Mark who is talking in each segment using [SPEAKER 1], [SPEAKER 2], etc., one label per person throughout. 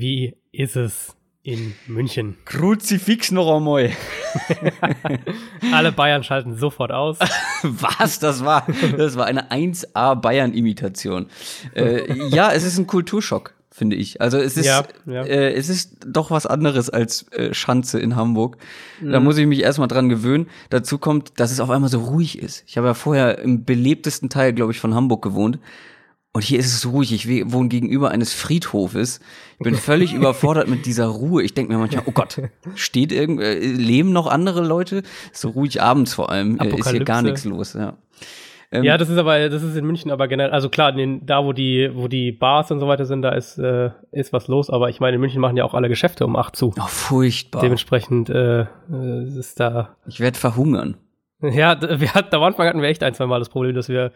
[SPEAKER 1] Wie ist es in München?
[SPEAKER 2] Kruzifix noch einmal.
[SPEAKER 1] Alle Bayern schalten sofort aus.
[SPEAKER 2] Was? Das war, das war eine 1A Bayern-Imitation. Äh, ja, es ist ein Kulturschock finde ich. Also es ist, ja, ja. Äh, es ist doch was anderes als äh, Schanze in Hamburg. Mhm. Da muss ich mich erstmal dran gewöhnen. Dazu kommt, dass es auf einmal so ruhig ist. Ich habe ja vorher im belebtesten Teil, glaube ich, von Hamburg gewohnt. Und hier ist es ruhig. Ich wohne gegenüber eines Friedhofes. Ich bin völlig überfordert mit dieser Ruhe. Ich denke mir manchmal, oh Gott, steht irgend, äh, leben noch andere Leute? So ruhig abends vor allem. Äh, ist hier gar nichts los. Ja.
[SPEAKER 1] Ähm, ja, das ist aber, das ist in München aber generell, also klar, den, da wo die, wo die Bars und so weiter sind, da ist, äh, ist was los, aber ich meine, in München machen ja auch alle Geschäfte um acht zu.
[SPEAKER 2] Oh, furchtbar.
[SPEAKER 1] Dementsprechend äh, ist da.
[SPEAKER 2] Ich werde verhungern.
[SPEAKER 1] Ja, wir hatten, am Anfang hatten wir echt ein, zwei Mal das Problem, dass wir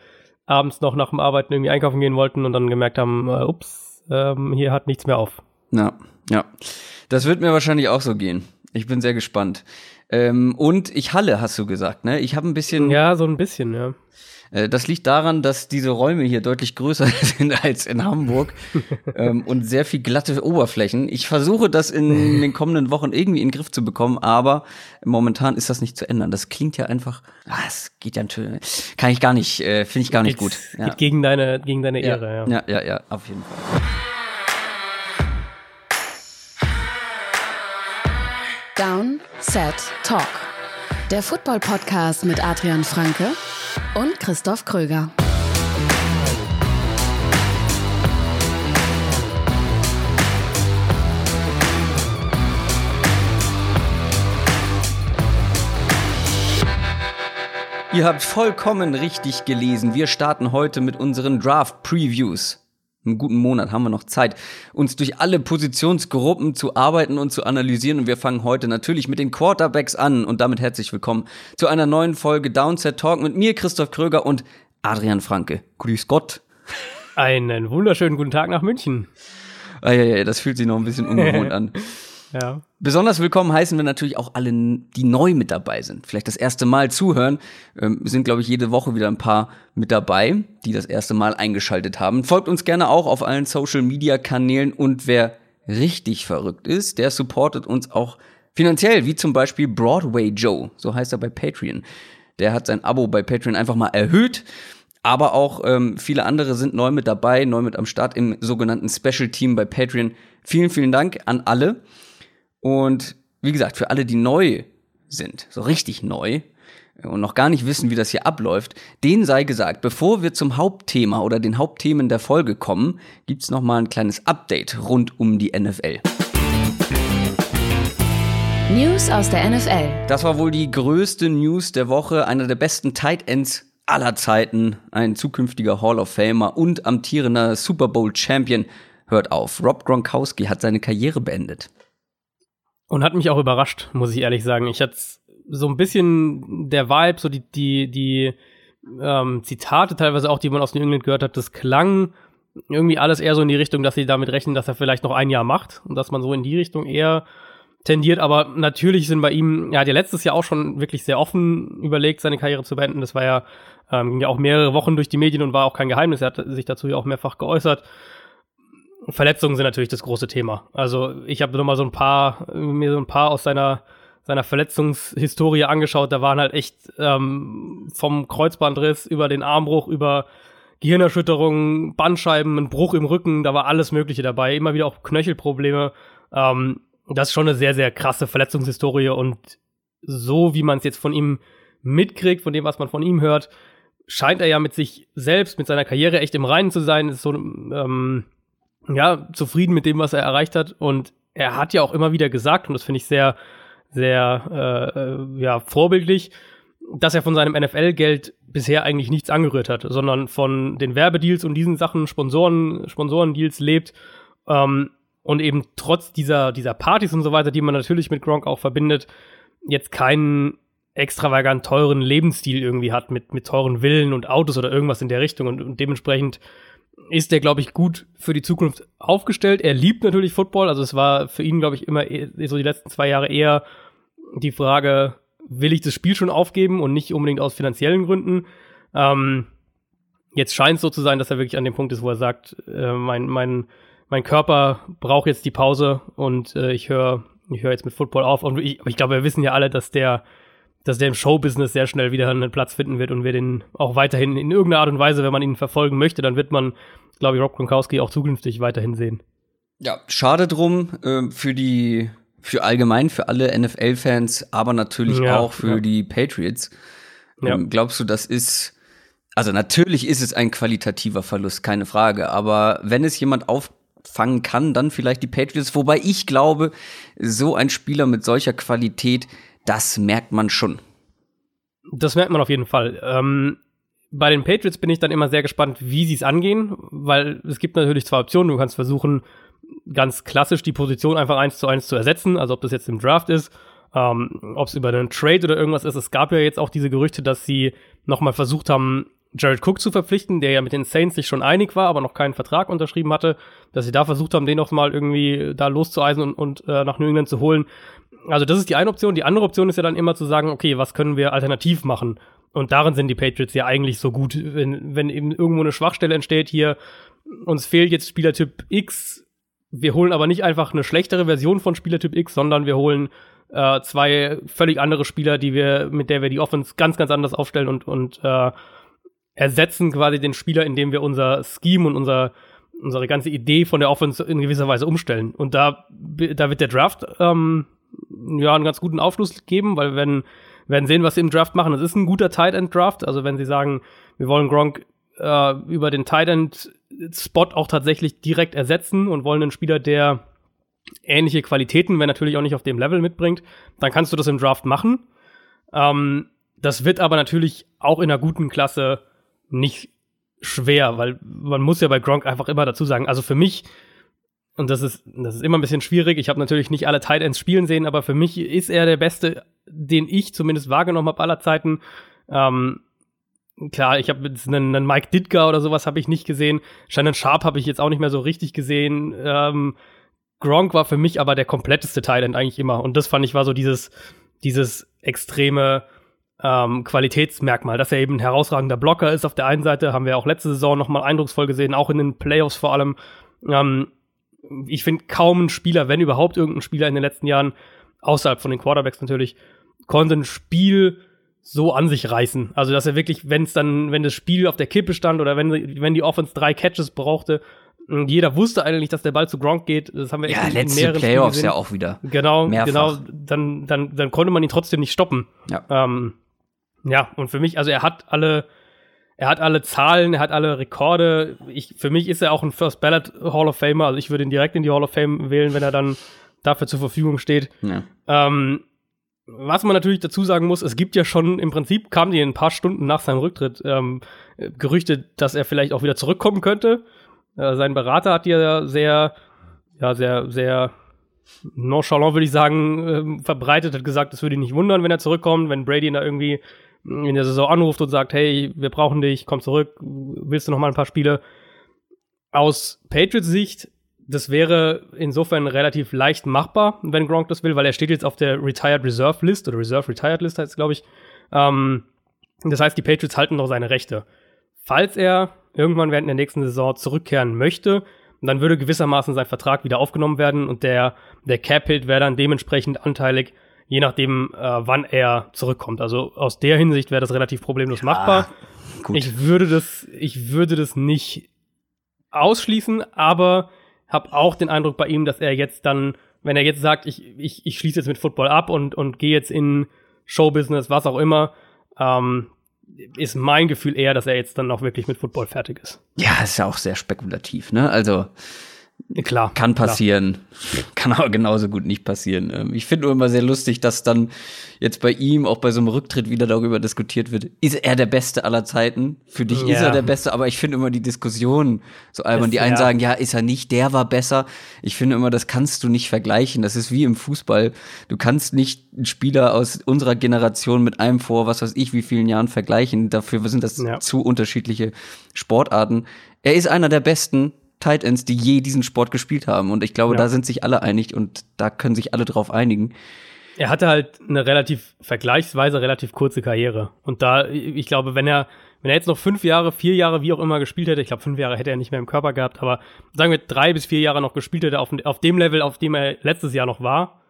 [SPEAKER 1] abends noch nach dem Arbeiten irgendwie einkaufen gehen wollten und dann gemerkt haben, äh, ups, ähm, hier hat nichts mehr auf.
[SPEAKER 2] Ja, ja. Das wird mir wahrscheinlich auch so gehen. Ich bin sehr gespannt. Ähm, und ich halle, hast du gesagt, ne? Ich habe ein bisschen.
[SPEAKER 1] Ja, so ein bisschen, ja.
[SPEAKER 2] Äh, das liegt daran, dass diese Räume hier deutlich größer sind als in Hamburg ähm, und sehr viel glatte Oberflächen. Ich versuche das in den kommenden Wochen irgendwie in den Griff zu bekommen, aber momentan ist das nicht zu ändern. Das klingt ja einfach, ah, das geht ja natürlich, kann ich gar nicht, äh, finde ich gar nicht
[SPEAKER 1] geht,
[SPEAKER 2] gut.
[SPEAKER 1] Ja. Geht gegen deine, gegen deine Ehre,
[SPEAKER 2] ja. Ja, ja, ja, auf jeden Fall.
[SPEAKER 3] Down, Set, Talk. Der Football-Podcast mit Adrian Franke und Christoph Kröger.
[SPEAKER 2] Ihr habt vollkommen richtig gelesen. Wir starten heute mit unseren Draft Previews einen guten Monat haben wir noch Zeit, uns durch alle Positionsgruppen zu arbeiten und zu analysieren. Und wir fangen heute natürlich mit den Quarterbacks an. Und damit herzlich willkommen zu einer neuen Folge Downset Talk mit mir, Christoph Kröger und Adrian Franke. Grüß Gott.
[SPEAKER 1] Einen wunderschönen guten Tag nach München.
[SPEAKER 2] Ah, ja, ja, das fühlt sich noch ein bisschen ungewohnt an. Ja. Besonders willkommen heißen wir natürlich auch alle, die neu mit dabei sind. Vielleicht das erste Mal zuhören. Ähm, sind, glaube ich, jede Woche wieder ein paar mit dabei, die das erste Mal eingeschaltet haben. Folgt uns gerne auch auf allen Social Media Kanälen und wer richtig verrückt ist, der supportet uns auch finanziell, wie zum Beispiel Broadway Joe. So heißt er bei Patreon. Der hat sein Abo bei Patreon einfach mal erhöht. Aber auch ähm, viele andere sind neu mit dabei, neu mit am Start im sogenannten Special Team bei Patreon. Vielen, vielen Dank an alle. Und wie gesagt, für alle, die neu sind, so richtig neu und noch gar nicht wissen, wie das hier abläuft, denen sei gesagt, bevor wir zum Hauptthema oder den Hauptthemen der Folge kommen, gibt's noch mal ein kleines Update rund um die NFL.
[SPEAKER 3] News aus der NFL.
[SPEAKER 2] Das war wohl die größte News der Woche, einer der besten Tight Ends aller Zeiten, ein zukünftiger Hall of Famer und amtierender Super Bowl Champion hört auf. Rob Gronkowski hat seine Karriere beendet.
[SPEAKER 1] Und hat mich auch überrascht, muss ich ehrlich sagen. Ich hatte so ein bisschen der Vibe, so die, die, die ähm, Zitate teilweise auch, die man aus New England gehört hat, das klang irgendwie alles eher so in die Richtung, dass sie damit rechnen, dass er vielleicht noch ein Jahr macht und dass man so in die Richtung eher tendiert. Aber natürlich sind bei ihm, er hat ja letztes Jahr auch schon wirklich sehr offen überlegt, seine Karriere zu beenden. Das war ja, ähm, ging ja auch mehrere Wochen durch die Medien und war auch kein Geheimnis. Er hat sich dazu ja auch mehrfach geäußert. Verletzungen sind natürlich das große Thema. Also ich habe mal so ein paar, mir so ein paar aus seiner, seiner Verletzungshistorie angeschaut. Da waren halt echt ähm, vom Kreuzbandriss über den Armbruch, über Gehirnerschütterungen, Bandscheiben, ein Bruch im Rücken, da war alles Mögliche dabei. Immer wieder auch Knöchelprobleme. Ähm, das ist schon eine sehr, sehr krasse Verletzungshistorie und so wie man es jetzt von ihm mitkriegt, von dem, was man von ihm hört, scheint er ja mit sich selbst, mit seiner Karriere echt im Reinen zu sein. Ist so, ähm, ja, zufrieden mit dem, was er erreicht hat. Und er hat ja auch immer wieder gesagt, und das finde ich sehr, sehr äh, äh ja, vorbildlich, dass er von seinem NFL-Geld bisher eigentlich nichts angerührt hat, sondern von den Werbedeals und diesen Sachen, Sponsoren, Sponsorendeals lebt. Ähm, und eben trotz dieser, dieser Partys und so weiter, die man natürlich mit Gronk auch verbindet, jetzt keinen extravagant teuren Lebensstil irgendwie hat mit, mit teuren Villen und Autos oder irgendwas in der Richtung und, und dementsprechend ist der, glaube ich, gut für die Zukunft aufgestellt. Er liebt natürlich Football. Also es war für ihn, glaube ich, immer e-, so die letzten zwei Jahre eher die Frage, will ich das Spiel schon aufgeben und nicht unbedingt aus finanziellen Gründen. Ähm, jetzt scheint es so zu sein, dass er wirklich an dem Punkt ist, wo er sagt, äh, mein, mein, mein Körper braucht jetzt die Pause und äh, ich höre ich höre jetzt mit Football auf. Und ich, ich glaube, wir wissen ja alle, dass der, dass der im Showbusiness sehr schnell wieder einen Platz finden wird und wir den auch weiterhin in irgendeiner Art und Weise, wenn man ihn verfolgen möchte, dann wird man, glaube ich, Rob Gronkowski auch zukünftig weiterhin sehen.
[SPEAKER 2] Ja, schade drum äh, für die, für allgemein, für alle NFL-Fans, aber natürlich ja, auch für ja. die Patriots. Ja. Ähm, glaubst du, das ist, also natürlich ist es ein qualitativer Verlust, keine Frage, aber wenn es jemand auffangen kann, dann vielleicht die Patriots, wobei ich glaube, so ein Spieler mit solcher Qualität, das merkt man schon.
[SPEAKER 1] Das merkt man auf jeden Fall. Ähm, bei den Patriots bin ich dann immer sehr gespannt, wie sie es angehen, weil es gibt natürlich zwei Optionen. Du kannst versuchen, ganz klassisch die Position einfach eins zu eins zu ersetzen, also ob das jetzt im Draft ist, ähm, ob es über einen Trade oder irgendwas ist. Es gab ja jetzt auch diese Gerüchte, dass sie nochmal versucht haben, Jared Cook zu verpflichten, der ja mit den Saints sich schon einig war, aber noch keinen Vertrag unterschrieben hatte, dass sie da versucht haben, den noch mal irgendwie da loszueisen und, und äh, nach New England zu holen. Also das ist die eine Option. Die andere Option ist ja dann immer zu sagen, okay, was können wir alternativ machen? Und darin sind die Patriots ja eigentlich so gut, wenn, wenn eben irgendwo eine Schwachstelle entsteht, hier, uns fehlt jetzt Spielertyp X, wir holen aber nicht einfach eine schlechtere Version von Spielertyp X, sondern wir holen äh, zwei völlig andere Spieler, die wir, mit der wir die Offense ganz, ganz anders aufstellen und, und äh, ersetzen quasi den Spieler, indem wir unser Scheme und unser, unsere ganze Idee von der Offense in gewisser Weise umstellen. Und da, da wird der Draft ähm, ja einen ganz guten Aufschluss geben, weil wir werden, sehen, was sie im Draft machen. Es ist ein guter Tight End Draft. Also wenn sie sagen, wir wollen Gronk äh, über den Tight End Spot auch tatsächlich direkt ersetzen und wollen einen Spieler, der ähnliche Qualitäten, wenn natürlich auch nicht auf dem Level mitbringt, dann kannst du das im Draft machen. Ähm, das wird aber natürlich auch in einer guten Klasse nicht schwer, weil man muss ja bei Gronk einfach immer dazu sagen, also für mich, und das ist, das ist immer ein bisschen schwierig, ich habe natürlich nicht alle Tight Ends spielen sehen, aber für mich ist er der Beste, den ich zumindest wahrgenommen habe aller Zeiten. Ähm, klar, ich habe jetzt einen, einen, Mike Ditka oder sowas habe ich nicht gesehen. Shannon Sharp habe ich jetzt auch nicht mehr so richtig gesehen. Ähm, Gronk war für mich aber der kompletteste Tight End eigentlich immer. Und das fand ich war so dieses, dieses extreme, ähm, Qualitätsmerkmal, dass er eben ein herausragender Blocker ist. Auf der einen Seite haben wir auch letzte Saison nochmal eindrucksvoll gesehen, auch in den Playoffs vor allem. Ähm, ich finde kaum ein Spieler, wenn überhaupt irgendein Spieler in den letzten Jahren, außerhalb von den Quarterbacks natürlich, konnte ein Spiel so an sich reißen. Also, dass er wirklich, wenn es dann, wenn das Spiel auf der Kippe stand oder wenn, wenn die Offense drei Catches brauchte, jeder wusste eigentlich, dass der Ball zu Gronk geht. Das haben wir
[SPEAKER 2] ja, in, letzte in mehreren Playoffs ja auch wieder.
[SPEAKER 1] Genau, Mehrfach. genau. Dann, dann, dann konnte man ihn trotzdem nicht stoppen.
[SPEAKER 2] Ja.
[SPEAKER 1] Ähm, ja, und für mich, also er hat alle, er hat alle Zahlen, er hat alle Rekorde. Ich, für mich ist er auch ein First Ballot Hall of Famer. Also ich würde ihn direkt in die Hall of Fame wählen, wenn er dann dafür zur Verfügung steht.
[SPEAKER 2] Ja.
[SPEAKER 1] Ähm, was man natürlich dazu sagen muss, es gibt ja schon, im Prinzip kamen die ein paar Stunden nach seinem Rücktritt ähm, Gerüchte, dass er vielleicht auch wieder zurückkommen könnte. Äh, sein Berater hat ja sehr, ja, sehr, sehr nonchalant, würde ich sagen, äh, verbreitet, hat gesagt, es würde ihn nicht wundern, wenn er zurückkommt, wenn Brady ihn da irgendwie in der Saison anruft und sagt, hey, wir brauchen dich, komm zurück, willst du noch mal ein paar Spiele? Aus Patriots Sicht, das wäre insofern relativ leicht machbar, wenn Gronk das will, weil er steht jetzt auf der Retired Reserve List oder Reserve Retired List heißt es, glaube ich. Ähm, das heißt, die Patriots halten noch seine Rechte. Falls er irgendwann während der nächsten Saison zurückkehren möchte, dann würde gewissermaßen sein Vertrag wieder aufgenommen werden und der, der Cap-Hit wäre dann dementsprechend anteilig je nachdem, äh, wann er zurückkommt. Also aus der Hinsicht wäre das relativ problemlos ja, machbar. Gut. Ich würde das, ich würde das nicht ausschließen, aber habe auch den Eindruck bei ihm, dass er jetzt dann, wenn er jetzt sagt, ich, ich, ich schließe jetzt mit Football ab und, und gehe jetzt in Showbusiness, was auch immer, ähm, ist mein Gefühl eher, dass er jetzt dann auch wirklich mit Football fertig ist.
[SPEAKER 2] Ja, ist ja auch sehr spekulativ, ne? Also
[SPEAKER 1] Klar.
[SPEAKER 2] Kann passieren. Klar. Kann aber genauso gut nicht passieren. Ähm, ich finde nur immer sehr lustig, dass dann jetzt bei ihm, auch bei so einem Rücktritt, wieder darüber diskutiert wird. Ist er der Beste aller Zeiten? Für dich ja. ist er der Beste, aber ich finde immer die Diskussion so albern. Die einen ja. sagen, ja, ist er nicht, der war besser. Ich finde immer, das kannst du nicht vergleichen. Das ist wie im Fußball. Du kannst nicht einen Spieler aus unserer Generation mit einem vor, was weiß ich, wie vielen Jahren vergleichen. Dafür sind das ja. zu unterschiedliche Sportarten. Er ist einer der Besten Tight Ends, die je diesen Sport gespielt haben. Und ich glaube, ja. da sind sich alle einig und da können sich alle drauf einigen.
[SPEAKER 1] Er hatte halt eine relativ vergleichsweise relativ kurze Karriere. Und da, ich glaube, wenn er, wenn er jetzt noch fünf Jahre, vier Jahre, wie auch immer gespielt hätte, ich glaube, fünf Jahre hätte er nicht mehr im Körper gehabt, aber sagen wir drei bis vier Jahre noch gespielt hätte, auf, auf dem Level, auf dem er letztes Jahr noch war,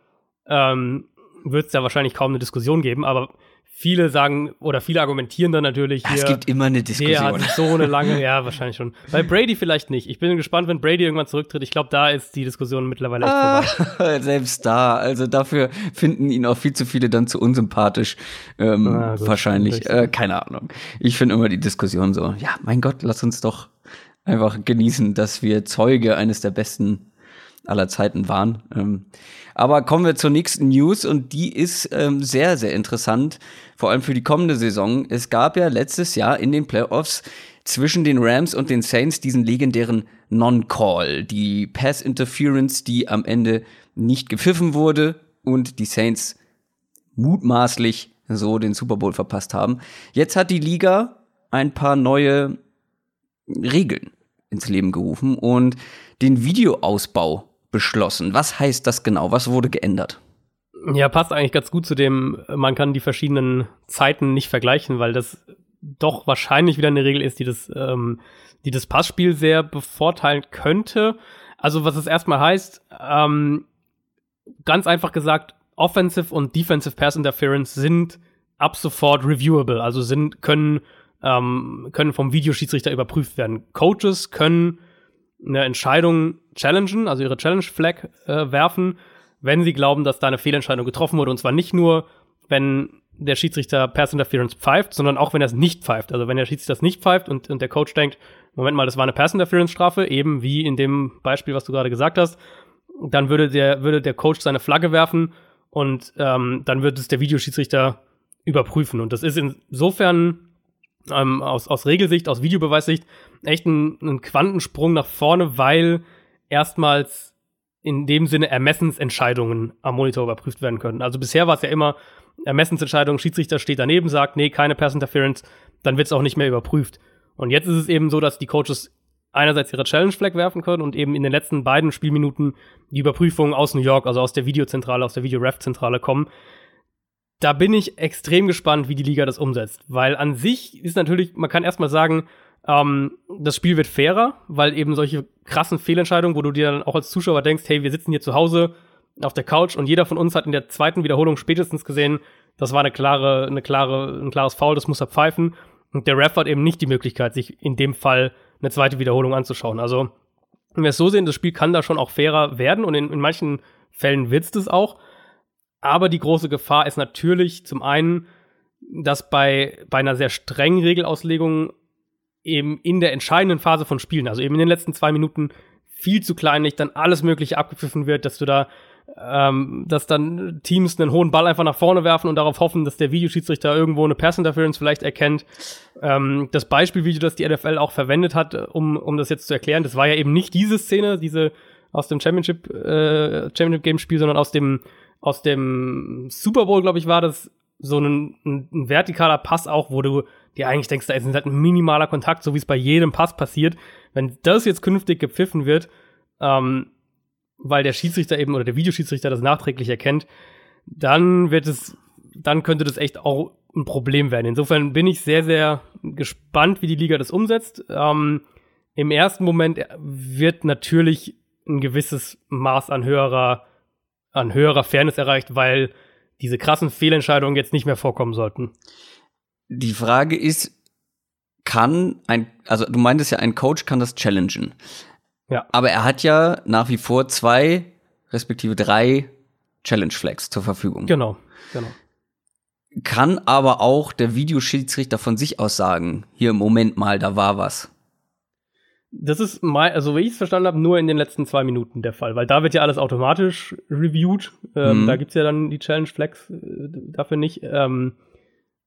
[SPEAKER 1] ähm, wird es da wahrscheinlich kaum eine Diskussion geben, aber viele sagen oder viele argumentieren dann natürlich hier.
[SPEAKER 2] Es gibt immer eine Diskussion.
[SPEAKER 1] Der hat so eine lange, ja, wahrscheinlich schon. Bei Brady vielleicht nicht. Ich bin gespannt, wenn Brady irgendwann zurücktritt. Ich glaube, da ist die Diskussion mittlerweile echt ah,
[SPEAKER 2] vorbei. Selbst da, also dafür finden ihn auch viel zu viele dann zu unsympathisch. Ähm, ah, gut, wahrscheinlich, äh, keine Ahnung. Ich finde immer die Diskussion so, ja, mein Gott, lass uns doch einfach genießen, dass wir Zeuge eines der besten aller Zeiten waren. Ähm, aber kommen wir zur nächsten News und die ist ähm, sehr, sehr interessant, vor allem für die kommende Saison. Es gab ja letztes Jahr in den Playoffs zwischen den Rams und den Saints diesen legendären Non-Call, die Pass Interference, die am Ende nicht gepfiffen wurde und die Saints mutmaßlich so den Super Bowl verpasst haben. Jetzt hat die Liga ein paar neue Regeln ins Leben gerufen und den Videoausbau beschlossen. Was heißt das genau? Was wurde geändert?
[SPEAKER 1] Ja, passt eigentlich ganz gut zu dem, man kann die verschiedenen Zeiten nicht vergleichen, weil das doch wahrscheinlich wieder eine Regel ist, die das, ähm, die das Passspiel sehr bevorteilen könnte. Also was es erstmal heißt, ähm, ganz einfach gesagt, Offensive und Defensive Pass Interference sind ab sofort reviewable, also sind, können, ähm, können vom Videoschiedsrichter überprüft werden. Coaches können eine Entscheidung challengen, also ihre Challenge-Flag äh, werfen, wenn sie glauben, dass da eine Fehlentscheidung getroffen wurde. Und zwar nicht nur, wenn der Schiedsrichter Pass Interference pfeift, sondern auch, wenn er es nicht pfeift. Also wenn der Schiedsrichter das nicht pfeift und, und der Coach denkt, Moment mal, das war eine Pass Interference Strafe, eben wie in dem Beispiel, was du gerade gesagt hast, dann würde der, würde der Coach seine Flagge werfen und ähm, dann wird es der Videoschiedsrichter überprüfen. Und das ist insofern ähm, aus, aus Regelsicht, aus Videobeweissicht echt ein, Quantensprung nach vorne, weil erstmals in dem Sinne Ermessensentscheidungen am Monitor überprüft werden können. Also bisher war es ja immer Ermessensentscheidung, Schiedsrichter steht daneben, sagt, nee, keine Pass Interference, dann wird es auch nicht mehr überprüft. Und jetzt ist es eben so, dass die Coaches einerseits ihre Challenge Flag werfen können und eben in den letzten beiden Spielminuten die Überprüfungen aus New York, also aus der Videozentrale, aus der Videoref-Zentrale kommen. Da bin ich extrem gespannt, wie die Liga das umsetzt, weil an sich ist natürlich, man kann erstmal sagen, ähm, das Spiel wird fairer, weil eben solche krassen Fehlentscheidungen, wo du dir dann auch als Zuschauer denkst, hey, wir sitzen hier zu Hause auf der Couch und jeder von uns hat in der zweiten Wiederholung spätestens gesehen, das war eine klare, eine klare, ein klares Foul, das muss er pfeifen. Und der Ref hat eben nicht die Möglichkeit, sich in dem Fall eine zweite Wiederholung anzuschauen. Also, wenn wir es so sehen, das Spiel kann da schon auch fairer werden und in, in manchen Fällen wird es auch. Aber die große Gefahr ist natürlich zum einen, dass bei, bei einer sehr strengen Regelauslegung eben in der entscheidenden Phase von Spielen, also eben in den letzten zwei Minuten, viel zu kleinlich dann alles Mögliche abgepfiffen wird, dass du da, ähm, dass dann Teams einen hohen Ball einfach nach vorne werfen und darauf hoffen, dass der Videoschiedsrichter irgendwo eine Pass Interference vielleicht erkennt. Ähm, das Beispielvideo, das die NFL auch verwendet hat, um, um das jetzt zu erklären, das war ja eben nicht diese Szene, diese aus dem Championship, äh, Championship Game Spiel, sondern aus dem, aus dem Super Bowl, glaube ich, war das so ein, ein, ein vertikaler Pass auch, wo du die eigentlich denkst, da ist halt ein minimaler Kontakt, so wie es bei jedem Pass passiert. Wenn das jetzt künftig gepfiffen wird, ähm, weil der Schiedsrichter eben oder der Videoschiedsrichter das nachträglich erkennt, dann wird es, dann könnte das echt auch ein Problem werden. Insofern bin ich sehr, sehr gespannt, wie die Liga das umsetzt. Ähm, Im ersten Moment wird natürlich ein gewisses Maß an höherer, an höherer Fairness erreicht, weil diese krassen Fehlentscheidungen jetzt nicht mehr vorkommen sollten.
[SPEAKER 2] Die Frage ist, kann ein, also du meintest ja, ein Coach kann das challengen. Ja. Aber er hat ja nach wie vor zwei, respektive drei Challenge Flags zur Verfügung.
[SPEAKER 1] Genau, genau.
[SPEAKER 2] Kann aber auch der Videoschiedsrichter von sich aus sagen, hier im Moment mal, da war was.
[SPEAKER 1] Das ist mal, also wie ich es verstanden habe, nur in den letzten zwei Minuten der Fall, weil da wird ja alles automatisch reviewed. Ähm, mhm. Da gibt's ja dann die Challenge Flags äh, dafür nicht. Ähm,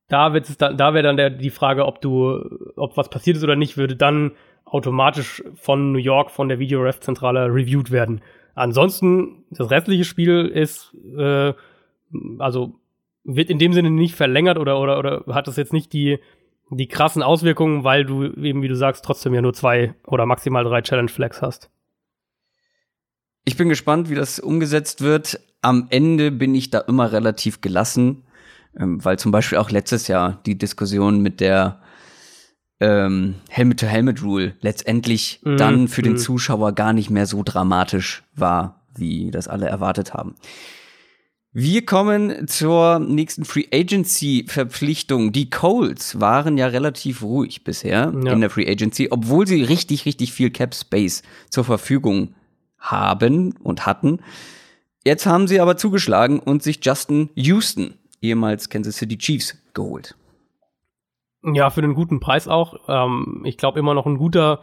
[SPEAKER 1] da wird es dann, da wäre dann der, die Frage, ob du, ob was passiert ist oder nicht, würde dann automatisch von New York, von der Videoref-Zentrale reviewed werden. Ansonsten, das restliche Spiel ist, äh, also wird in dem Sinne nicht verlängert oder, oder, oder hat das jetzt nicht die, die krassen Auswirkungen, weil du eben, wie du sagst, trotzdem ja nur zwei oder maximal drei Challenge Flags hast.
[SPEAKER 2] Ich bin gespannt, wie das umgesetzt wird. Am Ende bin ich da immer relativ gelassen. Ähm, weil zum Beispiel auch letztes Jahr die Diskussion mit der ähm, Helmet-to-Helmet-Rule letztendlich mm, dann für mm. den mhm. Zuschauer gar nicht mehr so dramatisch war, wie das alle erwartet haben. Wir kommen zur nächsten Free Agency Verpflichtung. Die Colts waren ja relativ ruhig bisher ja. in der Free Agency, obwohl sie richtig, richtig viel Cap Space zur Verfügung haben und hatten. Jetzt haben sie aber zugeschlagen und sich Justin Houston, ehemals Kansas City Chiefs, geholt.
[SPEAKER 1] Ja, für einen guten Preis auch. Ähm, ich glaube immer noch ein guter,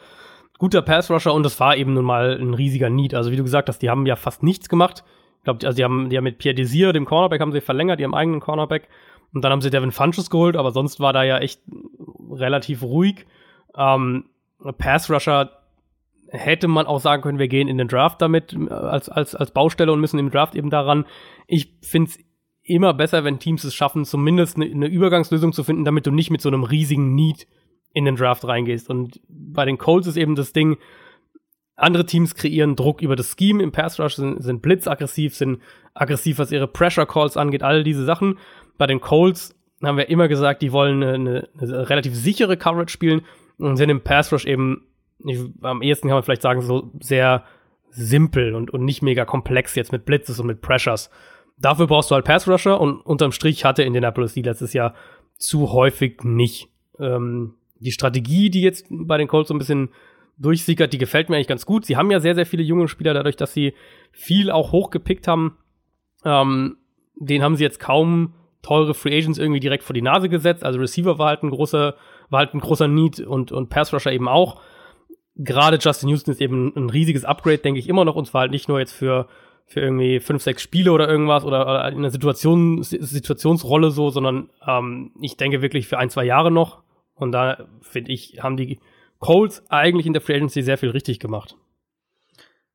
[SPEAKER 1] guter Pass-Rusher und das war eben nun mal ein riesiger Need. Also wie du gesagt hast, die haben ja fast nichts gemacht. Ich glaube, also die haben, die haben mit Pierre Desir, dem Cornerback, haben sie verlängert, haben eigenen Cornerback. Und dann haben sie Devin Funches geholt, aber sonst war da ja echt relativ ruhig. Ähm, Pass-Rusher hätte man auch sagen können, wir gehen in den Draft damit äh, als, als, als Baustelle und müssen im Draft eben daran. Ich finde es immer besser, wenn Teams es schaffen, zumindest eine, eine Übergangslösung zu finden, damit du nicht mit so einem riesigen Need in den Draft reingehst. Und bei den Colts ist eben das Ding, andere Teams kreieren Druck über das Scheme im Pass Rush, sind, sind blitzaggressiv, sind aggressiv, was ihre Pressure Calls angeht, all diese Sachen. Bei den Colts haben wir immer gesagt, die wollen eine, eine relativ sichere Coverage spielen und sind im Pass Rush eben, ich, am ehesten kann man vielleicht sagen, so sehr simpel und, und nicht mega komplex jetzt mit Blitzes und mit Pressures. Dafür brauchst du halt Pass Rusher und unterm Strich hatte Indianapolis die letztes Jahr zu häufig nicht. Ähm, die Strategie, die jetzt bei den Colts so ein bisschen durchsickert, die gefällt mir eigentlich ganz gut. Sie haben ja sehr, sehr viele junge Spieler, dadurch, dass sie viel auch hochgepickt haben. Ähm, den haben sie jetzt kaum teure Free Agents irgendwie direkt vor die Nase gesetzt. Also Receiver war halt ein großer, war halt ein großer Need und, und Pass Rusher eben auch. Gerade Justin Houston ist eben ein riesiges Upgrade, denke ich immer noch, und zwar halt nicht nur jetzt für für irgendwie fünf, sechs Spiele oder irgendwas oder, oder in einer Situation, Situationsrolle so, sondern ähm, ich denke wirklich für ein, zwei Jahre noch. Und da finde ich, haben die Colts eigentlich in der Free Agency sehr viel richtig gemacht.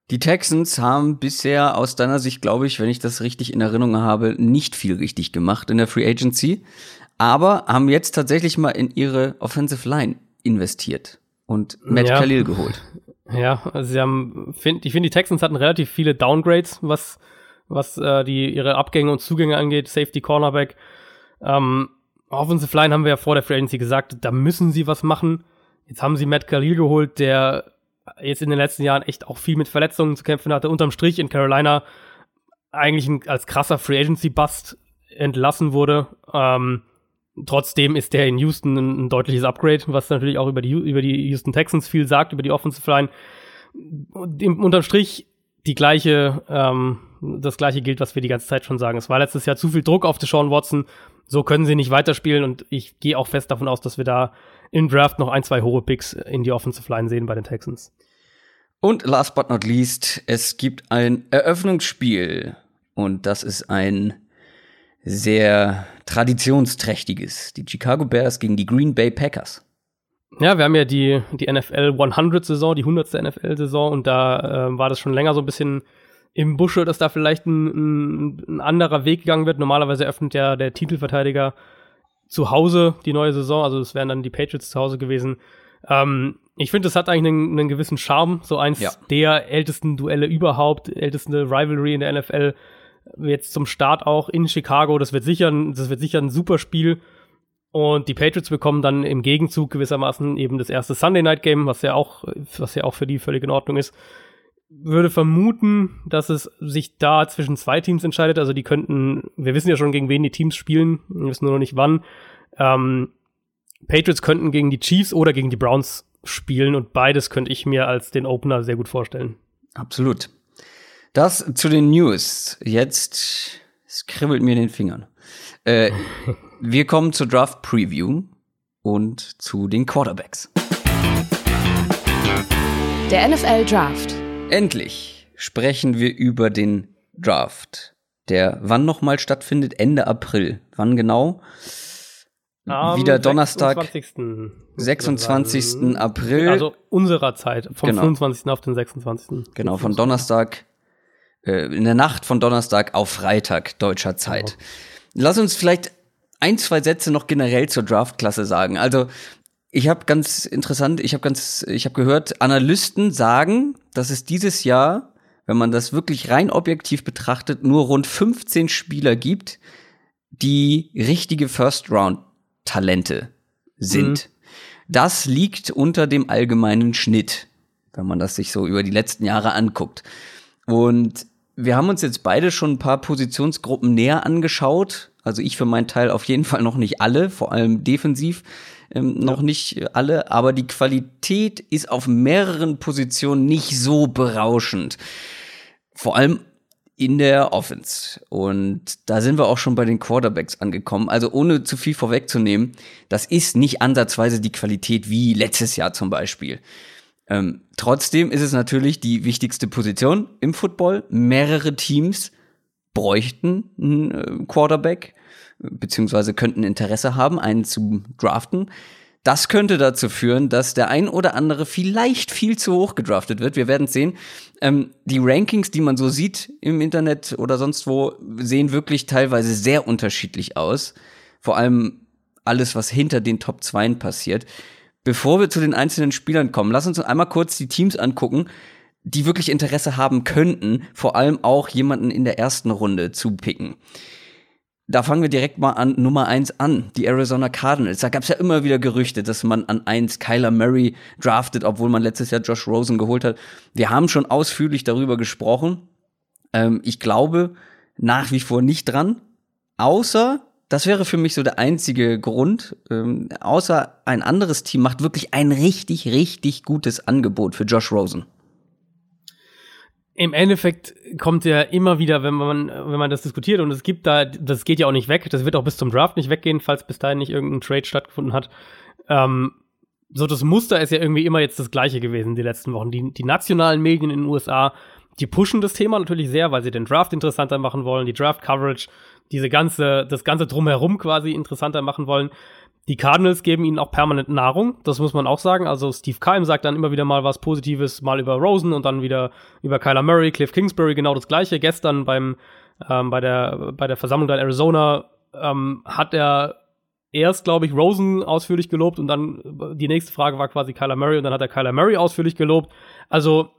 [SPEAKER 2] Die Texans haben bisher aus deiner Sicht, glaube ich, wenn ich das richtig in Erinnerung habe, nicht viel richtig gemacht in der Free Agency, aber haben jetzt tatsächlich mal in ihre Offensive Line investiert und Matt ja. Khalil geholt.
[SPEAKER 1] Ja, also sie haben, find, ich finde, die Texans hatten relativ viele Downgrades, was, was äh, die, ihre Abgänge und Zugänge angeht, Safety, Cornerback. Ähm, Offensive Line haben wir ja vor der Free Agency gesagt, da müssen sie was machen. Jetzt haben sie Matt Khalil geholt, der jetzt in den letzten Jahren echt auch viel mit Verletzungen zu kämpfen hatte. Unterm Strich in Carolina eigentlich ein, als krasser Free Agency Bust entlassen wurde. Ähm, Trotzdem ist der in Houston ein, ein, deutliches Upgrade, was natürlich auch über die, über die Houston Texans viel sagt, über die Offensive Line. Im, unterm Strich die gleiche, ähm, das gleiche gilt, was wir die ganze Zeit schon sagen. Es war letztes Jahr zu viel Druck auf Deshaun Watson. So können sie nicht weiterspielen und ich gehe auch fest davon aus, dass wir da im Draft noch ein, zwei hohe Picks in die Offensive Line sehen bei den Texans.
[SPEAKER 2] Und last but not least, es gibt ein Eröffnungsspiel und das ist ein sehr traditionsträchtiges. Die Chicago Bears gegen die Green Bay Packers.
[SPEAKER 1] Ja, wir haben ja die, die NFL 100-Saison, die 100. NFL-Saison und da äh, war das schon länger so ein bisschen im Busche, dass da vielleicht ein, ein, ein, anderer Weg gegangen wird. Normalerweise öffnet ja der Titelverteidiger zu Hause die neue Saison, also es wären dann die Patriots zu Hause gewesen. Ähm, ich finde, das hat eigentlich einen, einen gewissen Charme, so eins ja. der ältesten Duelle überhaupt, älteste Rivalry in der NFL jetzt zum Start auch in Chicago. Das wird sicher, das wird sicher ein super Spiel. Und die Patriots bekommen dann im Gegenzug gewissermaßen eben das erste Sunday Night Game, was ja auch, was ja auch für die völlig in Ordnung ist. Würde vermuten, dass es sich da zwischen zwei Teams entscheidet. Also die könnten, wir wissen ja schon, gegen wen die Teams spielen, wir wissen nur noch nicht wann. Ähm, Patriots könnten gegen die Chiefs oder gegen die Browns spielen und beides könnte ich mir als den Opener sehr gut vorstellen.
[SPEAKER 2] Absolut. Das zu den News. Jetzt, es kribbelt mir in den Fingern. Äh, wir kommen zur Draft Preview und zu den Quarterbacks.
[SPEAKER 3] Der NFL Draft.
[SPEAKER 2] Endlich sprechen wir über den Draft, der wann nochmal stattfindet? Ende April. Wann genau?
[SPEAKER 1] Am
[SPEAKER 2] Wieder Donnerstag. 26. 26. April.
[SPEAKER 1] Also unserer Zeit, vom genau. 25. auf den 26.
[SPEAKER 2] Genau, von Donnerstag äh, in der Nacht von Donnerstag auf Freitag deutscher Zeit. Genau. Lass uns vielleicht ein, zwei Sätze noch generell zur Draftklasse sagen. Also ich habe ganz interessant, ich habe ganz, ich habe gehört, Analysten sagen, dass es dieses Jahr, wenn man das wirklich rein objektiv betrachtet, nur rund 15 Spieler gibt, die richtige First Round Talente sind. Das liegt unter dem allgemeinen Schnitt, wenn man das sich so über die letzten Jahre anguckt. Und wir haben uns jetzt beide schon ein paar Positionsgruppen näher angeschaut. Also ich für meinen Teil auf jeden Fall noch nicht alle, vor allem defensiv ähm, noch nicht alle. Aber die Qualität ist auf mehreren Positionen nicht so berauschend. Vor allem in der Offense. Und da sind wir auch schon bei den Quarterbacks angekommen. Also ohne zu viel vorwegzunehmen, das ist nicht ansatzweise die Qualität wie letztes Jahr zum Beispiel. Ähm, trotzdem ist es natürlich die wichtigste Position im Football. Mehrere Teams bräuchten einen äh, Quarterback, beziehungsweise könnten Interesse haben, einen zu draften. Das könnte dazu führen, dass der ein oder andere vielleicht viel zu hoch gedraftet wird. Wir werden sehen. Ähm, die Rankings, die man so sieht im Internet oder sonst wo, sehen wirklich teilweise sehr unterschiedlich aus. Vor allem alles, was hinter den Top 2 passiert. Bevor wir zu den einzelnen Spielern kommen, lass uns einmal kurz die Teams angucken, die wirklich Interesse haben könnten, vor allem auch jemanden in der ersten Runde zu picken. Da fangen wir direkt mal an Nummer eins an, die Arizona Cardinals. Da gab es ja immer wieder Gerüchte, dass man an eins Kyler Murray draftet, obwohl man letztes Jahr Josh Rosen geholt hat. Wir haben schon ausführlich darüber gesprochen. Ähm, ich glaube nach wie vor nicht dran, außer das wäre für mich so der einzige Grund, ähm, außer ein anderes Team macht wirklich ein richtig, richtig gutes Angebot für Josh Rosen
[SPEAKER 1] im Endeffekt kommt ja immer wieder, wenn man, wenn man das diskutiert und es gibt da, das geht ja auch nicht weg, das wird auch bis zum Draft nicht weggehen, falls bis dahin nicht irgendein Trade stattgefunden hat. Ähm, so das Muster ist ja irgendwie immer jetzt das gleiche gewesen die letzten Wochen. Die, die nationalen Medien in den USA, die pushen das Thema natürlich sehr, weil sie den Draft interessanter machen wollen, die Draft Coverage, diese ganze, das ganze drumherum quasi interessanter machen wollen. Die Cardinals geben ihnen auch permanent Nahrung, das muss man auch sagen. Also Steve Keim sagt dann immer wieder mal was Positives, mal über Rosen und dann wieder über Kyler Murray, Cliff Kingsbury, genau das gleiche. Gestern beim, ähm, bei, der, bei der Versammlung in Arizona ähm, hat er erst, glaube ich, Rosen ausführlich gelobt und dann die nächste Frage war quasi Kyler Murray und dann hat er Kyler Murray ausführlich gelobt. Also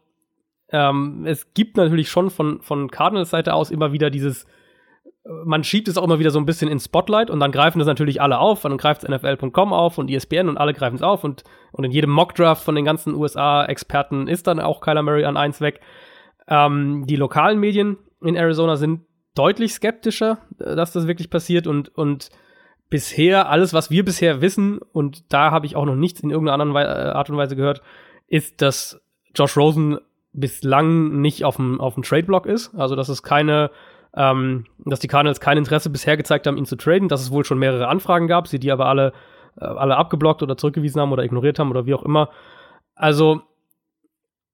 [SPEAKER 1] ähm, es gibt natürlich schon von, von Cardinals Seite aus immer wieder dieses man schiebt es auch immer wieder so ein bisschen ins Spotlight und dann greifen das natürlich alle auf. Dann greift es NFL.com auf und ESPN und alle greifen es auf und, und in jedem Mockdraft von den ganzen USA-Experten ist dann auch Kyler Murray an eins weg. Ähm, die lokalen Medien in Arizona sind deutlich skeptischer, äh, dass das wirklich passiert und, und bisher, alles, was wir bisher wissen, und da habe ich auch noch nichts in irgendeiner anderen äh, Art und Weise gehört, ist, dass Josh Rosen bislang nicht auf dem, auf dem Trade-Block ist. Also, dass es keine ähm, dass die Cardinals kein Interesse bisher gezeigt haben, ihn zu traden, dass es wohl schon mehrere Anfragen gab, sie die aber alle, äh, alle abgeblockt oder zurückgewiesen haben oder ignoriert haben oder wie auch immer. Also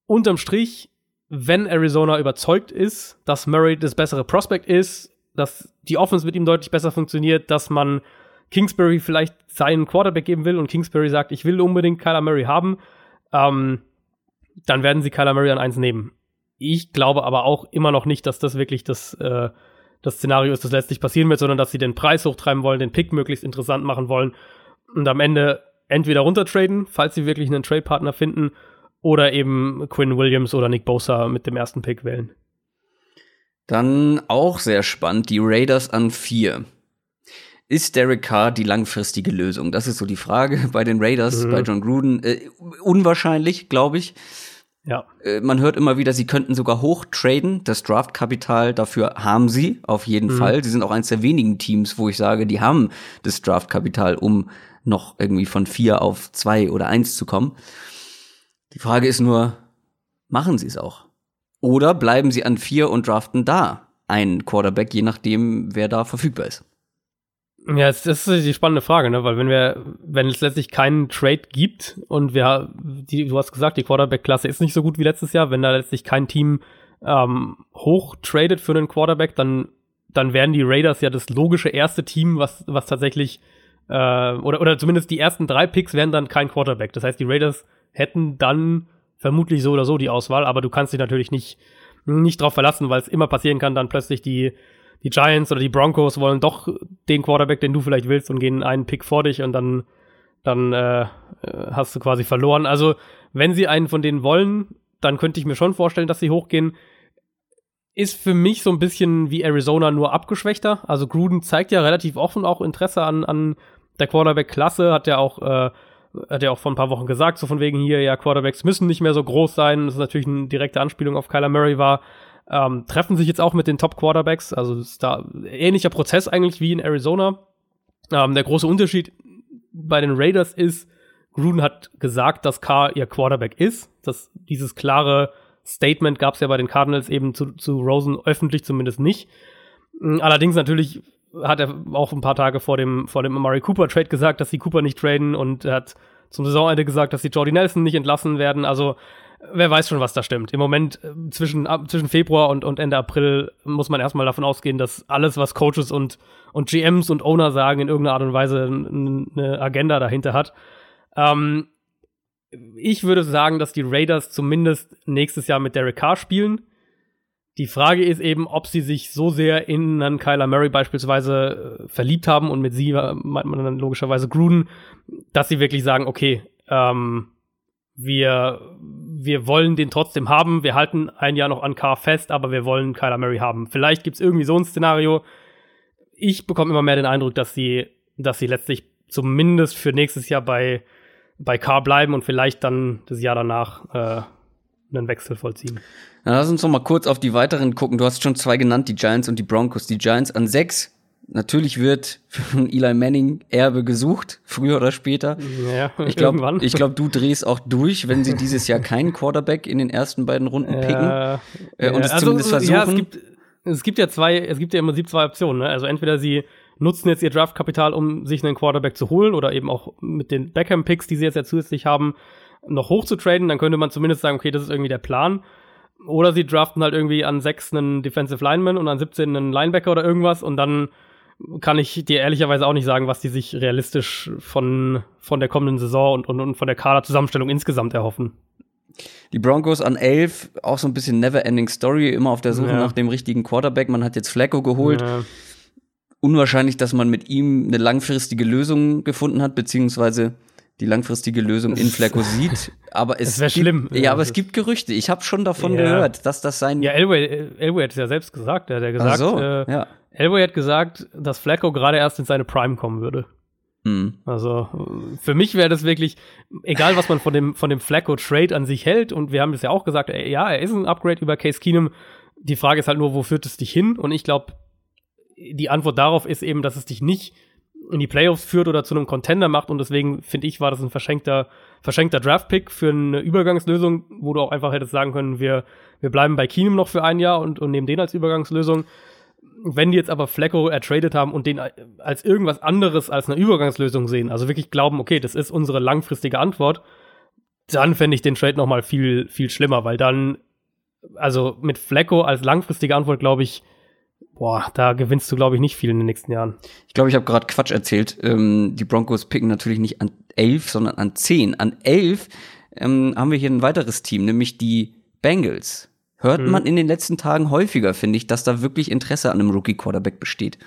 [SPEAKER 1] unterm Strich, wenn Arizona überzeugt ist, dass Murray das bessere Prospect ist, dass die Offense mit ihm deutlich besser funktioniert, dass man Kingsbury vielleicht seinen Quarterback geben will und Kingsbury sagt, ich will unbedingt Kyler Murray haben, ähm, dann werden sie Kyler Murray an eins nehmen. Ich glaube aber auch immer noch nicht, dass das wirklich das, äh, das Szenario ist, das letztlich passieren wird, sondern dass sie den Preis hochtreiben wollen, den Pick möglichst interessant machen wollen und am Ende entweder runtertraden, falls sie wirklich einen Trade-Partner finden, oder eben Quinn Williams oder Nick Bosa mit dem ersten Pick wählen.
[SPEAKER 2] Dann auch sehr spannend, die Raiders an vier. Ist Derek Carr die langfristige Lösung? Das ist so die Frage bei den Raiders, mhm. bei John Gruden. Äh, unwahrscheinlich, glaube ich.
[SPEAKER 1] Ja.
[SPEAKER 2] Äh, man hört immer wieder, sie könnten sogar hoch traden. Das Draftkapital dafür haben sie auf jeden mhm. Fall. Sie sind auch eines der wenigen Teams, wo ich sage, die haben das Draftkapital, um noch irgendwie von vier auf zwei oder eins zu kommen. Die Frage ist nur, machen sie es auch? Oder bleiben sie an vier und draften da einen Quarterback, je nachdem, wer da verfügbar ist?
[SPEAKER 1] Ja, das ist die spannende Frage, ne? Weil wenn wir, wenn es letztlich keinen Trade gibt und wir, die, du hast gesagt, die Quarterback-Klasse ist nicht so gut wie letztes Jahr, wenn da letztlich kein Team ähm, hoch tradet für einen Quarterback, dann, dann wären die Raiders ja das logische erste Team, was, was tatsächlich, äh, oder, oder zumindest die ersten drei Picks wären dann kein Quarterback. Das heißt, die Raiders hätten dann vermutlich so oder so die Auswahl, aber du kannst dich natürlich nicht, nicht drauf verlassen, weil es immer passieren kann, dann plötzlich die die Giants oder die Broncos wollen doch den Quarterback, den du vielleicht willst und gehen einen Pick vor dich und dann, dann äh, hast du quasi verloren. Also, wenn sie einen von denen wollen, dann könnte ich mir schon vorstellen, dass sie hochgehen. Ist für mich so ein bisschen wie Arizona nur abgeschwächter. Also Gruden zeigt ja relativ offen auch Interesse an, an der Quarterback-Klasse, hat ja auch äh, Hat er auch vor ein paar Wochen gesagt, so von wegen hier, ja, Quarterbacks müssen nicht mehr so groß sein. Das ist natürlich eine direkte Anspielung auf Kyler Murray war. Ähm, treffen sich jetzt auch mit den Top Quarterbacks. Also ist da ähnlicher Prozess eigentlich wie in Arizona. Ähm, der große Unterschied bei den Raiders ist, Gruden hat gesagt, dass Carr ihr Quarterback ist. Das, dieses klare Statement gab es ja bei den Cardinals eben zu, zu Rosen öffentlich zumindest nicht. Mm, allerdings natürlich hat er auch ein paar Tage vor dem, vor dem Murray Cooper Trade gesagt, dass sie Cooper nicht traden und er hat zum Saisonende gesagt, dass sie Jordy Nelson nicht entlassen werden. Also wer weiß schon, was da stimmt. Im Moment äh, zwischen, zwischen Februar und, und Ende April muss man erstmal davon ausgehen, dass alles, was Coaches und, und GMs und Owner sagen, in irgendeiner Art und Weise eine Agenda dahinter hat. Ähm, ich würde sagen, dass die Raiders zumindest nächstes Jahr mit Derek Carr spielen. Die Frage ist eben, ob sie sich so sehr in einen Kyler Murray beispielsweise äh, verliebt haben und mit sie äh, meint man dann logischerweise Gruden, dass sie wirklich sagen, okay, ähm, wir, wir wollen den trotzdem haben, wir halten ein Jahr noch an Carr fest, aber wir wollen Kyler Murray haben. Vielleicht gibt's irgendwie so ein Szenario. Ich bekomme immer mehr den Eindruck, dass sie, dass sie letztlich zumindest für nächstes Jahr bei bei Carr bleiben und vielleicht dann das Jahr danach äh, einen Wechsel vollziehen.
[SPEAKER 2] Na, lass uns noch mal kurz auf die weiteren gucken. Du hast schon zwei genannt, die Giants und die Broncos. Die Giants an sechs. Natürlich wird von Eli Manning Erbe gesucht, früher oder später.
[SPEAKER 1] Ja,
[SPEAKER 2] ich glaube, ich glaub, du drehst auch durch, wenn sie dieses Jahr keinen Quarterback in den ersten beiden Runden picken ja, äh, und ja, es also, zumindest versuchen. Ja,
[SPEAKER 1] es gibt, es gibt ja zwei, es gibt ja im Prinzip zwei Optionen. Ne? Also entweder sie nutzen jetzt ihr Draftkapital, um sich einen Quarterback zu holen oder eben auch mit den Beckham-Picks, die sie jetzt ja zusätzlich haben, noch hochzutraden. Dann könnte man zumindest sagen, okay, das ist irgendwie der Plan. Oder sie draften halt irgendwie an sechs einen Defensive Lineman und an 17 einen Linebacker oder irgendwas und dann kann ich dir ehrlicherweise auch nicht sagen, was die sich realistisch von, von der kommenden Saison und, und, und von der Kaderzusammenstellung insgesamt erhoffen.
[SPEAKER 2] Die Broncos an 11, auch so ein bisschen never-ending Story, immer auf der Suche ja. nach dem richtigen Quarterback. Man hat jetzt Flacco geholt. Ja unwahrscheinlich, dass man mit ihm eine langfristige Lösung gefunden hat, beziehungsweise die langfristige Lösung in Flacco sieht. Aber es
[SPEAKER 1] wäre schlimm.
[SPEAKER 2] Ja, aber es gibt Gerüchte. Ich habe schon davon ja. gehört, dass das sein.
[SPEAKER 1] Ja, Elway, Elway hat es ja selbst gesagt. Er hat ja gesagt, so, äh, ja. Elway hat gesagt, dass Flacco gerade erst in seine Prime kommen würde. Mhm. Also für mich wäre das wirklich, egal was man von dem, von dem Flacco-Trade an sich hält, und wir haben das ja auch gesagt, ey, ja, er ist ein Upgrade über Case Keenum. Die Frage ist halt nur, wo führt es dich hin? Und ich glaube, die Antwort darauf ist eben, dass es dich nicht in die Playoffs führt oder zu einem Contender macht und deswegen finde ich, war das ein verschenkter, verschenkter Draft-Pick für eine Übergangslösung, wo du auch einfach hättest sagen können, wir, wir bleiben bei Keenum noch für ein Jahr und, und nehmen den als Übergangslösung. Wenn die jetzt aber Flecko ertradet haben und den als irgendwas anderes als eine Übergangslösung sehen, also wirklich glauben, okay, das ist unsere langfristige Antwort, dann fände ich den Trade noch mal viel, viel schlimmer, weil dann, also mit Flecko als langfristige Antwort, glaube ich, boah, da gewinnst du, glaube ich, nicht viel in den nächsten Jahren.
[SPEAKER 2] Ich glaube, ich habe gerade Quatsch erzählt. Ähm, die Broncos picken natürlich nicht an elf, sondern an zehn. An elf ähm, haben wir hier ein weiteres Team, nämlich die Bengals. Hört mhm. man in den letzten Tagen häufiger, finde ich, dass da wirklich Interesse an einem Rookie-Quarterback besteht.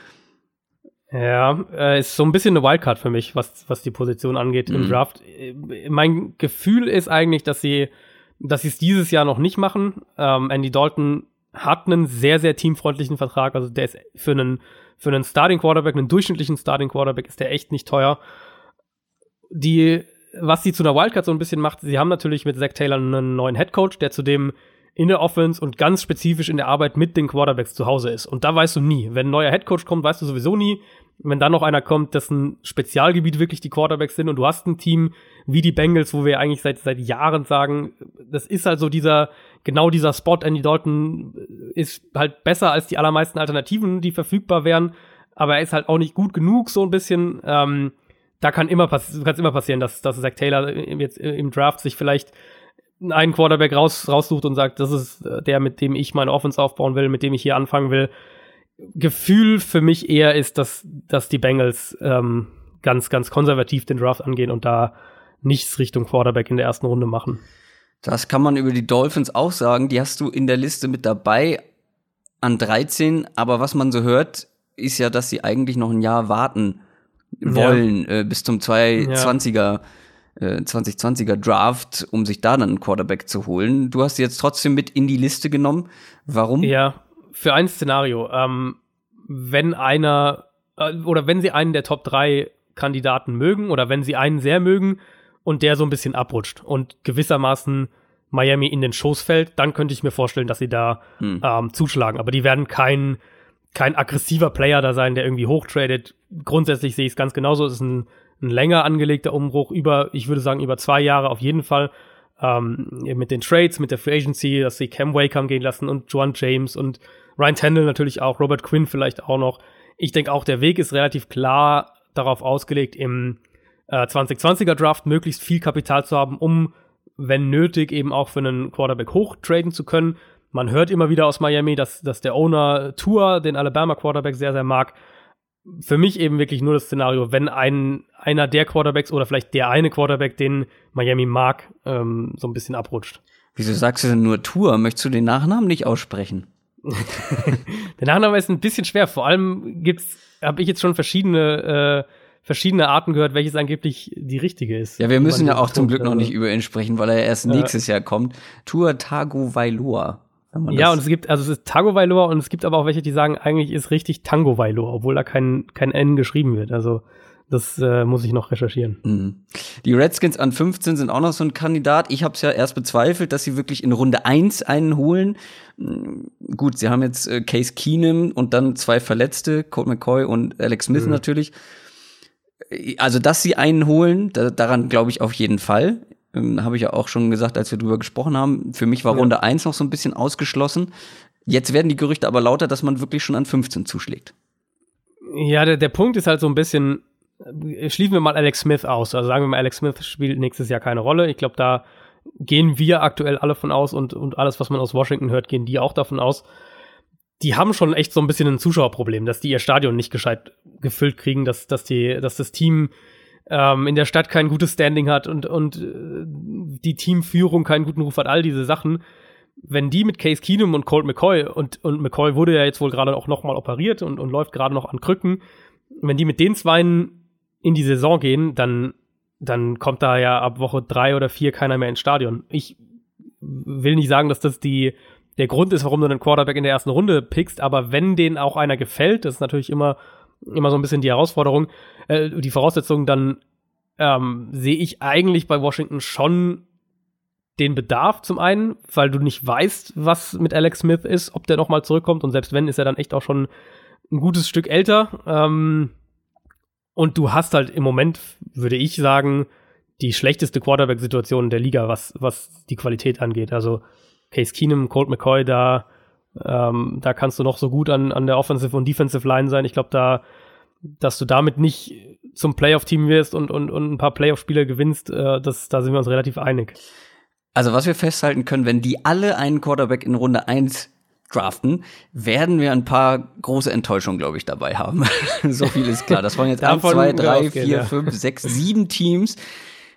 [SPEAKER 1] Ja, äh, ist so ein bisschen eine Wildcard für mich, was, was die Position angeht mhm. im Draft. Mein Gefühl ist eigentlich, dass sie dass sie es dieses Jahr noch nicht machen. Ähm, Andy Dalton hat einen sehr, sehr teamfreundlichen Vertrag. Also der ist für einen, für einen Starting Quarterback, einen durchschnittlichen Starting Quarterback, ist der echt nicht teuer. Die, was sie zu einer Wildcard so ein bisschen macht, sie haben natürlich mit Zach Taylor einen neuen Head Coach, der zudem in der Offense und ganz spezifisch in der Arbeit mit den Quarterbacks zu Hause ist. Und da weißt du nie. Wenn ein neuer Head Coach kommt, weißt du sowieso nie. Wenn dann noch einer kommt, dessen Spezialgebiet wirklich die Quarterbacks sind und du hast ein Team wie die Bengals, wo wir eigentlich seit, seit Jahren sagen, das ist halt so dieser, genau dieser Spot. Andy Dalton ist halt besser als die allermeisten Alternativen, die verfügbar wären, aber er ist halt auch nicht gut genug, so ein bisschen. Ähm, da kann immer, pass kann immer passieren, dass, dass Zach Taylor jetzt im Draft sich vielleicht einen Quarterback raus, raussucht und sagt, das ist der, mit dem ich meine Offense aufbauen will, mit dem ich hier anfangen will. Gefühl für mich eher ist, dass, dass die Bengals ähm, ganz, ganz konservativ den Draft angehen und da nichts Richtung Quarterback in der ersten Runde machen.
[SPEAKER 2] Das kann man über die Dolphins auch sagen. Die hast du in der Liste mit dabei an 13. Aber was man so hört, ist ja, dass sie eigentlich noch ein Jahr warten wollen ja. äh, bis zum 2020er, ja. Äh, 2020er Draft, um sich da dann einen Quarterback zu holen. Du hast sie jetzt trotzdem mit in die Liste genommen. Warum?
[SPEAKER 1] Ja, für ein Szenario. Ähm, wenn einer äh, oder wenn sie einen der Top 3 Kandidaten mögen oder wenn sie einen sehr mögen, und der so ein bisschen abrutscht und gewissermaßen Miami in den Schoß fällt, dann könnte ich mir vorstellen, dass sie da hm. ähm, zuschlagen. Aber die werden kein, kein aggressiver Player da sein, der irgendwie hochtradet. Grundsätzlich sehe ich es ganz genauso. Es ist ein, ein länger angelegter Umbruch über, ich würde sagen, über zwei Jahre auf jeden Fall. Ähm, mit den Trades, mit der Free Agency, dass sie Cam Wakeham gehen lassen und Joan James und Ryan Tandle natürlich auch, Robert Quinn vielleicht auch noch. Ich denke auch, der Weg ist relativ klar darauf ausgelegt, im äh, 2020er Draft möglichst viel Kapital zu haben, um, wenn nötig, eben auch für einen Quarterback hochtraden zu können. Man hört immer wieder aus Miami, dass, dass der Owner Tour den Alabama Quarterback sehr, sehr mag. Für mich eben wirklich nur das Szenario, wenn ein, einer der Quarterbacks oder vielleicht der eine Quarterback, den Miami mag, ähm, so ein bisschen abrutscht.
[SPEAKER 2] Wieso sagst du denn nur Tour? Möchtest du den Nachnamen nicht aussprechen?
[SPEAKER 1] der Nachname ist ein bisschen schwer. Vor allem gibt's, habe ich jetzt schon verschiedene äh, verschiedene Arten gehört, welches angeblich die richtige ist.
[SPEAKER 2] Ja, wir müssen ja auch zum Glück noch nicht über ihn sprechen, weil er erst nächstes Jahr kommt. Tour Tago Vailoa.
[SPEAKER 1] Ja, und es gibt, also es ist Tago Vailoa und es gibt aber auch welche, die sagen, eigentlich ist richtig Tango Vailoa, obwohl da kein, kein N geschrieben wird. Also das äh, muss ich noch recherchieren. Mhm.
[SPEAKER 2] Die Redskins an 15 sind auch noch so ein Kandidat. Ich habe es ja erst bezweifelt, dass sie wirklich in Runde 1 einen holen. Mhm. Gut, sie haben jetzt äh, Case Keenum und dann zwei Verletzte, Colt McCoy und Alex Smith mhm. natürlich. Also, dass sie einen holen, da, daran glaube ich auf jeden Fall. Ähm, habe ich ja auch schon gesagt, als wir drüber gesprochen haben. Für mich war ja. Runde 1 noch so ein bisschen ausgeschlossen. Jetzt werden die Gerüchte aber lauter, dass man wirklich schon an 15 zuschlägt.
[SPEAKER 1] Ja, der, der Punkt ist halt so ein bisschen, äh, schließen wir mal Alex Smith aus. Also sagen wir mal, Alex Smith spielt nächstes Jahr keine Rolle. Ich glaube, da gehen wir aktuell alle von aus und, und alles, was man aus Washington hört, gehen die auch davon aus. Die haben schon echt so ein bisschen ein Zuschauerproblem, dass die ihr Stadion nicht gescheit gefüllt kriegen, dass, dass, die, dass das Team ähm, in der Stadt kein gutes Standing hat und, und äh, die Teamführung keinen guten Ruf hat, all diese Sachen. Wenn die mit Case Keenum und Colt McCoy und, und McCoy wurde ja jetzt wohl gerade auch nochmal operiert und, und läuft gerade noch an Krücken, wenn die mit den Zweien in die Saison gehen, dann, dann kommt da ja ab Woche drei oder vier keiner mehr ins Stadion. Ich will nicht sagen, dass das die, der Grund ist, warum du einen Quarterback in der ersten Runde pickst, aber wenn denen auch einer gefällt, das ist natürlich immer, immer so ein bisschen die Herausforderung, äh, die Voraussetzung, dann ähm, sehe ich eigentlich bei Washington schon den Bedarf zum einen, weil du nicht weißt, was mit Alex Smith ist, ob der nochmal zurückkommt und selbst wenn, ist er dann echt auch schon ein gutes Stück älter. Ähm, und du hast halt im Moment, würde ich sagen, die schlechteste Quarterback-Situation der Liga, was, was die Qualität angeht. Also Case Keenum, Colt McCoy, da, ähm, da kannst du noch so gut an, an der Offensive und Defensive Line sein. Ich glaube, da, dass du damit nicht zum Playoff-Team wirst und, und, und ein paar Playoff-Spiele gewinnst, äh, das, da sind wir uns relativ einig.
[SPEAKER 2] Also, was wir festhalten können, wenn die alle einen Quarterback in Runde 1 draften, werden wir ein paar große Enttäuschungen, glaube ich, dabei haben. so viel ist klar. Das waren jetzt eins, zwei, drei, vier, ja. fünf, sechs, sieben Teams.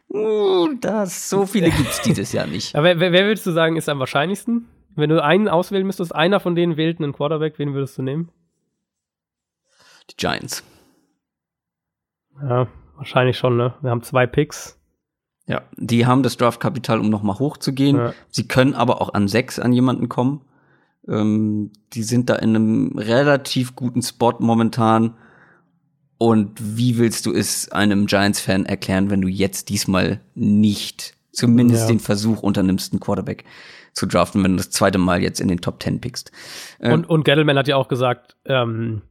[SPEAKER 2] Uh, das, so viele gibt's dieses Jahr nicht.
[SPEAKER 1] Aber wer, wer würdest du sagen, ist am wahrscheinlichsten? Wenn du einen auswählen müsstest, einer von denen wählt einen Quarterback, wen würdest du nehmen?
[SPEAKER 2] Die Giants.
[SPEAKER 1] Ja, wahrscheinlich schon, ne? Wir haben zwei Picks.
[SPEAKER 2] Ja, die haben das Draftkapital, um nochmal hochzugehen. Ja. Sie können aber auch an sechs an jemanden kommen. Ähm, die sind da in einem relativ guten Spot momentan. Und wie willst du es einem Giants-Fan erklären, wenn du jetzt diesmal nicht zumindest ja. den Versuch unternimmst, einen Quarterback zu draften, wenn du das zweite Mal jetzt in den Top Ten pickst?
[SPEAKER 1] Ähm, und, und Gettleman hat ja auch gesagt, ähm,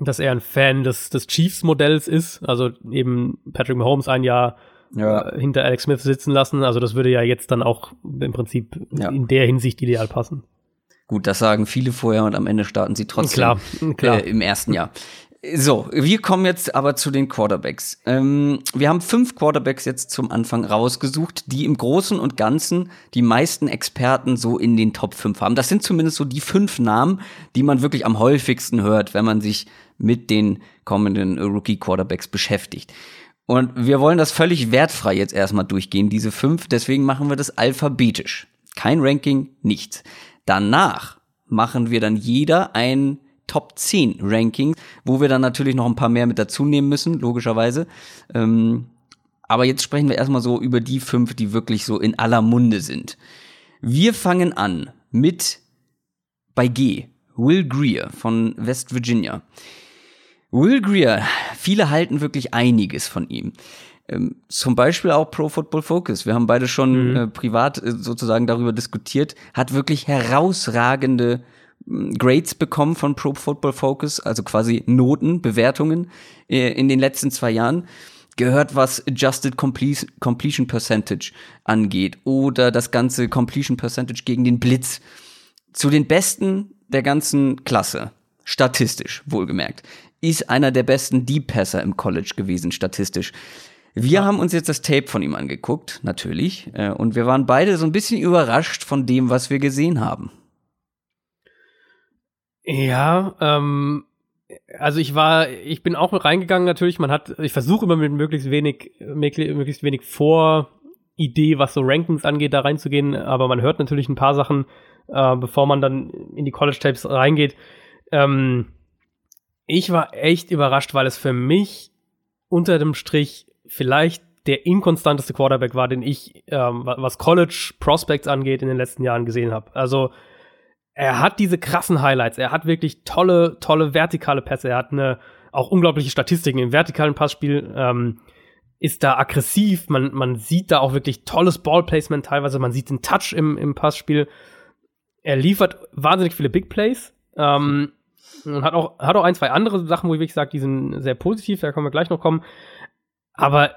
[SPEAKER 1] dass er ein Fan des, des Chiefs-Modells ist. Also eben Patrick Mahomes ein Jahr ja. äh, hinter Alex Smith sitzen lassen. Also das würde ja jetzt dann auch im Prinzip ja. in der Hinsicht ideal passen.
[SPEAKER 2] Gut, das sagen viele vorher und am Ende starten sie trotzdem
[SPEAKER 1] klar, klar.
[SPEAKER 2] Äh, im ersten Jahr. So, wir kommen jetzt aber zu den Quarterbacks. Ähm, wir haben fünf Quarterbacks jetzt zum Anfang rausgesucht, die im Großen und Ganzen die meisten Experten so in den Top 5 haben. Das sind zumindest so die fünf Namen, die man wirklich am häufigsten hört, wenn man sich mit den kommenden Rookie-Quarterbacks beschäftigt. Und wir wollen das völlig wertfrei jetzt erstmal durchgehen, diese fünf. Deswegen machen wir das alphabetisch. Kein Ranking, nichts. Danach machen wir dann jeder ein Top 10 Ranking, wo wir dann natürlich noch ein paar mehr mit dazu nehmen müssen, logischerweise. Ähm, aber jetzt sprechen wir erstmal so über die fünf, die wirklich so in aller Munde sind. Wir fangen an mit bei G, Will Greer von West Virginia. Will Greer, viele halten wirklich einiges von ihm. Ähm, zum Beispiel auch Pro Football Focus. Wir haben beide schon mhm. äh, privat äh, sozusagen darüber diskutiert. Hat wirklich herausragende hm, Grades bekommen von Pro Football Focus, also quasi Noten, Bewertungen äh, in den letzten zwei Jahren. Gehört, was Adjusted Completion Percentage angeht oder das ganze Completion Percentage gegen den Blitz. Zu den Besten der ganzen Klasse, statistisch wohlgemerkt, ist einer der besten Deep Passer im College gewesen, statistisch. Wir haben uns jetzt das Tape von ihm angeguckt, natürlich, äh, und wir waren beide so ein bisschen überrascht von dem, was wir gesehen haben.
[SPEAKER 1] Ja, ähm, also ich war, ich bin auch reingegangen natürlich. Man hat, ich versuche immer mit möglichst wenig, möglichst wenig Voridee, was so Rankings angeht, da reinzugehen. Aber man hört natürlich ein paar Sachen, äh, bevor man dann in die College Tapes reingeht. Ähm, ich war echt überrascht, weil es für mich unter dem Strich vielleicht der inkonstanteste Quarterback war, den ich, ähm, was College Prospects angeht, in den letzten Jahren gesehen habe. Also er hat diese krassen Highlights, er hat wirklich tolle, tolle vertikale Pässe, er hat eine auch unglaubliche Statistiken im vertikalen Passspiel, ähm, ist da aggressiv, man, man sieht da auch wirklich tolles Ballplacement teilweise, man sieht den Touch im, im Passspiel. Er liefert wahnsinnig viele Big Plays. Ähm, und hat auch, hat auch ein, zwei andere Sachen, wo ich wirklich sage, die sind sehr positiv, da können wir gleich noch kommen. Aber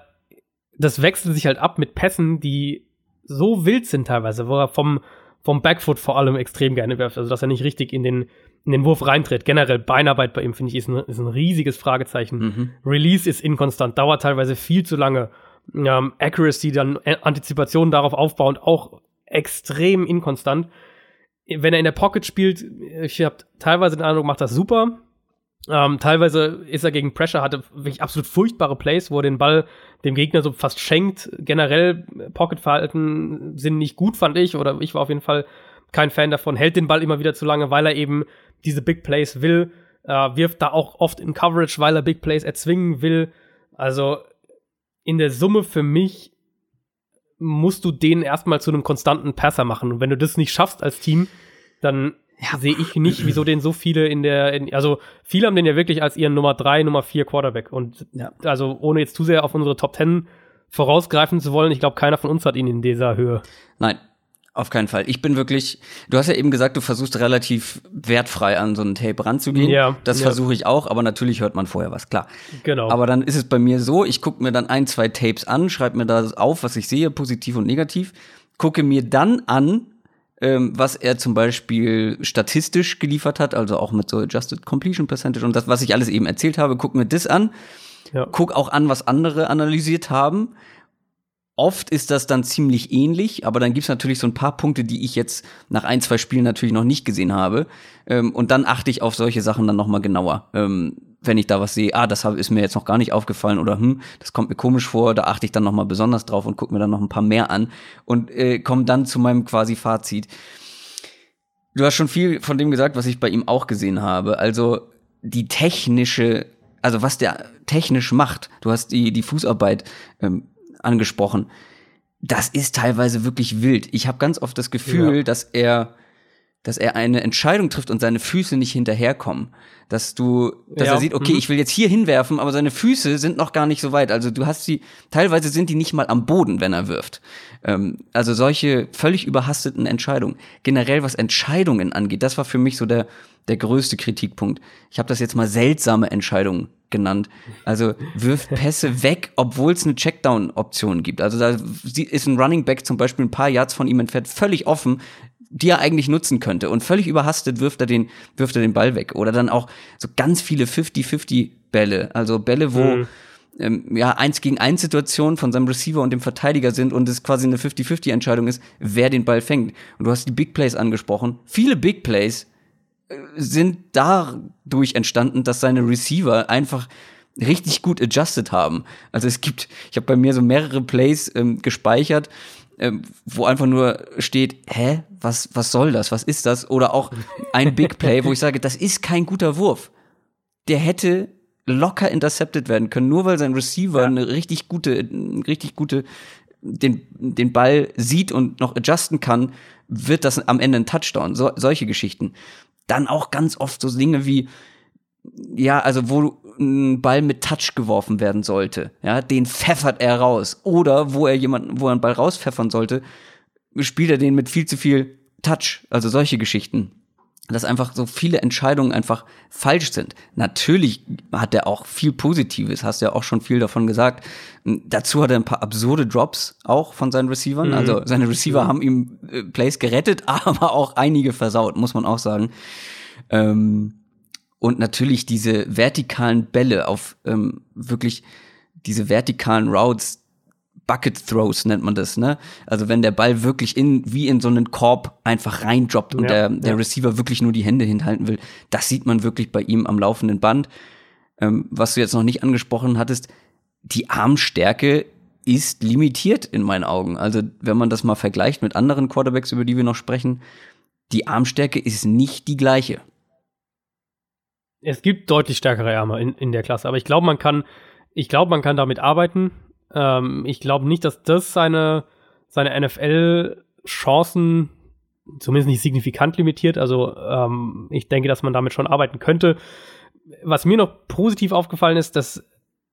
[SPEAKER 1] das wechselt sich halt ab mit Pässen, die so wild sind teilweise, wo er vom, vom Backfoot vor allem extrem gerne wirft. Also, dass er nicht richtig in den, in den Wurf reintritt. Generell Beinarbeit bei ihm, finde ich, ist ein, ist ein riesiges Fragezeichen. Mhm. Release ist inkonstant, dauert teilweise viel zu lange. Ähm, Accuracy, dann Antizipation darauf aufbauend, auch extrem inkonstant. Wenn er in der Pocket spielt, ich habe teilweise den Eindruck, macht das super. Ähm, teilweise ist er gegen Pressure, hatte wirklich absolut furchtbare Plays, wo er den Ball dem Gegner so fast schenkt. Generell Pocket-Verhalten sind nicht gut, fand ich, oder ich war auf jeden Fall kein Fan davon. Hält den Ball immer wieder zu lange, weil er eben diese Big Plays will. Äh, wirft da auch oft in Coverage, weil er Big Plays erzwingen will. Also in der Summe für mich musst du den erstmal zu einem konstanten Passer machen. Und wenn du das nicht schaffst als Team, dann ja. sehe ich nicht, wieso den so viele in der, in, also viele haben den ja wirklich als ihren Nummer drei, Nummer vier Quarterback. Und ja. also ohne jetzt zu sehr auf unsere Top Ten vorausgreifen zu wollen, ich glaube, keiner von uns hat ihn in dieser Höhe.
[SPEAKER 2] Nein, auf keinen Fall. Ich bin wirklich, du hast ja eben gesagt, du versuchst relativ wertfrei an so ein Tape ranzugehen. Ja. Das ja. versuche ich auch, aber natürlich hört man vorher was, klar. Genau. Aber dann ist es bei mir so, ich gucke mir dann ein, zwei Tapes an, schreibe mir da auf, was ich sehe, positiv und negativ, gucke mir dann an, ähm, was er zum Beispiel statistisch geliefert hat, also auch mit so Adjusted Completion Percentage und das, was ich alles eben erzählt habe, guck mir das an. Ja. Guck auch an, was andere analysiert haben. Oft ist das dann ziemlich ähnlich, aber dann gibt's natürlich so ein paar Punkte, die ich jetzt nach ein, zwei Spielen natürlich noch nicht gesehen habe. Ähm, und dann achte ich auf solche Sachen dann noch mal genauer. Ähm, wenn ich da was sehe, ah, das ist mir jetzt noch gar nicht aufgefallen oder hm, das kommt mir komisch vor, da achte ich dann noch mal besonders drauf und gucke mir dann noch ein paar mehr an und äh, komme dann zu meinem quasi Fazit. Du hast schon viel von dem gesagt, was ich bei ihm auch gesehen habe. Also die technische, also was der technisch macht. Du hast die die Fußarbeit ähm, angesprochen. Das ist teilweise wirklich wild. Ich habe ganz oft das Gefühl, ja. dass er dass er eine Entscheidung trifft und seine Füße nicht hinterherkommen. Dass du, dass ja. er sieht, okay, mhm. ich will jetzt hier hinwerfen, aber seine Füße sind noch gar nicht so weit. Also du hast sie, teilweise sind die nicht mal am Boden, wenn er wirft. Ähm, also solche völlig überhasteten Entscheidungen. Generell, was Entscheidungen angeht, das war für mich so der, der größte Kritikpunkt. Ich habe das jetzt mal seltsame Entscheidungen genannt. Also wirft Pässe weg, obwohl es eine Checkdown-Option gibt. Also da ist ein Running Back zum Beispiel ein paar Yards von ihm entfernt, völlig offen, die er eigentlich nutzen könnte. Und völlig überhastet wirft er den, wirft er den Ball weg. Oder dann auch so ganz viele 50-50 Bälle. Also Bälle, wo mhm. ähm, ja eins gegen eins Situationen von seinem Receiver und dem Verteidiger sind und es quasi eine 50-50 Entscheidung ist, wer den Ball fängt. Und du hast die Big Plays angesprochen. Viele Big Plays äh, sind dadurch entstanden, dass seine Receiver einfach richtig gut adjusted haben. Also es gibt, ich habe bei mir so mehrere Plays ähm, gespeichert, ähm, wo einfach nur steht, hä, was, was soll das, was ist das? Oder auch ein Big Play, wo ich sage, das ist kein guter Wurf. Der hätte locker intercepted werden können, nur weil sein Receiver ja. eine richtig gute, richtig gute, den, den Ball sieht und noch adjusten kann, wird das am Ende ein Touchdown. So, solche Geschichten. Dann auch ganz oft so Dinge wie, ja, also wo ein Ball mit Touch geworfen werden sollte, ja, den pfeffert er raus. Oder wo er jemanden, wo er einen Ball rauspfeffern sollte, spielt er den mit viel zu viel Touch. Also solche Geschichten dass einfach so viele Entscheidungen einfach falsch sind. Natürlich hat er auch viel Positives, hast ja auch schon viel davon gesagt. Dazu hat er ein paar absurde Drops auch von seinen Receivern. Mhm. Also seine Receiver mhm. haben ihm äh, Plays gerettet, aber auch einige versaut, muss man auch sagen. Ähm, und natürlich diese vertikalen Bälle auf ähm, wirklich diese vertikalen Routes, Bucket Throws nennt man das, ne? Also wenn der Ball wirklich in, wie in so einen Korb einfach reindroppt und ja, der, der ja. Receiver wirklich nur die Hände hinhalten will, das sieht man wirklich bei ihm am laufenden Band. Ähm, was du jetzt noch nicht angesprochen hattest, die Armstärke ist limitiert in meinen Augen. Also wenn man das mal vergleicht mit anderen Quarterbacks, über die wir noch sprechen, die Armstärke ist nicht die gleiche.
[SPEAKER 1] Es gibt deutlich stärkere Arme in, in der Klasse, aber ich glaube, man kann, ich glaube, man kann damit arbeiten. Ähm, ich glaube nicht, dass das seine, seine NFL-Chancen zumindest nicht signifikant limitiert. Also ähm, ich denke, dass man damit schon arbeiten könnte. Was mir noch positiv aufgefallen ist, dass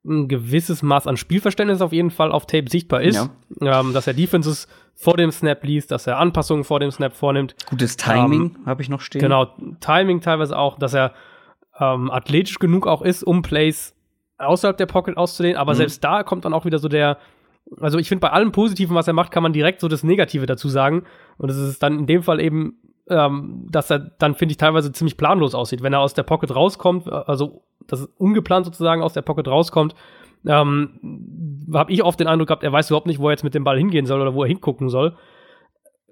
[SPEAKER 1] ein gewisses Maß an Spielverständnis auf jeden Fall auf Tape sichtbar ist. Ja. Ähm, dass er Defenses vor dem Snap liest, dass er Anpassungen vor dem Snap vornimmt.
[SPEAKER 2] Gutes Timing ähm, habe ich noch stehen.
[SPEAKER 1] Genau, Timing teilweise auch, dass er ähm, athletisch genug auch ist, um Plays außerhalb der Pocket auszudehnen, aber mhm. selbst da kommt dann auch wieder so der, also ich finde, bei allem Positiven, was er macht, kann man direkt so das Negative dazu sagen. Und es ist dann in dem Fall eben, ähm, dass er dann, finde ich, teilweise ziemlich planlos aussieht. Wenn er aus der Pocket rauskommt, also das ist ungeplant sozusagen aus der Pocket rauskommt, ähm, habe ich oft den Eindruck gehabt, er weiß überhaupt nicht, wo er jetzt mit dem Ball hingehen soll oder wo er hingucken soll.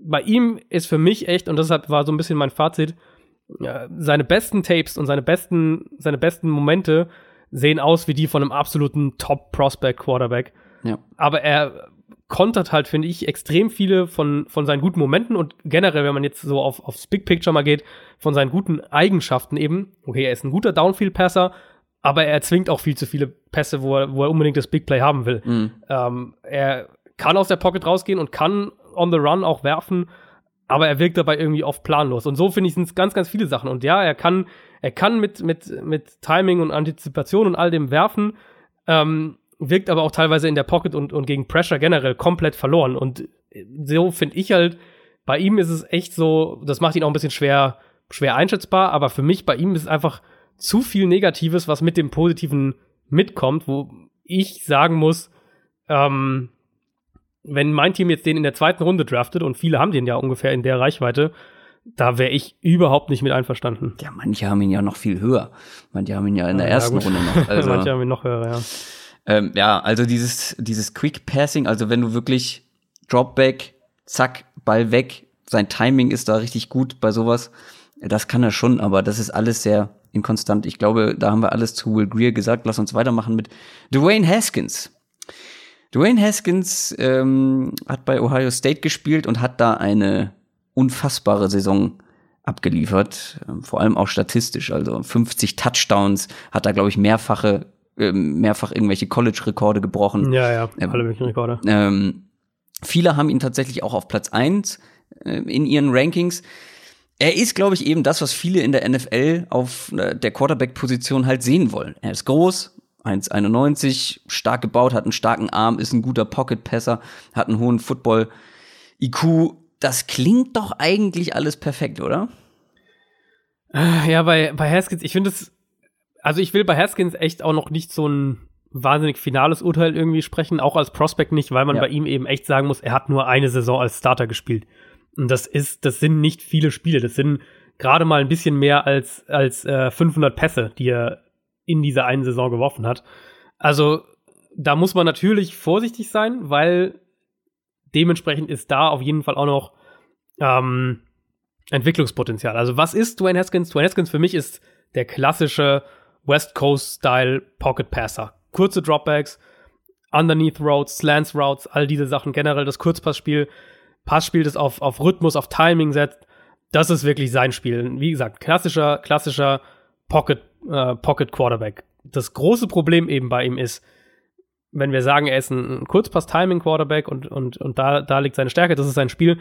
[SPEAKER 1] Bei ihm ist für mich echt, und deshalb war so ein bisschen mein Fazit, ja, seine besten Tapes und seine besten, seine besten Momente sehen aus wie die von einem absoluten Top-Prospect-Quarterback. Ja. Aber er kontert halt, finde ich, extrem viele von, von seinen guten Momenten und generell, wenn man jetzt so auf, aufs Big Picture mal geht, von seinen guten Eigenschaften eben. Okay, er ist ein guter Downfield-Passer, aber er zwingt auch viel zu viele Pässe, wo er, wo er unbedingt das Big Play haben will. Mhm. Ähm, er kann aus der Pocket rausgehen und kann on the run auch werfen, aber er wirkt dabei irgendwie oft planlos. Und so finde ich, sind es ganz, ganz viele Sachen. Und ja, er kann er kann mit, mit, mit Timing und Antizipation und all dem werfen, ähm, wirkt aber auch teilweise in der Pocket und, und gegen Pressure generell komplett verloren. Und so finde ich halt, bei ihm ist es echt so, das macht ihn auch ein bisschen schwer, schwer einschätzbar, aber für mich bei ihm ist es einfach zu viel Negatives, was mit dem Positiven mitkommt, wo ich sagen muss, ähm, wenn mein Team jetzt den in der zweiten Runde draftet und viele haben den ja ungefähr in der Reichweite, da wäre ich überhaupt nicht mit einverstanden.
[SPEAKER 2] Ja, manche haben ihn ja noch viel höher. Manche haben ihn ja in der ja, ersten ja, Runde noch.
[SPEAKER 1] Also, manche haben ihn noch höher, ja.
[SPEAKER 2] Ähm, ja, also dieses, dieses Quick Passing, also wenn du wirklich Dropback, zack, Ball weg, sein Timing ist da richtig gut bei sowas. Das kann er schon, aber das ist alles sehr inkonstant. Ich glaube, da haben wir alles zu Will Greer gesagt. Lass uns weitermachen mit Dwayne Haskins. Dwayne Haskins ähm, hat bei Ohio State gespielt und hat da eine unfassbare Saison abgeliefert, ähm, vor allem auch statistisch. Also 50 Touchdowns hat er, glaube ich, mehrfache, ähm, mehrfach irgendwelche College-Rekorde gebrochen.
[SPEAKER 1] Ja, ja, ähm, alle möglichen Rekorde.
[SPEAKER 2] Ähm, viele haben ihn tatsächlich auch auf Platz eins äh, in ihren Rankings. Er ist, glaube ich, eben das, was viele in der NFL auf äh, der Quarterback-Position halt sehen wollen. Er ist groß, 1,91, stark gebaut, hat einen starken Arm, ist ein guter Pocket-Passer, hat einen hohen Football-IQ, das klingt doch eigentlich alles perfekt, oder?
[SPEAKER 1] Äh, ja, bei, bei Haskins, ich finde es, also ich will bei Haskins echt auch noch nicht so ein wahnsinnig finales Urteil irgendwie sprechen, auch als Prospect nicht, weil man ja. bei ihm eben echt sagen muss, er hat nur eine Saison als Starter gespielt. Und das ist, das sind nicht viele Spiele, das sind gerade mal ein bisschen mehr als, als äh, 500 Pässe, die er in dieser einen Saison geworfen hat. Also da muss man natürlich vorsichtig sein, weil dementsprechend ist da auf jeden Fall auch noch ähm, Entwicklungspotenzial. Also was ist Dwayne Haskins? Dwayne Haskins für mich ist der klassische West Coast-Style Pocket Passer. Kurze Dropbacks, Underneath Routes, Slants Routes, all diese Sachen, generell das Kurzpassspiel, Passspiel, das auf, auf Rhythmus, auf Timing setzt. Das ist wirklich sein Spiel. Wie gesagt, klassischer, klassischer Pocket, äh, Pocket Quarterback. Das große Problem eben bei ihm ist, wenn wir sagen, er ist ein Kurzpass-Timing-Quarterback und, und, und da, da liegt seine Stärke, das ist sein Spiel,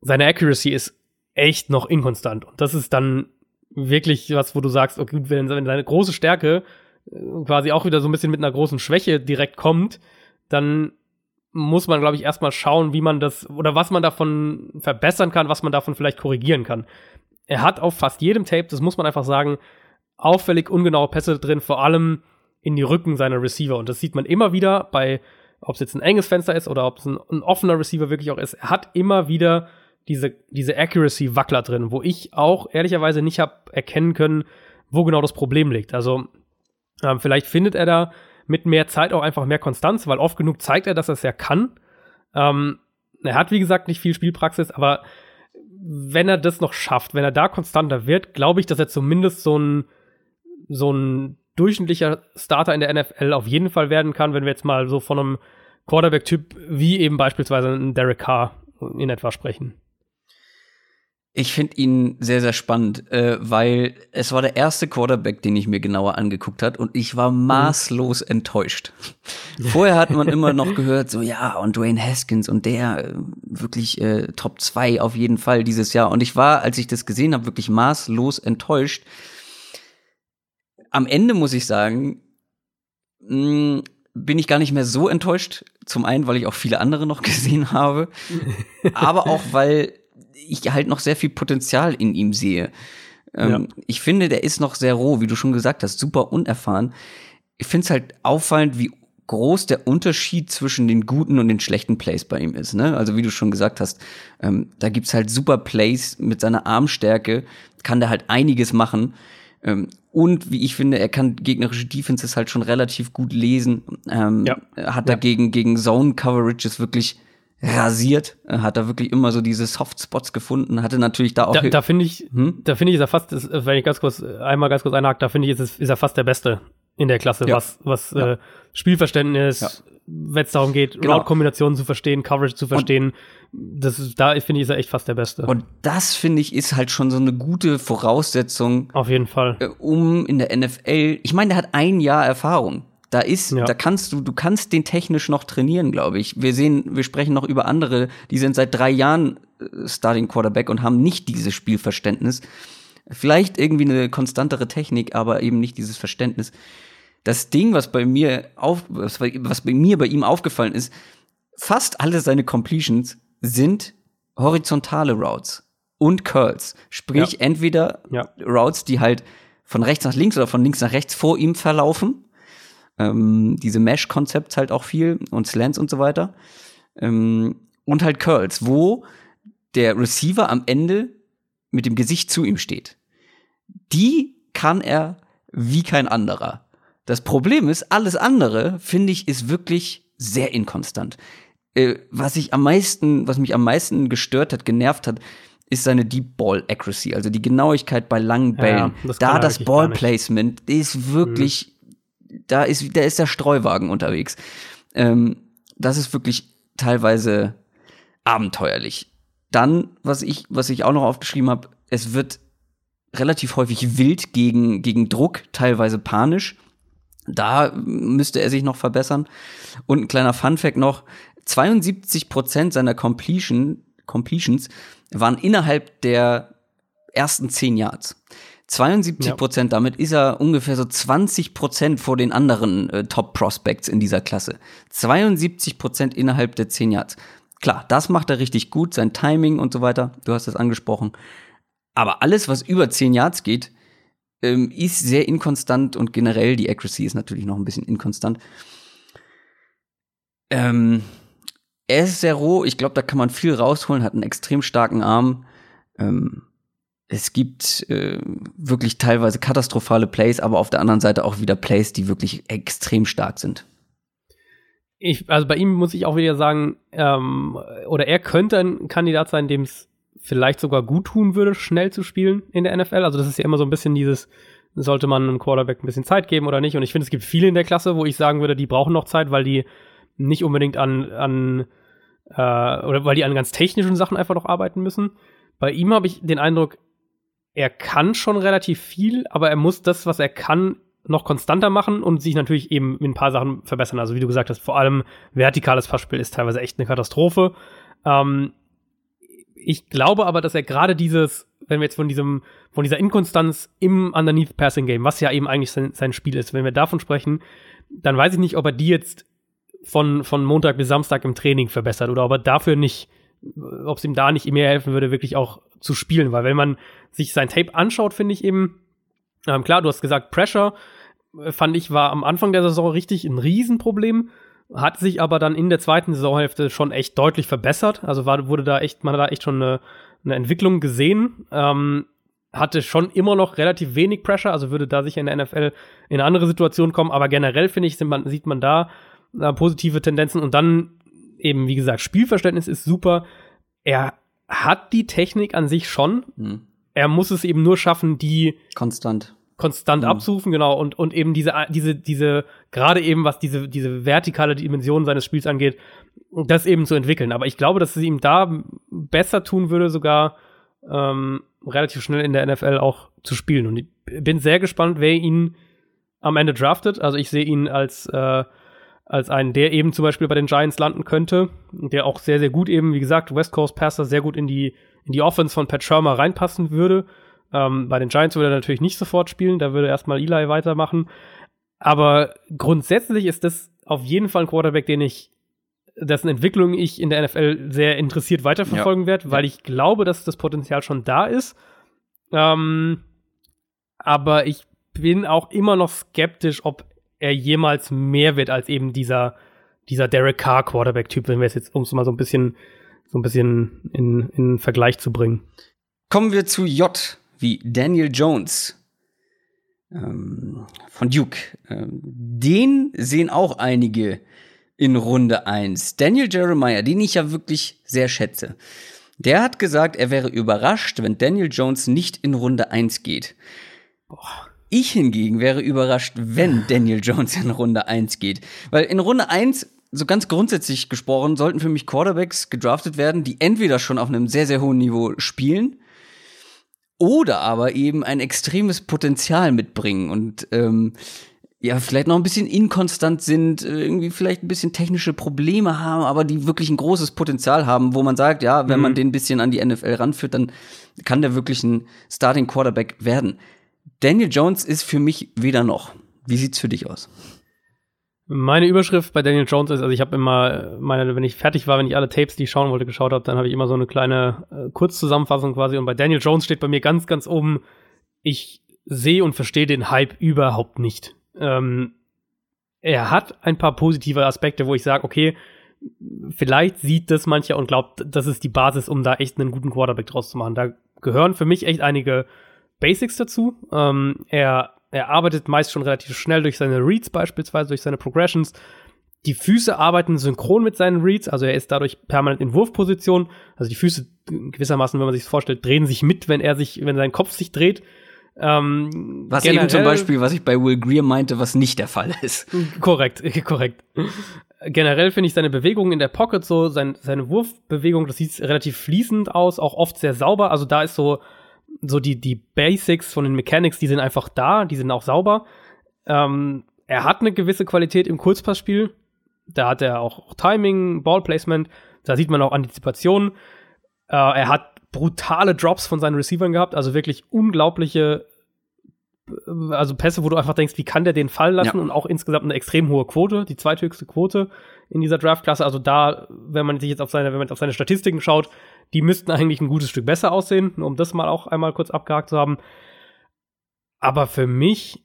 [SPEAKER 1] seine Accuracy ist echt noch inkonstant. Und das ist dann wirklich was, wo du sagst, okay, wenn, wenn seine große Stärke äh, quasi auch wieder so ein bisschen mit einer großen Schwäche direkt kommt, dann muss man, glaube ich, erstmal schauen, wie man das oder was man davon verbessern kann, was man davon vielleicht korrigieren kann. Er hat auf fast jedem Tape, das muss man einfach sagen, auffällig ungenaue Pässe drin, vor allem in die Rücken seiner Receiver. Und das sieht man immer wieder bei, ob es jetzt ein enges Fenster ist oder ob es ein, ein, offener Receiver wirklich auch ist. Er hat immer wieder diese, diese Accuracy-Wackler drin, wo ich auch ehrlicherweise nicht habe erkennen können, wo genau das Problem liegt. Also ähm, vielleicht findet er da mit mehr Zeit auch einfach mehr Konstanz, weil oft genug zeigt er, dass er es ja kann. Ähm, er hat, wie gesagt, nicht viel Spielpraxis, aber wenn er das noch schafft, wenn er da konstanter wird, glaube ich, dass er zumindest so ein, so ein durchschnittlicher Starter in der NFL auf jeden Fall werden kann, wenn wir jetzt mal so von einem Quarterback-Typ wie eben beispielsweise ein Derek Carr in etwa sprechen.
[SPEAKER 2] Ich finde ihn sehr, sehr spannend, äh, weil es war der erste Quarterback, den ich mir genauer angeguckt hat und ich war mhm. maßlos enttäuscht. Vorher hat man immer noch gehört, so ja, und Dwayne Haskins und der äh, wirklich äh, Top 2 auf jeden Fall dieses Jahr. Und ich war, als ich das gesehen habe, wirklich maßlos enttäuscht. Am Ende muss ich sagen, mh, mm, bin ich gar nicht mehr so enttäuscht. Zum einen, weil ich auch viele andere noch gesehen habe, aber auch, weil ich halt noch sehr viel Potenzial in ihm sehe. Ähm, ja. Ich finde, der ist noch sehr roh, wie du schon gesagt hast, super unerfahren. Ich finde es halt auffallend, wie groß der Unterschied zwischen den guten und den schlechten Plays bei ihm ist. Ne? Also wie du schon gesagt hast, ähm, da gibt's halt super Plays mit seiner Armstärke, kann der halt einiges machen. Ähm, und wie ich finde, er kann gegnerische Defenses halt schon relativ gut lesen. Ähm, ja. Hat dagegen ja. gegen Zone Coverages wirklich rasiert, hat da wirklich immer so diese Softspots gefunden, hatte natürlich da auch.
[SPEAKER 1] Da, da finde ich, hm? da finde ich, ist er fast, ist, wenn ich ganz kurz, einmal ganz kurz einhake, da finde ich, ist, ist er fast der Beste in der Klasse, ja. was, was ja. äh, Spielverständnis. Wenn es darum geht, genau. Route-Kombinationen zu verstehen, Coverage zu verstehen, und das ist, da finde ich, ist er echt fast der Beste.
[SPEAKER 2] Und das finde ich ist halt schon so eine gute Voraussetzung.
[SPEAKER 1] Auf jeden Fall.
[SPEAKER 2] Äh, um in der NFL, ich meine, der hat ein Jahr Erfahrung. Da ist, ja. da kannst du, du kannst den technisch noch trainieren, glaube ich. Wir sehen, wir sprechen noch über andere, die sind seit drei Jahren äh, Starting Quarterback und haben nicht dieses Spielverständnis. Vielleicht irgendwie eine konstantere Technik, aber eben nicht dieses Verständnis. Das Ding, was bei mir auf, was, was bei mir bei ihm aufgefallen ist, fast alle seine Completions sind horizontale Routes und Curls. Sprich, ja. entweder ja. Routes, die halt von rechts nach links oder von links nach rechts vor ihm verlaufen ähm, diese Mesh-Konzepts halt auch viel und Slants und so weiter. Ähm, und halt Curls, wo der Receiver am Ende mit dem Gesicht zu ihm steht. Die kann er wie kein anderer. Das Problem ist, alles andere, finde ich, ist wirklich sehr inkonstant. Äh, was ich am meisten, was mich am meisten gestört hat, genervt hat, ist seine Deep Ball Accuracy, also die Genauigkeit bei langen Bällen. Ja, das da das Ball Placement ist wirklich da ist, da ist der Streuwagen unterwegs. Ähm, das ist wirklich teilweise abenteuerlich. Dann, was ich, was ich auch noch aufgeschrieben habe, es wird relativ häufig wild gegen, gegen Druck, teilweise panisch. Da müsste er sich noch verbessern. Und ein kleiner Funfact noch, 72 Prozent seiner Completion, Completions waren innerhalb der ersten zehn Yards. 72 Prozent, ja. damit ist er ungefähr so 20 Prozent vor den anderen äh, Top Prospects in dieser Klasse. 72 Prozent innerhalb der 10 Yards. Klar, das macht er richtig gut, sein Timing und so weiter. Du hast das angesprochen. Aber alles, was über 10 Yards geht, ähm, ist sehr inkonstant und generell die Accuracy ist natürlich noch ein bisschen inkonstant. Ähm, er ist sehr roh. Ich glaube, da kann man viel rausholen, hat einen extrem starken Arm. Ähm, es gibt äh, wirklich teilweise katastrophale Plays, aber auf der anderen Seite auch wieder Plays, die wirklich extrem stark sind.
[SPEAKER 1] Ich, also bei ihm muss ich auch wieder sagen, ähm, oder er könnte ein Kandidat sein, dem es vielleicht sogar gut tun würde, schnell zu spielen in der NFL. Also das ist ja immer so ein bisschen dieses, sollte man einem Quarterback ein bisschen Zeit geben oder nicht. Und ich finde, es gibt viele in der Klasse, wo ich sagen würde, die brauchen noch Zeit, weil die nicht unbedingt an, an äh, oder weil die an ganz technischen Sachen einfach noch arbeiten müssen. Bei ihm habe ich den Eindruck, er kann schon relativ viel, aber er muss das, was er kann, noch konstanter machen und sich natürlich eben in ein paar Sachen verbessern. Also wie du gesagt hast, vor allem vertikales Passspiel ist teilweise echt eine Katastrophe. Ähm, ich glaube aber, dass er gerade dieses, wenn wir jetzt von diesem, von dieser Inkonstanz im Underneath Passing Game, was ja eben eigentlich sein, sein Spiel ist, wenn wir davon sprechen, dann weiß ich nicht, ob er die jetzt von, von Montag bis Samstag im Training verbessert oder ob er dafür nicht, ob es ihm da nicht mehr helfen würde, wirklich auch zu spielen, weil wenn man sich sein Tape anschaut, finde ich eben, ähm, klar, du hast gesagt, Pressure, äh, fand ich, war am Anfang der Saison richtig ein Riesenproblem hat sich aber dann in der zweiten Saisonhälfte schon echt deutlich verbessert. Also war, wurde da echt, man hat da echt schon eine, eine Entwicklung gesehen. Ähm, hatte schon immer noch relativ wenig Pressure, also würde da sicher in der NFL in eine andere Situation kommen. Aber generell finde ich, man, sieht man da äh, positive Tendenzen und dann eben, wie gesagt, Spielverständnis ist super. Er hat die Technik an sich schon. Mhm. Er muss es eben nur schaffen, die
[SPEAKER 2] konstant
[SPEAKER 1] konstant mhm. abzurufen, genau, und, und eben diese, diese, diese, gerade eben, was diese, diese vertikale Dimension seines Spiels angeht, das eben zu entwickeln. Aber ich glaube, dass es ihm da besser tun würde, sogar ähm, relativ schnell in der NFL auch zu spielen. Und ich bin sehr gespannt, wer ihn am Ende draftet. Also ich sehe ihn als, äh, als einen, der eben zum Beispiel bei den Giants landen könnte, der auch sehr, sehr gut eben, wie gesagt, West Coast Passer sehr gut in die, in die Offense von Pat Shermer reinpassen würde. Ähm, bei den Giants würde er natürlich nicht sofort spielen, da würde erstmal Eli weitermachen. Aber grundsätzlich ist das auf jeden Fall ein Quarterback, den ich, dessen Entwicklung ich in der NFL sehr interessiert weiterverfolgen ja. werde, weil ich glaube, dass das Potenzial schon da ist. Ähm, aber ich bin auch immer noch skeptisch, ob er jemals mehr wird als eben dieser, dieser Derek Carr Quarterback-Typ, wenn wir es jetzt, um es mal so ein bisschen, so ein bisschen in, in Vergleich zu bringen.
[SPEAKER 2] Kommen wir zu J wie Daniel Jones ähm, von Duke. Ähm, den sehen auch einige in Runde 1. Daniel Jeremiah, den ich ja wirklich sehr schätze. Der hat gesagt, er wäre überrascht, wenn Daniel Jones nicht in Runde 1 geht. Boah. Ich hingegen wäre überrascht, wenn Daniel Jones in Runde 1 geht. Weil in Runde 1, so ganz grundsätzlich gesprochen, sollten für mich Quarterbacks gedraftet werden, die entweder schon auf einem sehr, sehr hohen Niveau spielen oder aber eben ein extremes Potenzial mitbringen und ähm, ja, vielleicht noch ein bisschen inkonstant sind, äh, irgendwie vielleicht ein bisschen technische Probleme haben, aber die wirklich ein großes Potenzial haben, wo man sagt, ja, wenn mhm. man den ein bisschen an die NFL ranführt, dann kann der wirklich ein Starting Quarterback werden. Daniel Jones ist für mich weder noch. Wie sieht's für dich aus?
[SPEAKER 1] Meine Überschrift bei Daniel Jones ist, also ich habe immer, meine, wenn ich fertig war, wenn ich alle Tapes, die ich schauen wollte, geschaut habe, dann habe ich immer so eine kleine äh, Kurzzusammenfassung quasi. Und bei Daniel Jones steht bei mir ganz, ganz oben, ich sehe und verstehe den Hype überhaupt nicht. Ähm, er hat ein paar positive Aspekte, wo ich sage, okay, vielleicht sieht das mancher und glaubt, das ist die Basis, um da echt einen guten Quarterback draus zu machen. Da gehören für mich echt einige Basics dazu. Ähm, er er arbeitet meist schon relativ schnell durch seine Reads beispielsweise, durch seine Progressions. Die Füße arbeiten synchron mit seinen Reads, also er ist dadurch permanent in Wurfposition. Also die Füße gewissermaßen, wenn man sich das vorstellt, drehen sich mit, wenn er sich, wenn sein Kopf sich dreht.
[SPEAKER 2] Ähm, was generell, eben zum Beispiel, was ich bei Will Greer meinte, was nicht der Fall ist.
[SPEAKER 1] Korrekt, korrekt. Generell finde ich seine Bewegung in der Pocket so, sein, seine Wurfbewegung, das sieht relativ fließend aus, auch oft sehr sauber. Also da ist so so die, die Basics von den Mechanics, die sind einfach da, die sind auch sauber. Ähm, er hat eine gewisse Qualität im Kurzpassspiel. Da hat er auch, Timing, Ballplacement. Da sieht man auch Antizipation. Äh, er hat brutale Drops von seinen Receivern gehabt, also wirklich unglaubliche, äh, also Pässe, wo du einfach denkst, wie kann der den fallen lassen ja. und auch insgesamt eine extrem hohe Quote, die zweithöchste Quote in dieser Draftklasse. Also da, wenn man sich jetzt auf seine, wenn man auf seine Statistiken schaut, die müssten eigentlich ein gutes Stück besser aussehen, um das mal auch einmal kurz abgehakt zu haben. Aber für mich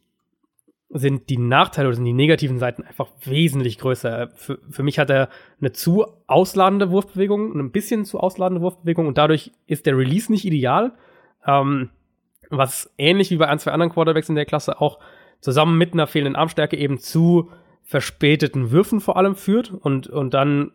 [SPEAKER 1] sind die Nachteile oder sind die negativen Seiten einfach wesentlich größer. Für, für mich hat er eine zu ausladende Wurfbewegung, ein bisschen zu ausladende Wurfbewegung und dadurch ist der Release nicht ideal. Ähm, was ähnlich wie bei ein, zwei anderen Quarterbacks in der Klasse auch zusammen mit einer fehlenden Armstärke eben zu verspäteten Würfen vor allem führt und, und dann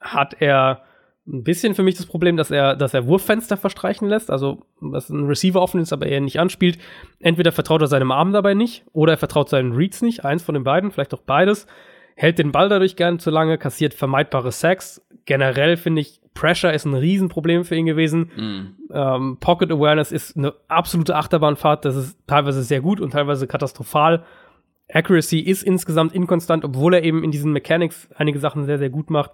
[SPEAKER 1] hat er ein bisschen für mich das Problem, dass er, dass er Wurffenster verstreichen lässt, also was ein Receiver offen ist, aber er nicht anspielt. Entweder vertraut er seinem Arm dabei nicht oder er vertraut seinen Reads nicht, eins von den beiden, vielleicht auch beides. Hält den Ball dadurch gern zu lange, kassiert vermeidbare Sacks. Generell finde ich, Pressure ist ein Riesenproblem für ihn gewesen. Mm. Ähm, Pocket Awareness ist eine absolute Achterbahnfahrt, das ist teilweise sehr gut und teilweise katastrophal. Accuracy ist insgesamt inkonstant, obwohl er eben in diesen Mechanics einige Sachen sehr, sehr gut macht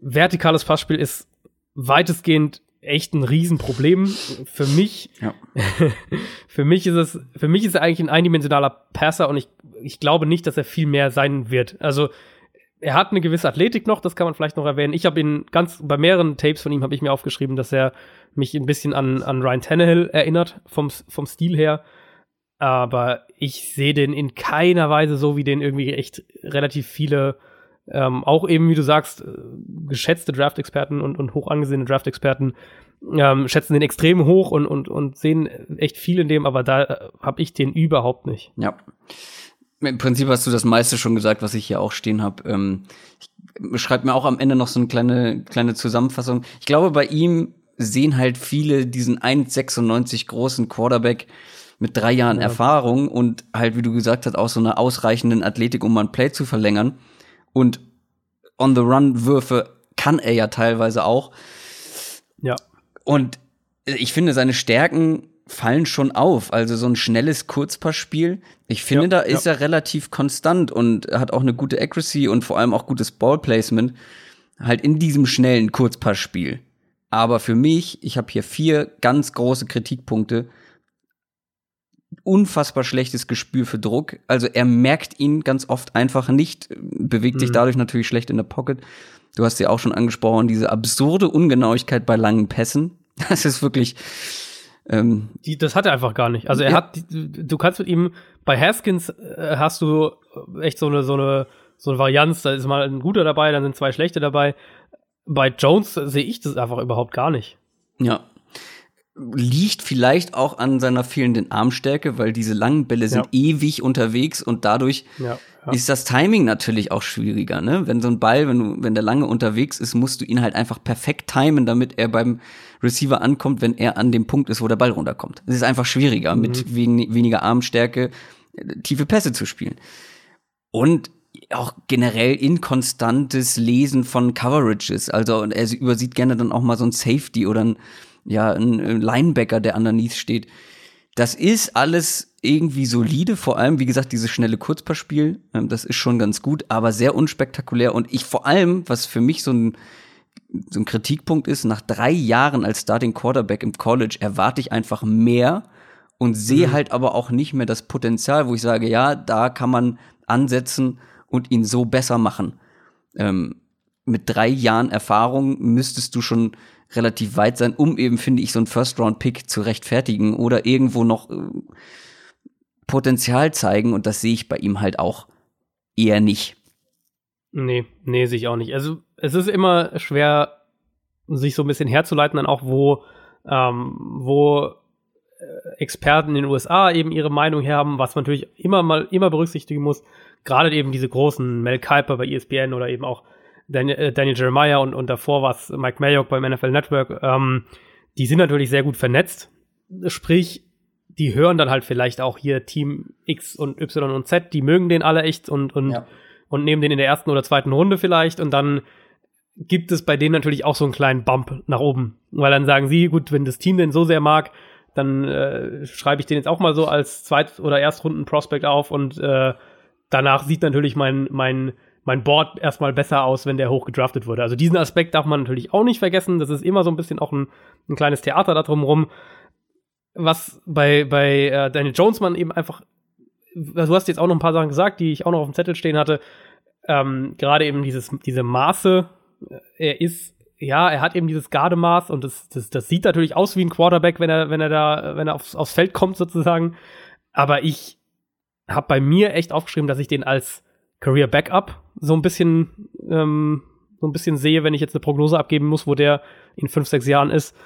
[SPEAKER 1] vertikales Passspiel ist weitestgehend echt ein Riesenproblem. Für mich, ja. für mich ist es, für mich ist er eigentlich ein eindimensionaler Passer und ich, ich glaube nicht, dass er viel mehr sein wird. Also er hat eine gewisse Athletik noch, das kann man vielleicht noch erwähnen. Ich habe ihn ganz bei mehreren Tapes von ihm habe ich mir aufgeschrieben, dass er mich ein bisschen an, an Ryan Tannehill erinnert vom, vom Stil her. Aber ich sehe den in keiner Weise so, wie den irgendwie echt relativ viele ähm, auch eben, wie du sagst, äh, geschätzte Draft-Experten und, und hoch angesehene Draft-Experten ähm, schätzen den extrem hoch und, und, und sehen echt viel in dem, aber da äh, habe ich den überhaupt nicht.
[SPEAKER 2] Ja. Im Prinzip hast du das meiste schon gesagt, was ich hier auch stehen habe. Ähm, ich schreibe mir auch am Ende noch so eine kleine, kleine Zusammenfassung. Ich glaube, bei ihm sehen halt viele diesen 1,96 großen Quarterback mit drei Jahren ja. Erfahrung und halt, wie du gesagt hast, auch so einer ausreichenden Athletik, um mal ein Play zu verlängern. Und On-the-Run-Würfe kann er ja teilweise auch.
[SPEAKER 1] Ja.
[SPEAKER 2] Und ich finde, seine Stärken fallen schon auf. Also so ein schnelles Kurzpassspiel. Ich finde, ja, da ist ja. er relativ konstant und hat auch eine gute Accuracy und vor allem auch gutes Ballplacement. Halt in diesem schnellen Kurzpassspiel. Aber für mich, ich habe hier vier ganz große Kritikpunkte unfassbar schlechtes Gespür für Druck. Also er merkt ihn ganz oft einfach nicht, bewegt mhm. sich dadurch natürlich schlecht in der Pocket. Du hast ja auch schon angesprochen, diese absurde Ungenauigkeit bei langen Pässen. Das ist wirklich.
[SPEAKER 1] Ähm, Die, das hat er einfach gar nicht. Also er ja. hat, du kannst mit ihm, bei Haskins äh, hast du echt so eine, so eine, so eine Varianz, da ist mal ein guter dabei, dann sind zwei schlechte dabei. Bei Jones sehe ich das einfach überhaupt gar nicht.
[SPEAKER 2] Ja, liegt vielleicht auch an seiner fehlenden Armstärke, weil diese langen Bälle sind ja. ewig unterwegs und dadurch ja, ja. ist das Timing natürlich auch schwieriger. Ne? Wenn so ein Ball, wenn, du, wenn der lange unterwegs ist, musst du ihn halt einfach perfekt timen, damit er beim Receiver ankommt, wenn er an dem Punkt ist, wo der Ball runterkommt. Es ist einfach schwieriger, mhm. mit wen, weniger Armstärke äh, tiefe Pässe zu spielen. Und auch generell inkonstantes Lesen von Coverages. Also er übersieht gerne dann auch mal so ein Safety oder ein ja, ein Linebacker, der underneath steht. Das ist alles irgendwie solide, vor allem, wie gesagt, dieses schnelle Kurzpassspiel, ähm, das ist schon ganz gut, aber sehr unspektakulär. Und ich vor allem, was für mich so ein, so ein Kritikpunkt ist, nach drei Jahren als Starting Quarterback im College erwarte ich einfach mehr und sehe mhm. halt aber auch nicht mehr das Potenzial, wo ich sage, ja, da kann man ansetzen und ihn so besser machen. Ähm, mit drei Jahren Erfahrung müsstest du schon relativ weit sein, um eben, finde ich, so einen First-Round-Pick zu rechtfertigen oder irgendwo noch äh, Potenzial zeigen. Und das sehe ich bei ihm halt auch eher nicht.
[SPEAKER 1] Nee, nee, sehe ich auch nicht. Also es ist immer schwer, sich so ein bisschen herzuleiten, dann auch, wo, ähm, wo äh, Experten in den USA eben ihre Meinung haben, was man natürlich immer mal immer berücksichtigen muss. Gerade eben diese großen Mel Kiper bei ESPN oder eben auch Daniel, äh, Daniel Jeremiah und, und davor war es Mike Mayock beim NFL Network, ähm, die sind natürlich sehr gut vernetzt. Sprich, die hören dann halt vielleicht auch hier Team X und Y und Z, die mögen den alle echt und, und, ja. und nehmen den in der ersten oder zweiten Runde vielleicht und dann gibt es bei denen natürlich auch so einen kleinen Bump nach oben. Weil dann sagen sie, gut, wenn das Team den so sehr mag, dann äh, schreibe ich den jetzt auch mal so als Zweit- oder Erstrunden-Prospect auf und äh, danach sieht natürlich mein, mein mein Board erstmal besser aus, wenn der hoch gedraftet wurde. Also diesen Aspekt darf man natürlich auch nicht vergessen. Das ist immer so ein bisschen auch ein, ein kleines Theater da drumherum. Was bei, bei äh, Daniel Jones man eben einfach, du hast jetzt auch noch ein paar Sachen gesagt, die ich auch noch auf dem Zettel stehen hatte. Ähm, Gerade eben dieses, diese Maße. Er ist, ja, er hat eben dieses Gardemaß und das, das, das sieht natürlich aus wie ein Quarterback, wenn er, wenn er da, wenn er aufs, aufs Feld kommt sozusagen. Aber ich habe bei mir echt aufgeschrieben, dass ich den als Career Backup so ein bisschen ähm, so ein bisschen sehe, wenn ich jetzt eine Prognose abgeben muss, wo der in fünf, sechs Jahren ist.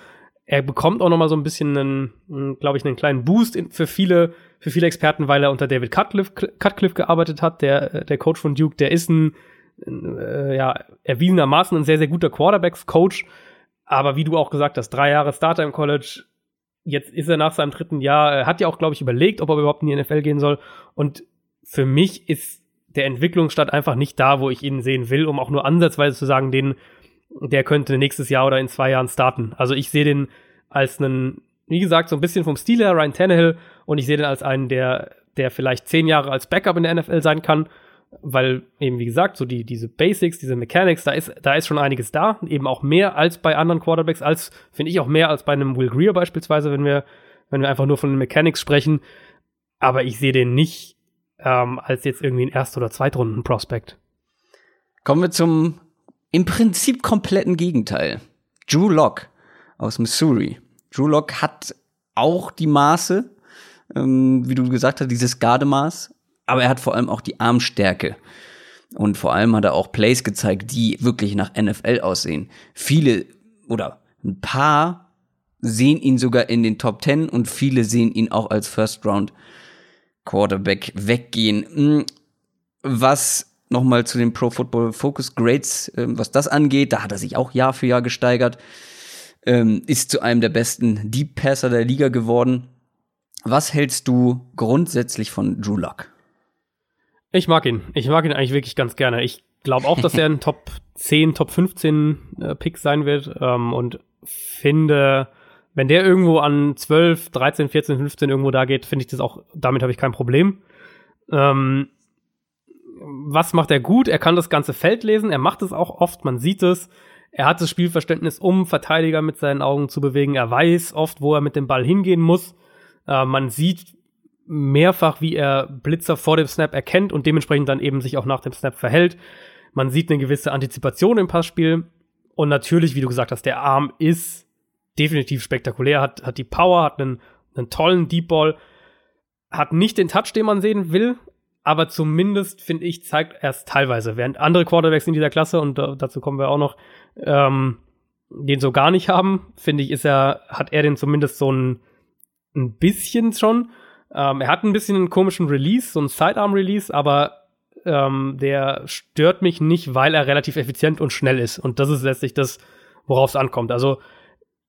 [SPEAKER 1] Er bekommt auch noch mal so ein bisschen einen, glaube ich, einen kleinen Boost für viele, für viele Experten, weil er unter David Cutcliffe, Cutcliffe gearbeitet hat, der, der Coach von Duke, der ist ein, äh, ja, erwiesenermaßen ein sehr, sehr guter Quarterbacks-Coach. Aber wie du auch gesagt hast, drei Jahre Starter im College, jetzt ist er nach seinem dritten Jahr, er hat ja auch, glaube ich, überlegt, ob er überhaupt in die NFL gehen soll. Und für mich ist der Entwicklungsstand einfach nicht da, wo ich ihn sehen will, um auch nur ansatzweise zu sagen, den, der könnte nächstes Jahr oder in zwei Jahren starten. Also ich sehe den als einen, wie gesagt, so ein bisschen vom Stil her, Ryan Tannehill, und ich sehe den als einen, der, der vielleicht zehn Jahre als Backup in der NFL sein kann. weil eben, wie gesagt, so die, diese Basics, diese Mechanics, da ist, da ist schon einiges da, eben auch mehr als bei anderen Quarterbacks, als, finde ich auch mehr als bei einem Will Greer beispielsweise, wenn wir, wenn wir einfach nur von den Mechanics sprechen. Aber ich sehe den nicht ähm, als jetzt irgendwie ein Erst- oder Zweitrunden-Prospect.
[SPEAKER 2] Kommen wir zum im Prinzip kompletten Gegenteil. Drew Locke aus Missouri. Drew Locke hat auch die Maße, ähm, wie du gesagt hast, dieses Gardemaß, aber er hat vor allem auch die Armstärke. Und vor allem hat er auch Plays gezeigt, die wirklich nach NFL aussehen. Viele oder ein paar sehen ihn sogar in den Top 10 und viele sehen ihn auch als First Round Quarterback weggehen. Hm, was nochmal zu den Pro Football Focus Grades, ähm, was das angeht, da hat er sich auch Jahr für Jahr gesteigert, ähm, ist zu einem der besten Deep Passer der Liga geworden. Was hältst du grundsätzlich von Drew Luck?
[SPEAKER 1] Ich mag ihn. Ich mag ihn eigentlich wirklich ganz gerne. Ich glaube auch, dass er ein Top 10, Top 15 äh, Pick sein wird ähm, und finde, wenn der irgendwo an 12, 13, 14, 15 irgendwo da geht, finde ich das auch, damit habe ich kein Problem. Ähm, was macht er gut? Er kann das ganze Feld lesen, er macht es auch oft, man sieht es. Er hat das Spielverständnis, um Verteidiger mit seinen Augen zu bewegen. Er weiß oft, wo er mit dem Ball hingehen muss. Äh, man sieht mehrfach, wie er Blitzer vor dem Snap erkennt und dementsprechend dann eben sich auch nach dem Snap verhält. Man sieht eine gewisse Antizipation im Passspiel. Und natürlich, wie du gesagt hast, der Arm ist definitiv spektakulär, hat, hat die Power, hat einen, einen tollen Deep Ball, hat nicht den Touch, den man sehen will, aber zumindest, finde ich, zeigt er es teilweise. Während andere Quarterbacks in dieser Klasse, und dazu kommen wir auch noch, ähm, den so gar nicht haben, finde ich, ist er, hat er den zumindest so ein, ein bisschen schon. Ähm, er hat ein bisschen einen komischen Release, so einen Sidearm-Release, aber ähm, der stört mich nicht, weil er relativ effizient und schnell ist. Und das ist letztlich das, worauf es ankommt. Also,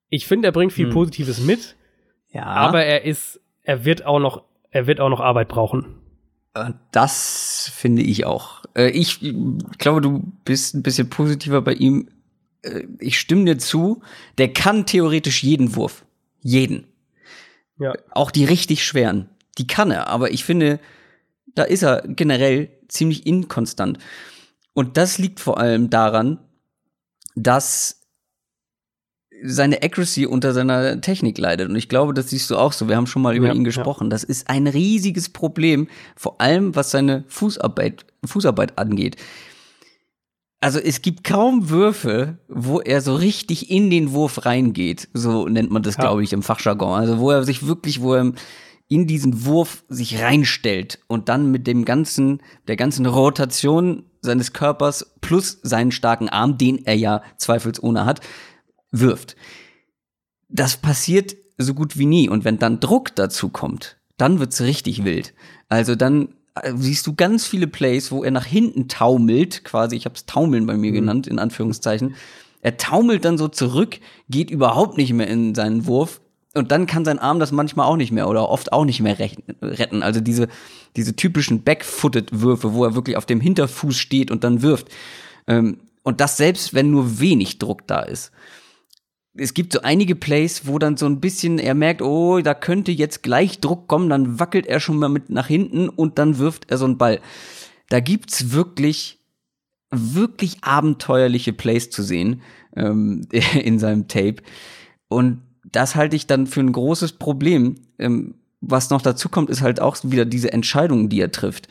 [SPEAKER 1] ich finde, er bringt viel hm. Positives mit. Ja. Aber er ist, er wird auch noch, er wird auch noch Arbeit brauchen.
[SPEAKER 2] Äh, das finde ich auch. Äh, ich glaube, du bist ein bisschen positiver bei ihm. Äh, ich stimme dir zu. Der kann theoretisch jeden Wurf. Jeden. Ja. Auch die richtig schweren. Die kann er. Aber ich finde, da ist er generell ziemlich inkonstant. Und das liegt vor allem daran, dass seine Accuracy unter seiner Technik leidet. Und ich glaube, das siehst du auch so. Wir haben schon mal über ja, ihn gesprochen. Ja. Das ist ein riesiges Problem, vor allem was seine Fußarbeit, Fußarbeit angeht. Also es gibt kaum Würfe, wo er so richtig in den Wurf reingeht. So nennt man das, ja. glaube ich, im Fachjargon. Also wo er sich wirklich, wo er in diesen Wurf sich reinstellt und dann mit dem ganzen, der ganzen Rotation seines Körpers plus seinen starken Arm, den er ja zweifelsohne hat, wirft. Das passiert so gut wie nie. Und wenn dann Druck dazu kommt, dann wird's richtig wild. Also dann äh, siehst du ganz viele Plays, wo er nach hinten taumelt, quasi, ich habe es Taumeln bei mir mhm. genannt, in Anführungszeichen. Er taumelt dann so zurück, geht überhaupt nicht mehr in seinen Wurf, und dann kann sein Arm das manchmal auch nicht mehr oder oft auch nicht mehr retten. Also diese, diese typischen Backfooted-Würfe, wo er wirklich auf dem Hinterfuß steht und dann wirft. Ähm, und das selbst, wenn nur wenig Druck da ist es gibt so einige Plays, wo dann so ein bisschen er merkt, oh, da könnte jetzt gleich Druck kommen, dann wackelt er schon mal mit nach hinten und dann wirft er so einen Ball. Da gibt's wirklich, wirklich abenteuerliche Plays zu sehen ähm, in seinem Tape. Und das halte ich dann für ein großes Problem. Ähm, was noch dazu kommt, ist halt auch wieder diese Entscheidungen, die er trifft.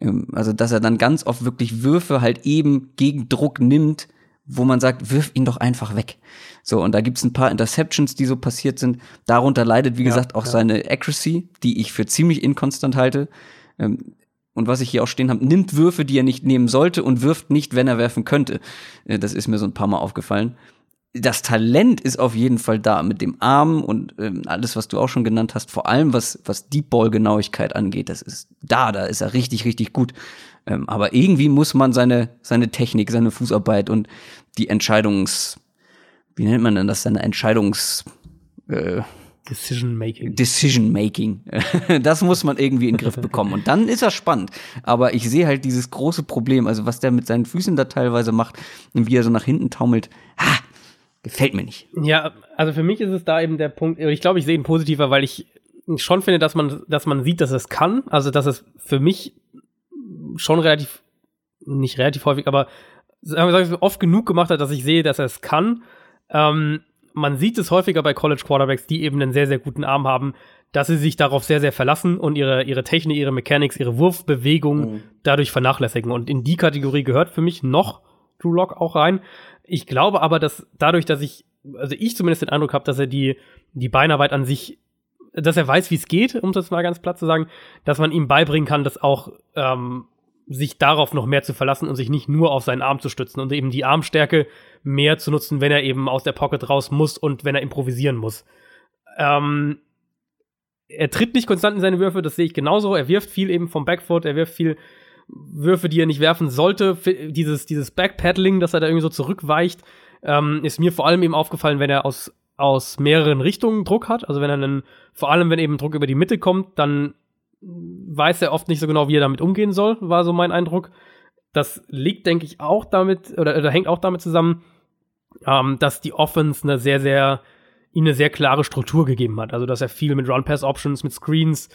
[SPEAKER 2] Ähm, also, dass er dann ganz oft wirklich Würfe halt eben gegen Druck nimmt, wo man sagt, wirf ihn doch einfach weg. So, und da gibt's ein paar Interceptions, die so passiert sind. Darunter leidet, wie ja, gesagt, auch ja. seine Accuracy, die ich für ziemlich inkonstant halte. Ähm, und was ich hier auch stehen habe, nimmt Würfe, die er nicht nehmen sollte und wirft nicht, wenn er werfen könnte. Äh, das ist mir so ein paar Mal aufgefallen. Das Talent ist auf jeden Fall da mit dem Arm und ähm, alles, was du auch schon genannt hast, vor allem was, was Deep Ball Genauigkeit angeht, das ist da, da ist er richtig, richtig gut. Ähm, aber irgendwie muss man seine, seine Technik, seine Fußarbeit und die Entscheidungs, wie nennt man denn das, seine Entscheidungs
[SPEAKER 1] äh, Decision Making.
[SPEAKER 2] Decision Making. das muss man irgendwie in den Griff bekommen. Und dann ist er spannend. Aber ich sehe halt dieses große Problem, also was der mit seinen Füßen da teilweise macht und wie er so nach hinten taumelt. Ha, gefällt mir nicht.
[SPEAKER 1] Ja, also für mich ist es da eben der Punkt, ich glaube, ich sehe ihn positiver, weil ich schon finde, dass man, dass man sieht, dass es kann. Also, dass es für mich schon relativ nicht relativ häufig, aber sagen wir, oft genug gemacht hat, dass ich sehe, dass er es kann. Ähm, man sieht es häufiger bei College Quarterbacks, die eben einen sehr, sehr guten Arm haben, dass sie sich darauf sehr, sehr verlassen und ihre, ihre Technik, ihre Mechanics, ihre Wurfbewegung mhm. dadurch vernachlässigen. Und in die Kategorie gehört für mich noch Drew Lock auch rein. Ich glaube aber, dass dadurch, dass ich, also ich zumindest den Eindruck habe, dass er die, die Beinarbeit an sich, dass er weiß, wie es geht, um das mal ganz platt zu sagen, dass man ihm beibringen kann, dass auch ähm, sich darauf noch mehr zu verlassen und sich nicht nur auf seinen Arm zu stützen und eben die Armstärke mehr zu nutzen, wenn er eben aus der Pocket raus muss und wenn er improvisieren muss. Ähm, er tritt nicht konstant in seine Würfe, das sehe ich genauso. Er wirft viel eben vom Backfoot, er wirft viel Würfe, die er nicht werfen sollte. Dieses, dieses Backpedaling, dass er da irgendwie so zurückweicht, ähm, ist mir vor allem eben aufgefallen, wenn er aus, aus mehreren Richtungen Druck hat. Also wenn er einen, vor allem wenn eben Druck über die Mitte kommt, dann weiß er oft nicht so genau, wie er damit umgehen soll, war so mein Eindruck. Das liegt, denke ich, auch damit, oder, oder hängt auch damit zusammen, ähm, dass die Offense eine sehr, sehr, ihm eine sehr klare Struktur gegeben hat. Also, dass er viel mit Run-Pass-Options, mit Screens,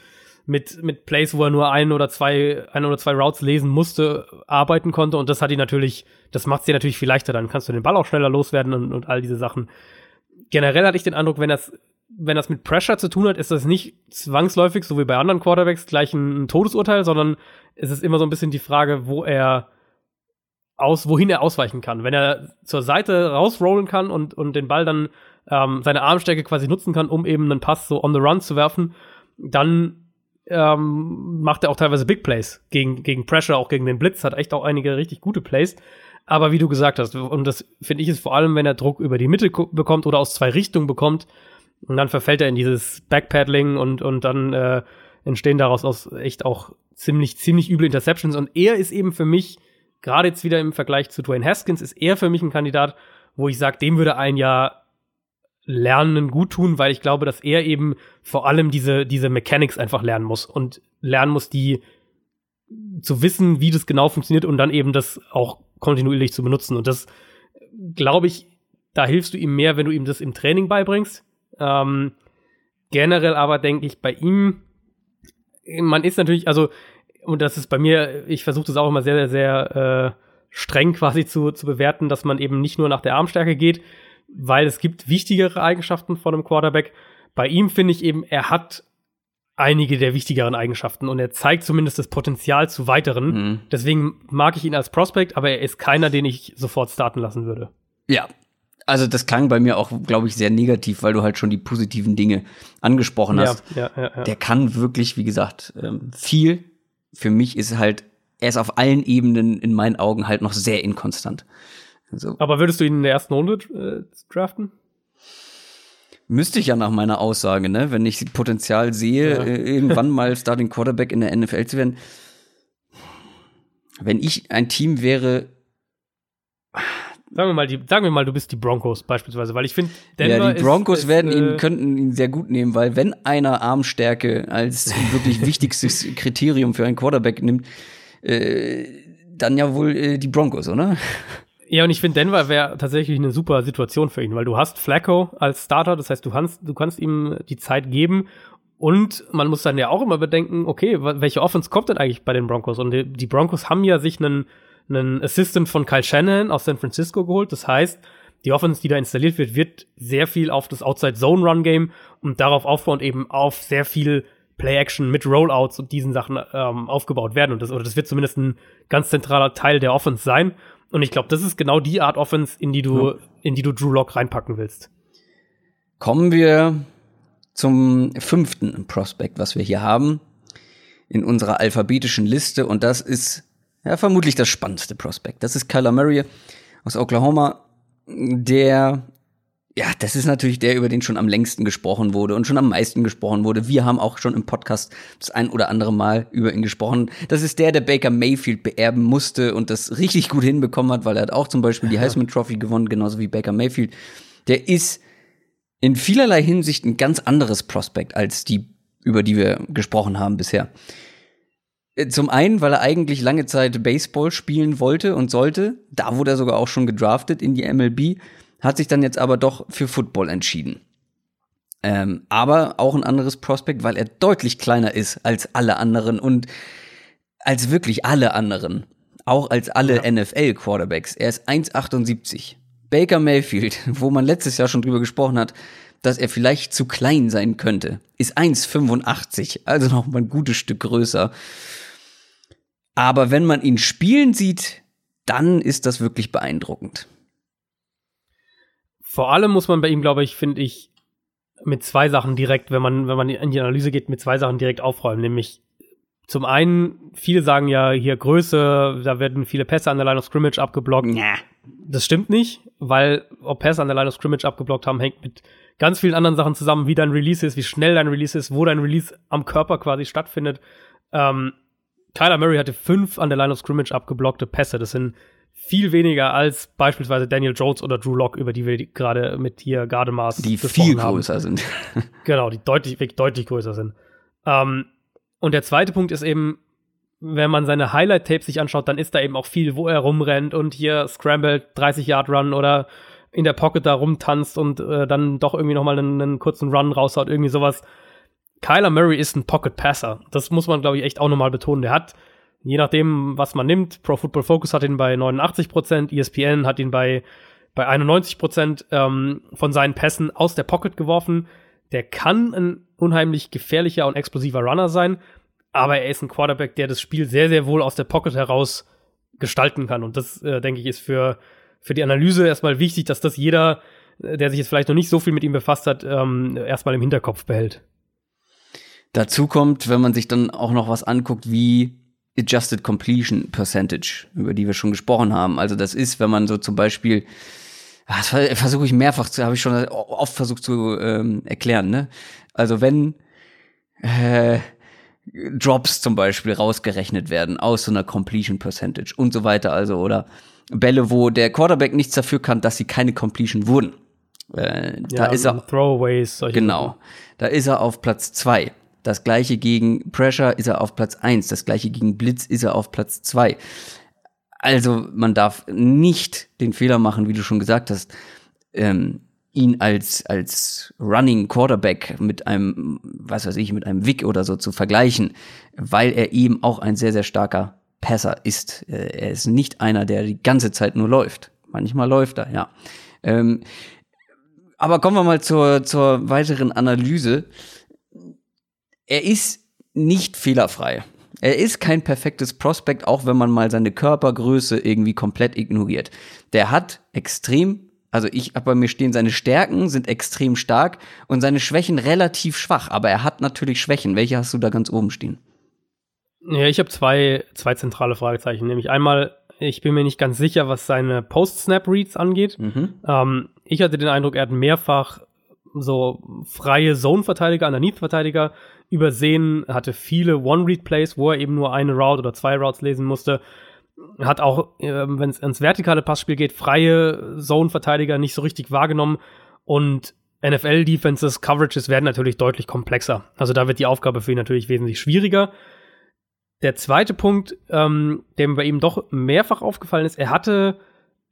[SPEAKER 1] mit, mit Plays, wo er nur ein oder zwei, ein oder zwei Routes lesen musste, arbeiten konnte. Und das hat ihn natürlich, das macht es dir natürlich viel leichter. Dann kannst du den Ball auch schneller loswerden und, und all diese Sachen. Generell hatte ich den Eindruck, wenn das wenn das mit Pressure zu tun hat, ist das nicht zwangsläufig, so wie bei anderen Quarterbacks, gleich ein, ein Todesurteil, sondern es ist immer so ein bisschen die Frage, wo er aus, wohin er ausweichen kann. Wenn er zur Seite rausrollen kann und, und den Ball dann ähm, seine Armstärke quasi nutzen kann, um eben einen Pass so on the run zu werfen, dann ähm, macht er auch teilweise Big Plays gegen, gegen Pressure, auch gegen den Blitz, hat echt auch einige richtig gute Plays. Aber wie du gesagt hast, und das finde ich ist vor allem, wenn er Druck über die Mitte bekommt oder aus zwei Richtungen bekommt, und dann verfällt er in dieses Backpedaling und, und dann äh, entstehen daraus aus echt auch ziemlich, ziemlich üble Interceptions. Und er ist eben für mich, gerade jetzt wieder im Vergleich zu Dwayne Haskins, ist er für mich ein Kandidat, wo ich sage, dem würde ein Jahr Lernen gut tun, weil ich glaube, dass er eben vor allem diese, diese Mechanics einfach lernen muss und lernen muss, die zu wissen, wie das genau funktioniert und dann eben das auch kontinuierlich zu benutzen. Und das, glaube ich, da hilfst du ihm mehr, wenn du ihm das im Training beibringst, ähm, generell aber denke ich bei ihm, man ist natürlich, also, und das ist bei mir, ich versuche das auch immer sehr, sehr, sehr äh, streng quasi zu, zu bewerten, dass man eben nicht nur nach der Armstärke geht, weil es gibt wichtigere Eigenschaften von einem Quarterback. Bei ihm finde ich eben, er hat einige der wichtigeren Eigenschaften und er zeigt zumindest das Potenzial zu weiteren. Mhm. Deswegen mag ich ihn als Prospect, aber er ist keiner, den ich sofort starten lassen würde.
[SPEAKER 2] Ja, also das klang bei mir auch, glaube ich, sehr negativ, weil du halt schon die positiven Dinge angesprochen hast. Ja, ja, ja, Der kann wirklich, wie gesagt, ähm, viel. Für mich ist halt, er ist auf allen Ebenen in meinen Augen halt noch sehr inkonstant.
[SPEAKER 1] Also, Aber würdest du ihn in der ersten Runde äh, draften?
[SPEAKER 2] Müsste ich ja nach meiner Aussage, ne? Wenn ich Potenzial sehe, ja. äh, irgendwann mal Starting Quarterback in der NFL zu werden. Wenn ich ein Team wäre,
[SPEAKER 1] Sagen wir mal, die, sagen wir mal, du bist die Broncos beispielsweise, weil ich finde,
[SPEAKER 2] Ja, die Broncos ist, werden ist, ihn, äh, könnten ihn sehr gut nehmen, weil wenn einer Armstärke als wirklich wichtigstes Kriterium für einen Quarterback nimmt, äh, dann ja wohl äh, die Broncos, oder?
[SPEAKER 1] Ja, und ich finde, Denver wäre tatsächlich eine super Situation für ihn, weil du hast Flacco als Starter, das heißt, du kannst, du kannst ihm die Zeit geben und man muss dann ja auch immer bedenken, okay, welche Offense kommt denn eigentlich bei den Broncos? Und die, die Broncos haben ja sich einen einen Assistant von Kyle Shanahan aus San Francisco geholt. Das heißt, die Offense, die da installiert wird, wird sehr viel auf das Outside-Zone-Run-Game und darauf aufbauend eben auf sehr viel Play-Action mit Rollouts und diesen Sachen ähm, aufgebaut werden. Und das, oder das wird zumindest ein ganz zentraler Teil der Offense sein. Und ich glaube, das ist genau die Art Offense, in die du, ja. in die du Drew Lock reinpacken willst.
[SPEAKER 2] Kommen wir zum fünften Prospect, was wir hier haben in unserer alphabetischen Liste. Und das ist ja, vermutlich das spannendste Prospekt. Das ist Kyler Murray aus Oklahoma, der ja, das ist natürlich der, über den schon am längsten gesprochen wurde und schon am meisten gesprochen wurde. Wir haben auch schon im Podcast das ein oder andere Mal über ihn gesprochen. Das ist der, der Baker Mayfield beerben musste und das richtig gut hinbekommen hat, weil er hat auch zum Beispiel die Heisman Trophy gewonnen, genauso wie Baker Mayfield. Der ist in vielerlei Hinsicht ein ganz anderes Prospekt als die, über die wir gesprochen haben bisher. Äh, zum einen, weil er eigentlich lange Zeit Baseball spielen wollte und sollte. Da wurde er sogar auch schon gedraftet in die MLB, hat sich dann jetzt aber doch für Football entschieden. Ähm, aber auch ein anderes Prospekt, weil er deutlich kleiner ist als alle anderen und als wirklich alle anderen. Auch als alle ja. NFL-Quarterbacks. Er ist 1,78. Baker Mayfield, wo man letztes Jahr schon drüber gesprochen hat, dass er vielleicht zu klein sein könnte, ist 1,85. Also noch mal ein gutes Stück größer. Aber wenn man ihn spielen sieht, dann ist das wirklich beeindruckend.
[SPEAKER 1] Vor allem muss man bei ihm, glaube ich, finde ich, mit zwei Sachen direkt, wenn man, wenn man in die Analyse geht, mit zwei Sachen direkt aufräumen. Nämlich zum einen, viele sagen ja hier Größe, da werden viele Pässe an der Line of Scrimmage abgeblockt. Ja. Das stimmt nicht, weil ob Pässe an der Line of Scrimmage abgeblockt haben, hängt mit ganz vielen anderen Sachen zusammen, wie dein Release ist, wie schnell dein Release ist, wo dein Release am Körper quasi stattfindet. Ähm, Kyler Murray hatte fünf an der Line of Scrimmage abgeblockte Pässe. Das sind viel weniger als beispielsweise Daniel Jones oder Drew Lock, über die wir gerade mit hier Gardemaß
[SPEAKER 2] Die viel größer haben. sind.
[SPEAKER 1] genau, die deutlich, wirklich deutlich größer sind. Ähm, und der zweite Punkt ist eben, wenn man seine Highlight-Tapes sich anschaut, dann ist da eben auch viel, wo er rumrennt und hier scrambled 30-Yard-Run oder in der Pocket da rumtanzt und äh, dann doch irgendwie nochmal einen, einen kurzen Run raushaut, irgendwie sowas. Kyler Murray ist ein Pocket Passer. Das muss man, glaube ich, echt auch nochmal betonen. Der hat, je nachdem, was man nimmt, Pro Football Focus hat ihn bei 89% ESPN hat ihn bei, bei 91% ähm, von seinen Pässen aus der Pocket geworfen. Der kann ein unheimlich gefährlicher und explosiver Runner sein, aber er ist ein Quarterback, der das Spiel sehr, sehr wohl aus der Pocket heraus gestalten kann. Und das, äh, denke ich, ist für, für die Analyse erstmal wichtig, dass das jeder, äh, der sich jetzt vielleicht noch nicht so viel mit ihm befasst hat, ähm, erstmal im Hinterkopf behält.
[SPEAKER 2] Dazu kommt, wenn man sich dann auch noch was anguckt, wie Adjusted Completion Percentage, über die wir schon gesprochen haben. Also das ist, wenn man so zum Beispiel, ah, das versuche ich mehrfach zu, habe ich schon oft versucht zu ähm, erklären, ne? Also wenn äh, Drops zum Beispiel rausgerechnet werden aus so einer Completion Percentage und so weiter, also oder Bälle, wo der Quarterback nichts dafür kann, dass sie keine Completion wurden. Äh, ja, da ist er.
[SPEAKER 1] Throwaways,
[SPEAKER 2] solche Genau. Sachen. Da ist er auf Platz zwei. Das gleiche gegen Pressure ist er auf Platz 1. Das gleiche gegen Blitz ist er auf Platz 2. Also man darf nicht den Fehler machen, wie du schon gesagt hast, ähm, ihn als, als Running Quarterback mit einem, was weiß ich, mit einem Wick oder so zu vergleichen, weil er eben auch ein sehr, sehr starker Passer ist. Äh, er ist nicht einer, der die ganze Zeit nur läuft. Manchmal läuft er, ja. Ähm, aber kommen wir mal zur, zur weiteren Analyse er ist nicht fehlerfrei. Er ist kein perfektes Prospect, auch wenn man mal seine Körpergröße irgendwie komplett ignoriert. Der hat extrem, also ich habe bei mir stehen, seine Stärken sind extrem stark und seine Schwächen relativ schwach, aber er hat natürlich Schwächen. Welche hast du da ganz oben stehen?
[SPEAKER 1] Ja, ich habe zwei, zwei zentrale Fragezeichen. Nämlich einmal, ich bin mir nicht ganz sicher, was seine Post-Snap-Reads angeht. Mhm. Ähm, ich hatte den Eindruck, er hat mehrfach so freie Zone-Verteidiger, Underneath-Verteidiger übersehen, hatte viele One-Read-Plays, wo er eben nur eine Route oder zwei Routes lesen musste. Hat auch, äh, wenn es ins vertikale Passspiel geht, freie Zone-Verteidiger nicht so richtig wahrgenommen. Und NFL-Defenses, Coverages werden natürlich deutlich komplexer. Also da wird die Aufgabe für ihn natürlich wesentlich schwieriger. Der zweite Punkt, ähm, der mir bei ihm doch mehrfach aufgefallen ist, er hatte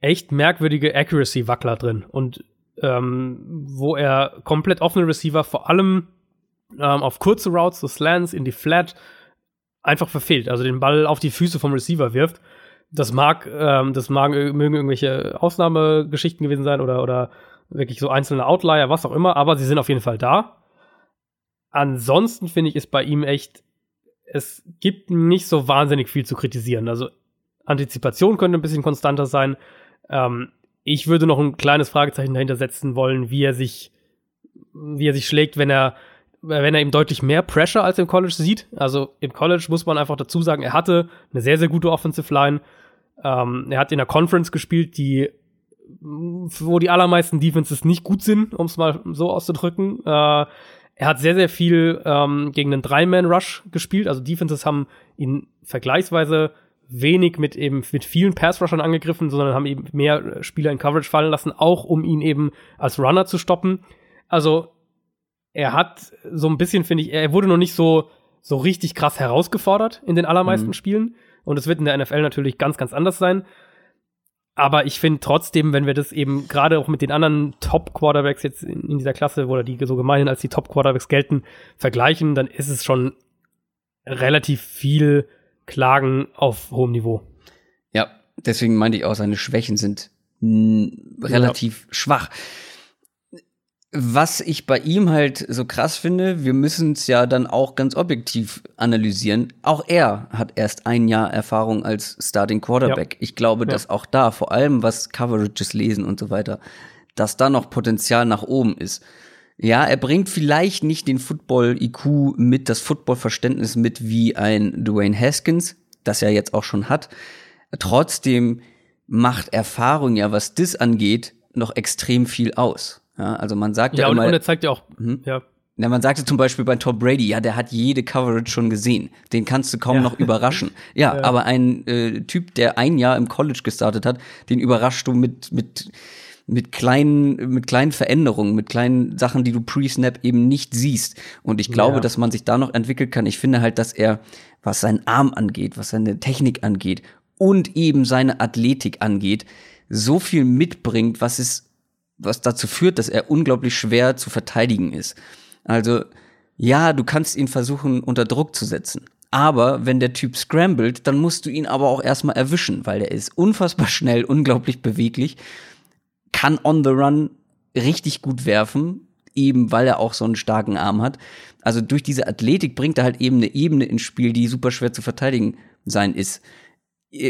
[SPEAKER 1] echt merkwürdige Accuracy-Wackler drin. Und ähm, wo er komplett offene Receiver vor allem ähm, auf kurze Routes, so Slants in die Flat, einfach verfehlt. Also den Ball auf die Füße vom Receiver wirft. Das mag, ähm, das mag, mögen irgendwelche Ausnahmegeschichten gewesen sein oder, oder wirklich so einzelne Outlier, was auch immer, aber sie sind auf jeden Fall da. Ansonsten finde ich, ist bei ihm echt, es gibt nicht so wahnsinnig viel zu kritisieren. Also Antizipation könnte ein bisschen konstanter sein. Ähm, ich würde noch ein kleines Fragezeichen dahinter setzen wollen, wie er sich, wie er sich schlägt, wenn er wenn er eben deutlich mehr Pressure als im College sieht. Also im College muss man einfach dazu sagen, er hatte eine sehr, sehr gute Offensive Line. Ähm, er hat in der Conference gespielt, die wo die allermeisten Defenses nicht gut sind, um es mal so auszudrücken. Äh, er hat sehr, sehr viel ähm, gegen einen Drei-Man-Rush gespielt. Also Defenses haben ihn vergleichsweise wenig mit eben mit vielen Pass-Rushern angegriffen, sondern haben eben mehr Spieler in Coverage fallen lassen, auch um ihn eben als Runner zu stoppen. Also er hat so ein bisschen, finde ich, er wurde noch nicht so, so richtig krass herausgefordert in den allermeisten mhm. Spielen. Und es wird in der NFL natürlich ganz, ganz anders sein. Aber ich finde trotzdem, wenn wir das eben gerade auch mit den anderen Top-Quarterbacks jetzt in, dieser Klasse, oder die so gemeinhin als die Top-Quarterbacks gelten, vergleichen, dann ist es schon relativ viel Klagen auf hohem Niveau.
[SPEAKER 2] Ja, deswegen meinte ich auch, seine Schwächen sind relativ ja. schwach. Was ich bei ihm halt so krass finde, wir müssen es ja dann auch ganz objektiv analysieren. Auch er hat erst ein Jahr Erfahrung als Starting Quarterback. Ja. Ich glaube, ja. dass auch da, vor allem was Coverages lesen und so weiter, dass da noch Potenzial nach oben ist. Ja, er bringt vielleicht nicht den Football-IQ mit, das Football-Verständnis mit wie ein Dwayne Haskins, das er jetzt auch schon hat. Trotzdem macht Erfahrung ja, was das angeht, noch extrem viel aus. Ja, also man sagt ja, ja
[SPEAKER 1] und,
[SPEAKER 2] immer.
[SPEAKER 1] Und er zeigt ja auch, mhm. ja.
[SPEAKER 2] Ja, man sagte zum Beispiel bei Tom Brady, ja, der hat jede Coverage schon gesehen. Den kannst du kaum ja. noch überraschen. Ja, ja, aber ein äh, Typ, der ein Jahr im College gestartet hat, den überraschst du mit, mit, mit kleinen, mit kleinen Veränderungen, mit kleinen Sachen, die du pre-Snap eben nicht siehst. Und ich glaube, ja. dass man sich da noch entwickeln kann. Ich finde halt, dass er, was seinen Arm angeht, was seine Technik angeht und eben seine Athletik angeht, so viel mitbringt, was es was dazu führt, dass er unglaublich schwer zu verteidigen ist. Also, ja, du kannst ihn versuchen, unter Druck zu setzen. Aber wenn der Typ scrambled, dann musst du ihn aber auch erstmal erwischen, weil er ist unfassbar schnell, unglaublich beweglich, kann on the run richtig gut werfen, eben weil er auch so einen starken Arm hat. Also durch diese Athletik bringt er halt eben eine Ebene ins Spiel, die super schwer zu verteidigen sein ist.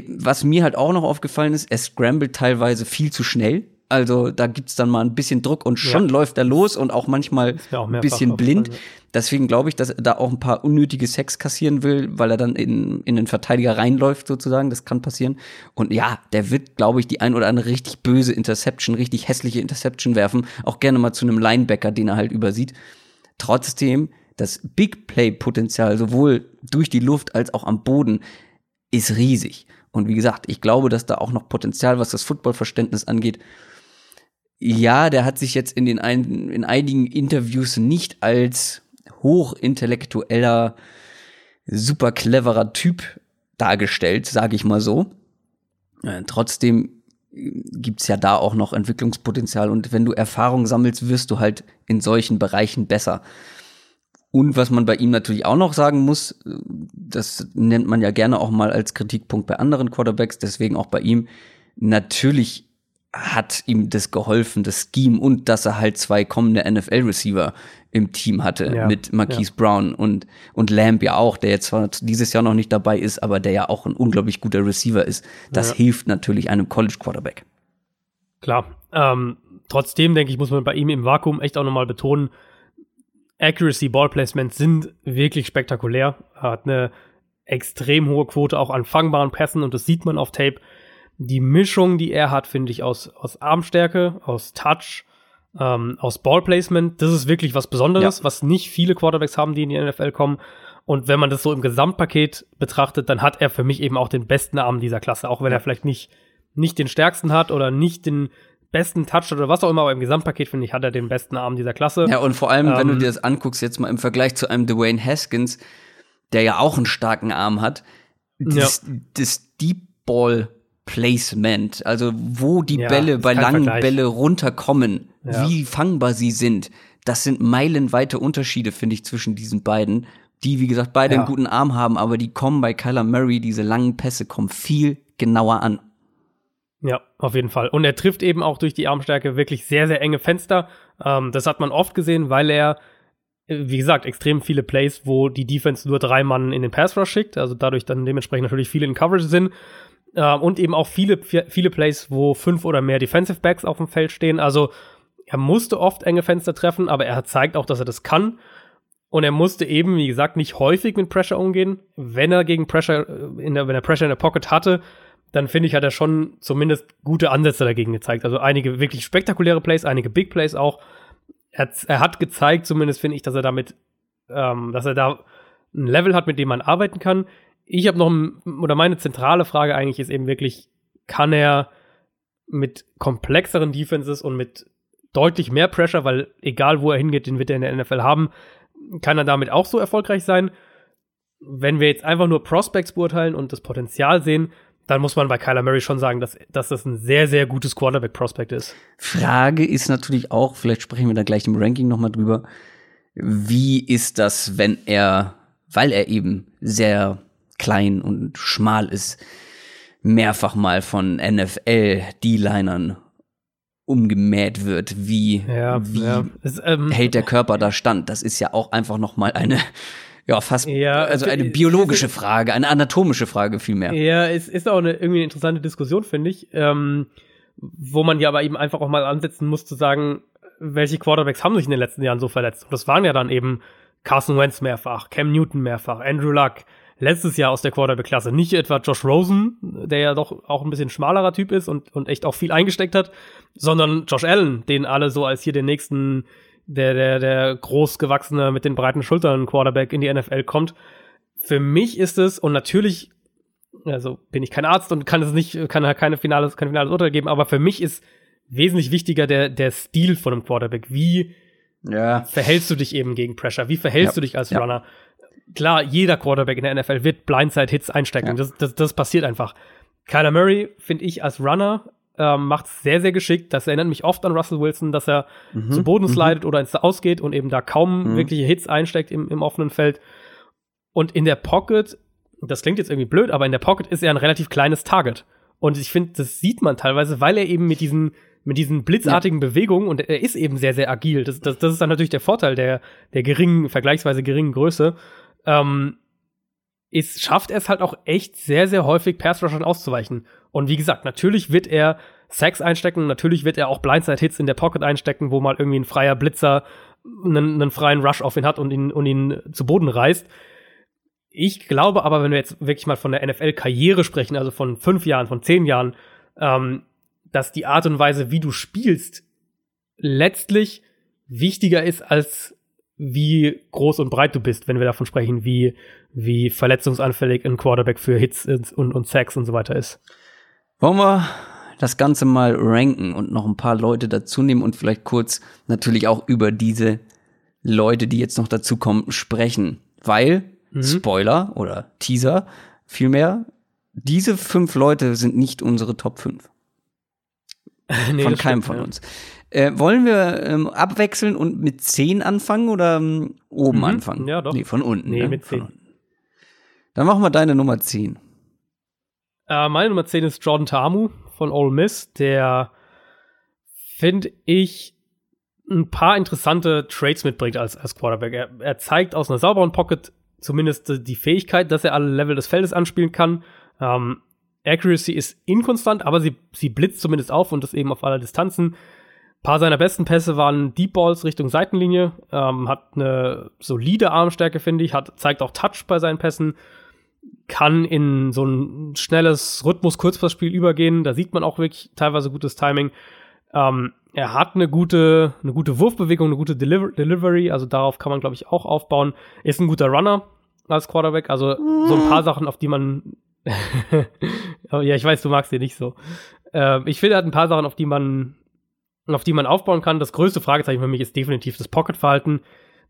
[SPEAKER 2] Was mir halt auch noch aufgefallen ist, er scrambled teilweise viel zu schnell. Also da gibt's dann mal ein bisschen Druck und schon ja. läuft er los und auch manchmal auch ein bisschen blind. Deswegen glaube ich, dass er da auch ein paar unnötige Sex kassieren will, weil er dann in, in den Verteidiger reinläuft sozusagen. Das kann passieren. Und ja, der wird, glaube ich, die ein oder andere richtig böse Interception, richtig hässliche Interception werfen. Auch gerne mal zu einem Linebacker, den er halt übersieht. Trotzdem, das Big Play-Potenzial sowohl durch die Luft als auch am Boden ist riesig. Und wie gesagt, ich glaube, dass da auch noch Potenzial, was das Footballverständnis angeht, ja, der hat sich jetzt in den ein, in einigen Interviews nicht als hochintellektueller, super cleverer Typ dargestellt, sage ich mal so. Äh, trotzdem gibt's ja da auch noch Entwicklungspotenzial und wenn du Erfahrung sammelst, wirst du halt in solchen Bereichen besser. Und was man bei ihm natürlich auch noch sagen muss, das nennt man ja gerne auch mal als Kritikpunkt bei anderen Quarterbacks, deswegen auch bei ihm, natürlich hat ihm das geholfen, das Scheme und dass er halt zwei kommende NFL-Receiver im Team hatte ja, mit Marquise ja. Brown und, und Lamb ja auch, der jetzt zwar dieses Jahr noch nicht dabei ist, aber der ja auch ein unglaublich guter Receiver ist. Das ja. hilft natürlich einem College-Quarterback.
[SPEAKER 1] Klar. Ähm, trotzdem, denke ich, muss man bei ihm im Vakuum echt auch nochmal betonen, Accuracy, Ballplacements sind wirklich spektakulär. Er hat eine extrem hohe Quote auch an fangbaren Pässen und das sieht man auf Tape die Mischung, die er hat, finde ich, aus, aus Armstärke, aus Touch, ähm, aus Ballplacement, das ist wirklich was Besonderes, ja. was nicht viele Quarterbacks haben, die in die NFL kommen. Und wenn man das so im Gesamtpaket betrachtet, dann hat er für mich eben auch den besten Arm dieser Klasse, auch wenn er vielleicht nicht, nicht den stärksten hat oder nicht den besten Touch oder was auch immer, aber im Gesamtpaket finde ich, hat er den besten Arm dieser Klasse.
[SPEAKER 2] Ja, und vor allem, ähm, wenn du ähm, dir das anguckst, jetzt mal im Vergleich zu einem Dwayne Haskins, der ja auch einen starken Arm hat, das, ja. das Deep Ball Placement, also wo die ja, Bälle bei langen Vergleich. Bälle runterkommen, ja. wie fangbar sie sind. Das sind meilenweite Unterschiede, finde ich, zwischen diesen beiden, die, wie gesagt, beide ja. einen guten Arm haben, aber die kommen bei Kyler Murray, diese langen Pässe kommen viel genauer an.
[SPEAKER 1] Ja, auf jeden Fall. Und er trifft eben auch durch die Armstärke wirklich sehr, sehr enge Fenster. Ähm, das hat man oft gesehen, weil er, wie gesagt, extrem viele Plays, wo die Defense nur drei Mann in den Pass Rush schickt, also dadurch dann dementsprechend natürlich viele in Coverage sind. Äh, und eben auch viele, viele Plays, wo fünf oder mehr Defensive Backs auf dem Feld stehen. Also er musste oft enge Fenster treffen, aber er zeigt auch, dass er das kann. Und er musste eben, wie gesagt, nicht häufig mit Pressure umgehen. Wenn er gegen Pressure, äh, in der, wenn er Pressure in der Pocket hatte, dann finde ich, hat er schon zumindest gute Ansätze dagegen gezeigt. Also einige wirklich spektakuläre Plays, einige Big Plays auch. Er, er hat gezeigt, zumindest finde ich, dass er damit, ähm, dass er da ein Level hat, mit dem man arbeiten kann ich habe noch, oder meine zentrale Frage eigentlich ist eben wirklich, kann er mit komplexeren Defenses und mit deutlich mehr Pressure, weil egal wo er hingeht, den wird er in der NFL haben, kann er damit auch so erfolgreich sein? Wenn wir jetzt einfach nur Prospects beurteilen und das Potenzial sehen, dann muss man bei Kyler Murray schon sagen, dass, dass das ein sehr, sehr gutes Quarterback-Prospect ist.
[SPEAKER 2] Frage ist natürlich auch, vielleicht sprechen wir da gleich im Ranking nochmal drüber, wie ist das, wenn er, weil er eben sehr klein und schmal ist, mehrfach mal von NFL-D-Linern umgemäht wird, wie,
[SPEAKER 1] ja,
[SPEAKER 2] wie
[SPEAKER 1] ja.
[SPEAKER 2] Es, ähm, hält der Körper da stand. Das ist ja auch einfach noch mal eine ja, fast, ja, also eine biologische Frage, eine anatomische Frage vielmehr.
[SPEAKER 1] Ja, es ist auch eine, irgendwie eine interessante Diskussion, finde ich, ähm, wo man ja aber eben einfach auch mal ansetzen muss, zu sagen, welche Quarterbacks haben sich in den letzten Jahren so verletzt? Und das waren ja dann eben Carson Wentz mehrfach, Cam Newton mehrfach, Andrew Luck, letztes Jahr aus der Quarterback-Klasse. Nicht etwa Josh Rosen, der ja doch auch ein bisschen schmalerer Typ ist und, und echt auch viel eingesteckt hat, sondern Josh Allen, den alle so als hier den nächsten, der, der, der großgewachsene mit den breiten Schultern Quarterback in die NFL kommt. Für mich ist es, und natürlich, also bin ich kein Arzt und kann es nicht, kann keine finales, kein finales Urteil geben, aber für mich ist wesentlich wichtiger der, der Stil von einem Quarterback. Wie ja. verhältst du dich eben gegen Pressure? Wie verhältst ja. du dich als ja. Klar, jeder Quarterback in der NFL wird Blindside-Hits einstecken. Ja. Das, das, das passiert einfach. Kyler Murray, finde ich, als Runner ähm, macht es sehr, sehr geschickt. Das erinnert mich oft an Russell Wilson, dass er mhm. zu Boden mhm. slidet mhm. oder ins Ausgeht und eben da kaum mhm. wirkliche Hits einsteckt im, im offenen Feld. Und in der Pocket, das klingt jetzt irgendwie blöd, aber in der Pocket ist er ein relativ kleines Target. Und ich finde, das sieht man teilweise, weil er eben mit diesen mit diesen blitzartigen ja. Bewegungen und er ist eben sehr, sehr agil. Das, das, das ist dann natürlich der Vorteil der, der geringen, vergleichsweise geringen Größe ähm, ist, schafft er es halt auch echt sehr, sehr häufig, Pass-Rushern auszuweichen. Und wie gesagt, natürlich wird er Sacks einstecken, natürlich wird er auch Blindside-Hits in der Pocket einstecken, wo mal irgendwie ein freier Blitzer einen, einen freien Rush auf ihn hat und ihn, und ihn zu Boden reißt. Ich glaube aber, wenn wir jetzt wirklich mal von der NFL-Karriere sprechen, also von fünf Jahren, von zehn Jahren, ähm, dass die Art und Weise, wie du spielst, letztlich wichtiger ist als wie groß und breit du bist, wenn wir davon sprechen, wie, wie verletzungsanfällig ein Quarterback für Hits und, und Sacks und so weiter ist.
[SPEAKER 2] Wollen wir das Ganze mal ranken und noch ein paar Leute dazu nehmen und vielleicht kurz natürlich auch über diese Leute, die jetzt noch dazu kommen, sprechen. Weil, mhm. Spoiler oder Teaser, vielmehr, diese fünf Leute sind nicht unsere Top 5. nee, von keinem stimmt, von ja. Äh, wollen wir ähm, abwechseln und mit 10 anfangen oder ähm, oben mhm. anfangen?
[SPEAKER 1] Ja, doch.
[SPEAKER 2] Nee, von unten.
[SPEAKER 1] Nee, ne? mit 10.
[SPEAKER 2] Dann machen wir deine Nummer 10.
[SPEAKER 1] Äh, meine Nummer 10 ist Jordan Tamu von Ole Miss, der finde ich ein paar interessante Trades mitbringt als, als Quarterback. Er, er zeigt aus einer sauberen Pocket zumindest die Fähigkeit, dass er alle Level des Feldes anspielen kann. Ähm, Accuracy ist inkonstant, aber sie, sie blitzt zumindest auf und das eben auf aller Distanzen paar seiner besten Pässe waren Deep Balls Richtung Seitenlinie, ähm, hat eine solide Armstärke, finde ich, hat, zeigt auch Touch bei seinen Pässen, kann in so ein schnelles Rhythmus-Kurzpassspiel übergehen, da sieht man auch wirklich teilweise gutes Timing. Ähm, er hat eine gute, eine gute Wurfbewegung, eine gute Deliver Delivery, also darauf kann man, glaube ich, auch aufbauen. Ist ein guter Runner als Quarterback, also so ein paar Sachen, auf die man ja, ich weiß, du magst ihn nicht so. Äh, ich finde, er hat ein paar Sachen, auf die man auf die man aufbauen kann. Das größte Fragezeichen für mich ist definitiv das Pocket-Verhalten.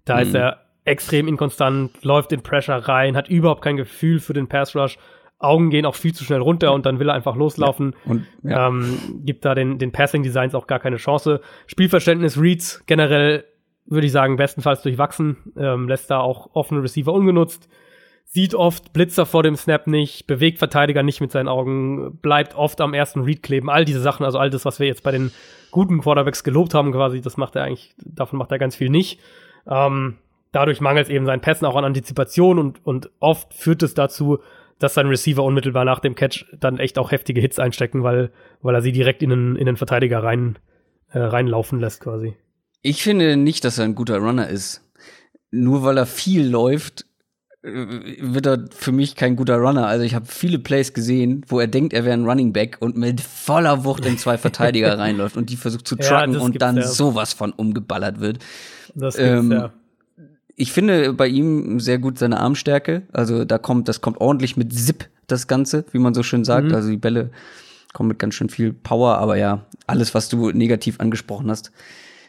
[SPEAKER 1] Da mhm. ist er extrem inkonstant, läuft in Pressure rein, hat überhaupt kein Gefühl für den Pass-Rush. Augen gehen auch viel zu schnell runter und dann will er einfach loslaufen. Ja, und, ja. ähm, gibt da den, den Passing-Designs auch gar keine Chance. Spielverständnis Reads generell, würde ich sagen, bestenfalls durchwachsen. Ähm, lässt da auch offene Receiver ungenutzt. Sieht oft Blitzer vor dem Snap nicht, bewegt Verteidiger nicht mit seinen Augen, bleibt oft am ersten Read kleben. All diese Sachen, also all das, was wir jetzt bei den guten Quarterbacks gelobt haben, quasi, das macht er eigentlich, davon macht er ganz viel nicht. Ähm, dadurch mangelt es eben seinen Pässen auch an Antizipation und, und oft führt es dazu, dass sein Receiver unmittelbar nach dem Catch dann echt auch heftige Hits einstecken, weil, weil er sie direkt in den, in den Verteidiger rein, äh, reinlaufen lässt, quasi.
[SPEAKER 2] Ich finde nicht, dass er ein guter Runner ist. Nur weil er viel läuft, wird er für mich kein guter Runner. Also ich habe viele Plays gesehen, wo er denkt, er wäre ein Running Back und mit voller Wucht in zwei Verteidiger reinläuft und die versucht zu trucken ja, und dann ja. sowas von umgeballert wird. Das ähm, ja. Ich finde bei ihm sehr gut seine Armstärke. Also da kommt, das kommt ordentlich mit Zip, das Ganze, wie man so schön sagt. Mhm. Also die Bälle kommen mit ganz schön viel Power, aber ja, alles, was du negativ angesprochen hast,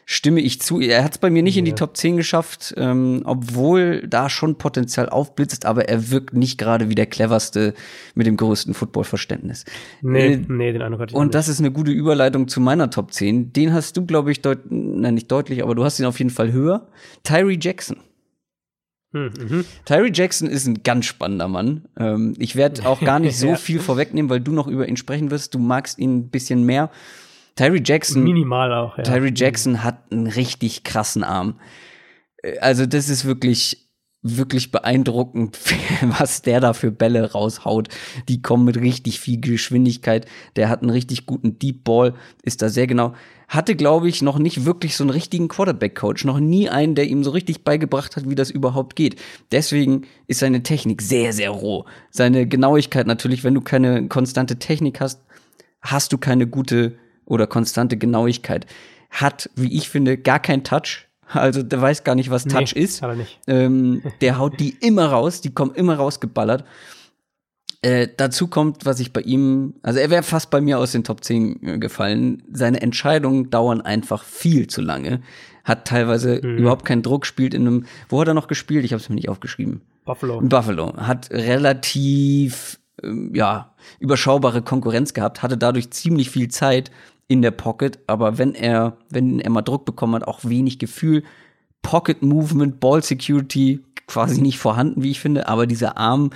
[SPEAKER 2] stimme ich zu. Er hat es bei mir nicht ja. in die Top 10 geschafft, ähm, obwohl da schon Potenzial aufblitzt, aber er wirkt nicht gerade wie der cleverste mit dem größten Footballverständnis.
[SPEAKER 1] Nee, äh, nee, den Eindruck hatte
[SPEAKER 2] ich Und das ist eine gute Überleitung zu meiner Top 10. Den hast du, glaube ich, deut nein, nicht deutlich, aber du hast ihn auf jeden Fall höher. Tyree Jackson. Mhm. Tyree Jackson ist ein ganz spannender Mann. Ähm, ich werde auch gar nicht so viel vorwegnehmen, weil du noch über ihn sprechen wirst. Du magst ihn ein bisschen mehr. Tyree Jackson.
[SPEAKER 1] Minimal auch, ja.
[SPEAKER 2] Tyree Jackson hat einen richtig krassen Arm. Äh, also, das ist wirklich, wirklich beeindruckend, was der da für Bälle raushaut. Die kommen mit richtig viel Geschwindigkeit. Der hat einen richtig guten Deep Ball, ist da sehr genau hatte, glaube ich, noch nicht wirklich so einen richtigen Quarterback-Coach. Noch nie einen, der ihm so richtig beigebracht hat, wie das überhaupt geht. Deswegen ist seine Technik sehr, sehr roh. Seine Genauigkeit natürlich, wenn du keine konstante Technik hast, hast du keine gute oder konstante Genauigkeit. Hat, wie ich finde, gar kein Touch. Also der weiß gar nicht, was Touch
[SPEAKER 1] nee,
[SPEAKER 2] ist.
[SPEAKER 1] Hat er nicht.
[SPEAKER 2] Ähm, der haut die immer raus, die kommen immer rausgeballert. Äh, dazu kommt, was ich bei ihm, also er wäre fast bei mir aus den Top 10 äh, gefallen. Seine Entscheidungen dauern einfach viel zu lange. Hat teilweise mhm. überhaupt keinen Druck, spielt in einem, wo hat er noch gespielt? Ich habe es mir nicht aufgeschrieben.
[SPEAKER 1] Buffalo.
[SPEAKER 2] Buffalo. Hat relativ, ähm, ja, überschaubare Konkurrenz gehabt, hatte dadurch ziemlich viel Zeit in der Pocket, aber wenn er, wenn er mal Druck bekommen hat, auch wenig Gefühl. Pocket Movement, Ball Security quasi nicht vorhanden, wie ich finde, aber dieser Arm,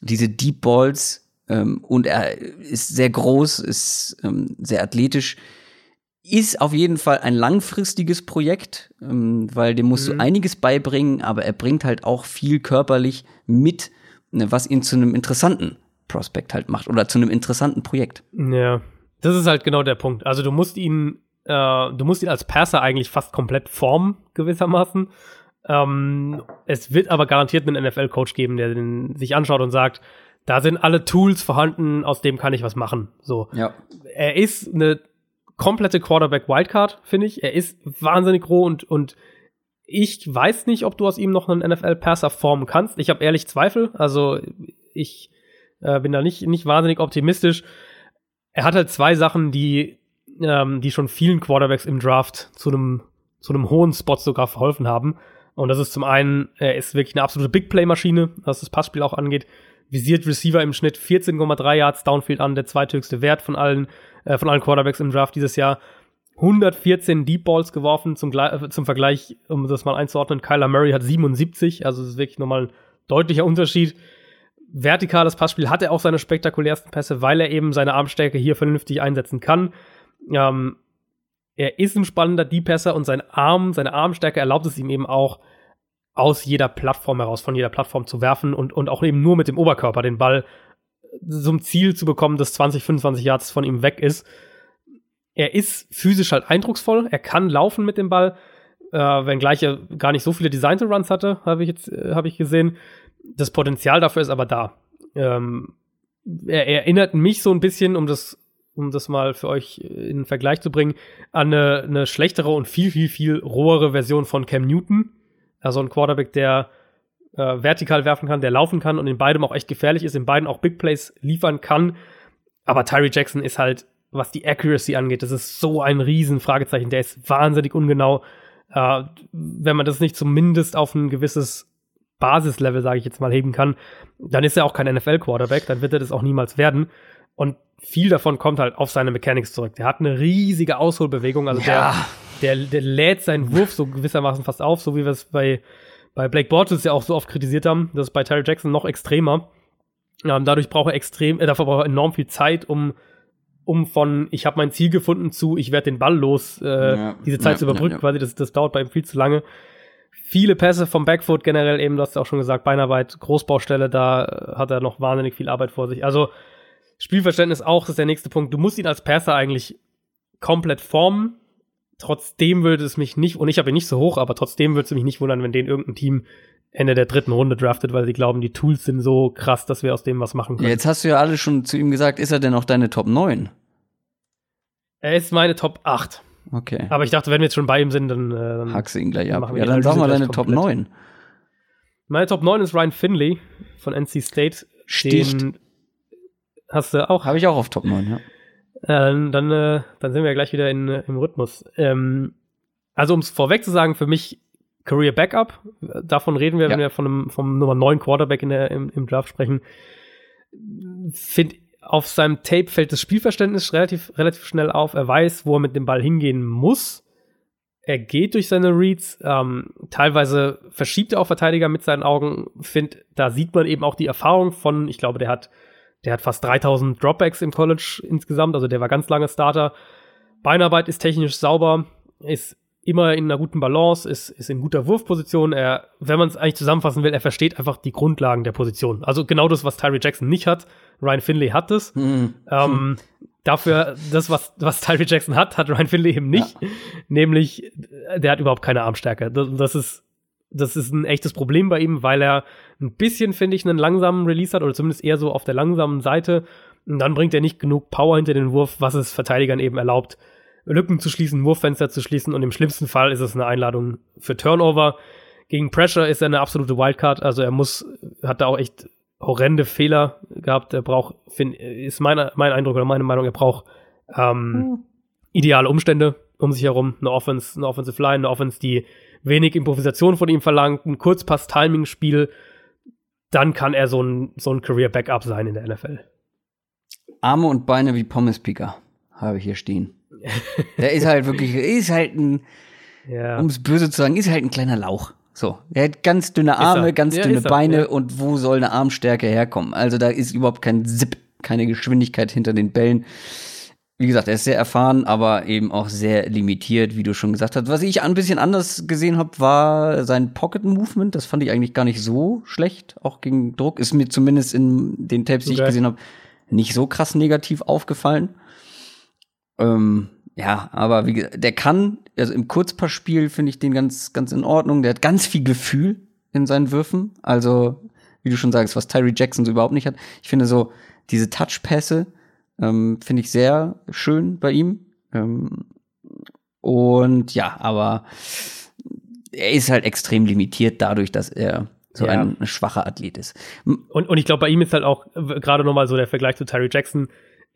[SPEAKER 2] diese Deep Balls ähm, und er ist sehr groß, ist ähm, sehr athletisch. Ist auf jeden Fall ein langfristiges Projekt, ähm, weil dem musst mhm. du einiges beibringen, aber er bringt halt auch viel körperlich mit, ne, was ihn zu einem interessanten Prospekt halt macht oder zu einem interessanten Projekt.
[SPEAKER 1] Ja, das ist halt genau der Punkt. Also du musst ihn, äh, du musst ihn als Passer eigentlich fast komplett formen, gewissermaßen. Ähm, es wird aber garantiert einen NFL-Coach geben, der den sich anschaut und sagt, da sind alle Tools vorhanden, aus dem kann ich was machen. So.
[SPEAKER 2] Ja.
[SPEAKER 1] Er ist eine komplette Quarterback-Wildcard, finde ich. Er ist wahnsinnig roh und, und ich weiß nicht, ob du aus ihm noch einen NFL-Passer formen kannst. Ich habe ehrlich Zweifel. Also ich äh, bin da nicht, nicht wahnsinnig optimistisch. Er hat halt zwei Sachen, die, ähm, die schon vielen Quarterbacks im Draft zu einem zu einem hohen Spot sogar verholfen haben. Und das ist zum einen, er ist wirklich eine absolute Big Play-Maschine, was das Passspiel auch angeht. Visiert Receiver im Schnitt 14,3 Yards Downfield an, der zweithöchste Wert von allen, äh, von allen Quarterbacks im Draft dieses Jahr. 114 Deep Balls geworfen, zum, äh, zum Vergleich, um das mal einzuordnen. Kyler Murray hat 77, also das ist wirklich nochmal ein deutlicher Unterschied. Vertikales Passspiel hat er auch seine spektakulärsten Pässe, weil er eben seine Armstärke hier vernünftig einsetzen kann. Ähm, er ist ein spannender Deep-Passer und sein Arm, seine Armstärke erlaubt es ihm eben auch, aus jeder Plattform heraus, von jeder Plattform zu werfen und, und auch eben nur mit dem Oberkörper den Ball zum Ziel zu bekommen, das 20, 25 Yards von ihm weg ist. Er ist physisch halt eindrucksvoll, er kann laufen mit dem Ball, äh, wenngleich er gar nicht so viele Designed Runs hatte, habe ich jetzt äh, habe ich gesehen. Das Potenzial dafür ist aber da. Ähm, er, er erinnert mich so ein bisschen, um das um das mal für euch in Vergleich zu bringen, an eine, eine schlechtere und viel, viel, viel rohere Version von Cam Newton. Also ein Quarterback, der äh, vertikal werfen kann, der laufen kann und in beidem auch echt gefährlich ist, in beiden auch Big Plays liefern kann. Aber Tyree Jackson ist halt, was die Accuracy angeht, das ist so ein riesen Fragezeichen. Der ist wahnsinnig ungenau. Äh, wenn man das nicht zumindest auf ein gewisses Basislevel, sage ich jetzt mal, heben kann, dann ist er auch kein NFL-Quarterback, dann wird er das auch niemals werden. Und viel davon kommt halt auf seine Mechanics zurück. Der hat eine riesige Ausholbewegung, also ja. der, der, der lädt seinen Wurf so gewissermaßen fast auf, so wie wir es bei, bei Blake Bortles ja auch so oft kritisiert haben. Das ist bei Terry Jackson noch extremer. Ähm, dadurch braucht er extrem, äh, dafür braucht er enorm viel Zeit, um, um von ich habe mein Ziel gefunden zu ich werde den Ball los, äh, ja, diese Zeit ja, zu überbrücken, quasi. Das, das dauert bei ihm viel zu lange viele Pässe vom Backfoot generell eben, du hast ja auch schon gesagt, Beinarbeit, Großbaustelle, da hat er noch wahnsinnig viel Arbeit vor sich. Also Spielverständnis auch, das ist der nächste Punkt. Du musst ihn als Passer eigentlich komplett formen. Trotzdem würde es mich nicht, und ich habe ihn nicht so hoch, aber trotzdem würde es mich nicht wundern, wenn den irgendein Team Ende der dritten Runde draftet, weil sie glauben, die Tools sind so krass, dass wir aus dem was machen können.
[SPEAKER 2] jetzt hast du ja alle schon zu ihm gesagt, ist er denn auch deine Top 9?
[SPEAKER 1] Er ist meine Top 8.
[SPEAKER 2] Okay.
[SPEAKER 1] Aber ich dachte, wenn wir jetzt schon bei ihm sind, dann. Äh, dann
[SPEAKER 2] Hackst ihn gleich ab. Ja, dann sag mal deine Top 9.
[SPEAKER 1] Meine Top 9 ist Ryan Finley von NC State.
[SPEAKER 2] Sticht. Den
[SPEAKER 1] Hast du auch?
[SPEAKER 2] Habe ich auch auf Top 9, ja.
[SPEAKER 1] Äh, dann, äh, dann sind wir ja gleich wieder in, im Rhythmus. Ähm, also, um es vorweg zu sagen, für mich Career Backup, davon reden wir, ja. wenn wir von einem, vom Nummer 9 Quarterback in der, im, im Draft sprechen. Find, auf seinem Tape fällt das Spielverständnis relativ, relativ schnell auf. Er weiß, wo er mit dem Ball hingehen muss. er geht durch seine Reads, ähm, teilweise verschiebt er auch Verteidiger mit seinen Augen. Find, da sieht man eben auch die Erfahrung von, ich glaube, der hat, der hat fast 3000 Dropbacks im College insgesamt, also der war ganz lange Starter. Beinarbeit ist technisch sauber, ist immer in einer guten Balance, ist, ist in guter Wurfposition. Er, wenn man es eigentlich zusammenfassen will, er versteht einfach die Grundlagen der Position. Also genau das, was Tyree Jackson nicht hat. Ryan Finley hat das. Mhm. Ähm, dafür, das, was, was Tyree Jackson hat, hat Ryan Finley eben nicht. Ja. Nämlich, der hat überhaupt keine Armstärke. Das, das, ist, das ist ein echtes Problem bei ihm, weil er ein bisschen, finde ich, einen langsamen Release hat oder zumindest eher so auf der langsamen Seite. Und dann bringt er nicht genug Power hinter den Wurf, was es Verteidigern eben erlaubt, Lücken zu schließen, Wurffenster zu schließen und im schlimmsten Fall ist es eine Einladung für Turnover. Gegen Pressure ist er eine absolute Wildcard, also er muss, hat da auch echt horrende Fehler gehabt. Er braucht, find, ist mein, mein Eindruck oder meine Meinung, er braucht ähm, mhm. ideale Umstände um sich herum, eine Offense, eine Offensive Line, eine Offense, die wenig Improvisation von ihm verlangt, ein Kurzpass-Timing-Spiel, dann kann er so ein, so ein Career-Backup sein in der NFL.
[SPEAKER 2] Arme und Beine wie Pommes-Picker habe ich hier stehen. Der ist halt wirklich, ist halt ein, ja. um es böse zu sagen, ist halt ein kleiner Lauch. So, er hat ganz dünne Arme, ganz ja, dünne Beine ja. und wo soll eine Armstärke herkommen? Also da ist überhaupt kein Zip, keine Geschwindigkeit hinter den Bällen. Wie gesagt, er ist sehr erfahren, aber eben auch sehr limitiert, wie du schon gesagt hast. Was ich ein bisschen anders gesehen habe, war sein Pocket Movement. Das fand ich eigentlich gar nicht so schlecht, auch gegen Druck. Ist mir zumindest in den Tapes, die okay. ich gesehen habe, nicht so krass negativ aufgefallen. Ähm, ja, aber wie gesagt, der kann, also im Kurzpassspiel finde ich den ganz, ganz in Ordnung. Der hat ganz viel Gefühl in seinen Würfen. Also, wie du schon sagst, was Tyree Jackson so überhaupt nicht hat. Ich finde so, diese Touchpässe ähm, finde ich sehr schön bei ihm. Ähm, und ja, aber er ist halt extrem limitiert dadurch, dass er so ja. ein schwacher Athlet ist.
[SPEAKER 1] Und, und ich glaube, bei ihm ist halt auch gerade nochmal so der Vergleich zu Tyree Jackson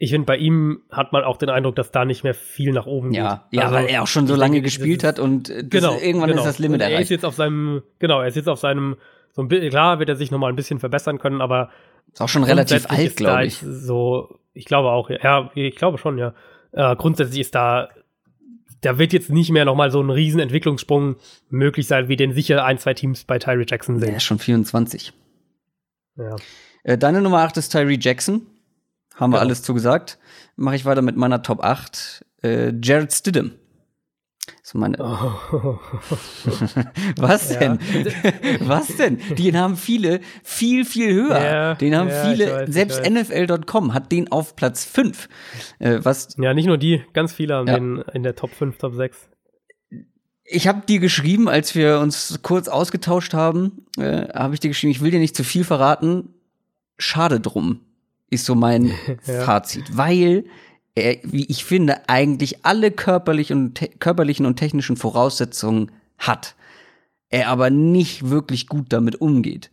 [SPEAKER 1] ich finde, bei ihm hat man auch den Eindruck, dass da nicht mehr viel nach oben
[SPEAKER 2] ja, geht. Ja, also, weil er auch schon so lange gespielt hat und das, genau, irgendwann genau. ist das Limit
[SPEAKER 1] erreicht. Er ist jetzt auf seinem, genau, er ist jetzt auf seinem, so ein bisschen, klar wird er sich nochmal ein bisschen verbessern können, aber
[SPEAKER 2] ist auch schon relativ alt, glaube ich.
[SPEAKER 1] So, ich glaube auch, ja, ich glaube schon, ja. Äh, grundsätzlich ist da, da wird jetzt nicht mehr nochmal so ein riesen Entwicklungssprung möglich sein, wie den sicher ein, zwei Teams bei Tyree Jackson sehen.
[SPEAKER 2] Er ist schon 24. Ja. Äh, deine Nummer 8 ist Tyree Jackson. Haben wir genau. alles zugesagt. Mache ich weiter mit meiner Top 8. Äh, Jared Stidham. So meine oh. Was denn? Was denn? Den haben viele viel, viel höher. Ja, den haben ja, viele, weiß, selbst NFL.com hat den auf Platz 5.
[SPEAKER 1] Äh, was ja, nicht nur die, ganz viele haben ja. den in der Top 5, Top 6.
[SPEAKER 2] Ich habe dir geschrieben, als wir uns kurz ausgetauscht haben, äh, habe ich dir geschrieben, ich will dir nicht zu viel verraten. Schade drum ist so mein ja. Fazit, weil er, wie ich finde, eigentlich alle körperlich und körperlichen und technischen Voraussetzungen hat. Er aber nicht wirklich gut damit umgeht.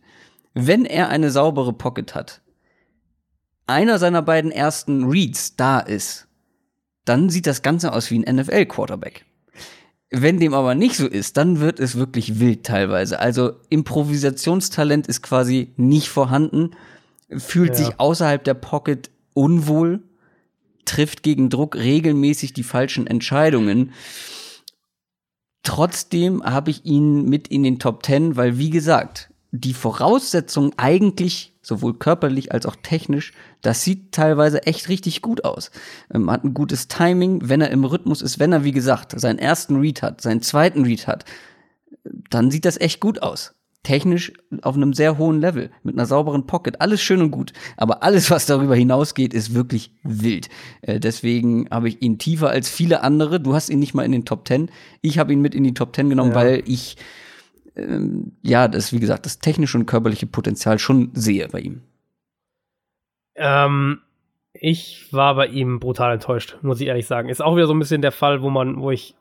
[SPEAKER 2] Wenn er eine saubere Pocket hat, einer seiner beiden ersten Reads da ist, dann sieht das Ganze aus wie ein NFL-Quarterback. Wenn dem aber nicht so ist, dann wird es wirklich wild teilweise. Also Improvisationstalent ist quasi nicht vorhanden fühlt ja. sich außerhalb der Pocket unwohl, trifft gegen Druck regelmäßig die falschen Entscheidungen. Trotzdem habe ich ihn mit in den Top 10, weil wie gesagt, die Voraussetzungen eigentlich sowohl körperlich als auch technisch, das sieht teilweise echt richtig gut aus. Ähm, hat ein gutes Timing, wenn er im Rhythmus ist, wenn er, wie gesagt, seinen ersten Read hat, seinen zweiten Read hat, dann sieht das echt gut aus technisch auf einem sehr hohen Level, mit einer sauberen Pocket, alles schön und gut. Aber alles, was darüber hinausgeht, ist wirklich wild. Äh, deswegen habe ich ihn tiefer als viele andere. Du hast ihn nicht mal in den Top Ten. Ich habe ihn mit in die Top Ten genommen, ja. weil ich ähm, ja, das, wie gesagt, das technische und körperliche Potenzial schon sehe bei ihm.
[SPEAKER 1] Ähm, ich war bei ihm brutal enttäuscht, muss ich ehrlich sagen. Ist auch wieder so ein bisschen der Fall, wo man, wo ich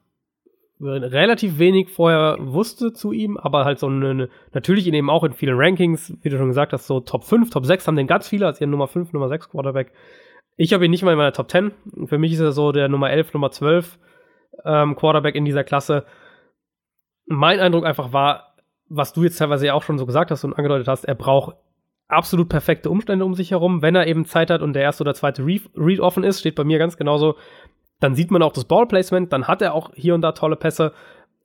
[SPEAKER 1] relativ wenig vorher wusste zu ihm, aber halt so eine, natürlich in eben auch in vielen Rankings, wie du schon gesagt hast, so Top 5, Top 6 haben den ganz viele als ihren Nummer 5, Nummer 6 Quarterback. Ich habe ihn nicht mal in meiner Top 10. Für mich ist er so der Nummer 11, Nummer 12 ähm, Quarterback in dieser Klasse. Mein Eindruck einfach war, was du jetzt teilweise ja auch schon so gesagt hast und angedeutet hast, er braucht absolut perfekte Umstände um sich herum. Wenn er eben Zeit hat und der erste oder zweite Read offen ist, steht bei mir ganz genauso dann sieht man auch das Ballplacement, dann hat er auch hier und da tolle Pässe.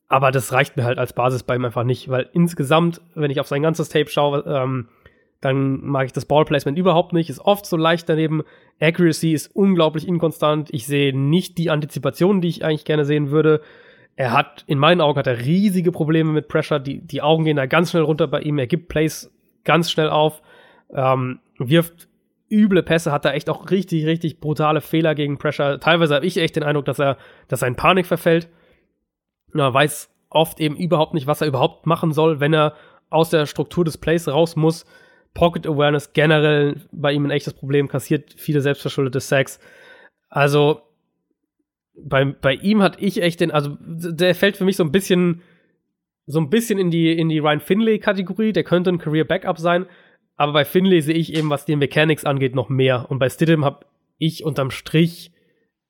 [SPEAKER 1] Aber das reicht mir halt als Basis bei ihm einfach nicht, weil insgesamt, wenn ich auf sein ganzes Tape schaue, ähm, dann mag ich das Ballplacement überhaupt nicht, ist oft so leicht daneben. Accuracy ist unglaublich inkonstant. Ich sehe nicht die Antizipation, die ich eigentlich gerne sehen würde. Er hat, in meinen Augen hat er riesige Probleme mit Pressure. Die, die Augen gehen da ganz schnell runter bei ihm. Er gibt Plays ganz schnell auf, ähm, wirft üble Pässe, hat da echt auch richtig, richtig brutale Fehler gegen Pressure. Teilweise habe ich echt den Eindruck, dass er, dass er in Panik verfällt. Er weiß oft eben überhaupt nicht, was er überhaupt machen soll, wenn er aus der Struktur des Plays raus muss. Pocket Awareness generell bei ihm ein echtes Problem, kassiert viele selbstverschuldete Sacks. Also bei, bei ihm hat ich echt den, also der fällt für mich so ein bisschen, so ein bisschen in die, in die Ryan Finlay-Kategorie. Der könnte ein Career Backup sein. Aber bei Finlay sehe ich eben, was die Mechanics angeht, noch mehr. Und bei Stidham habe ich unterm Strich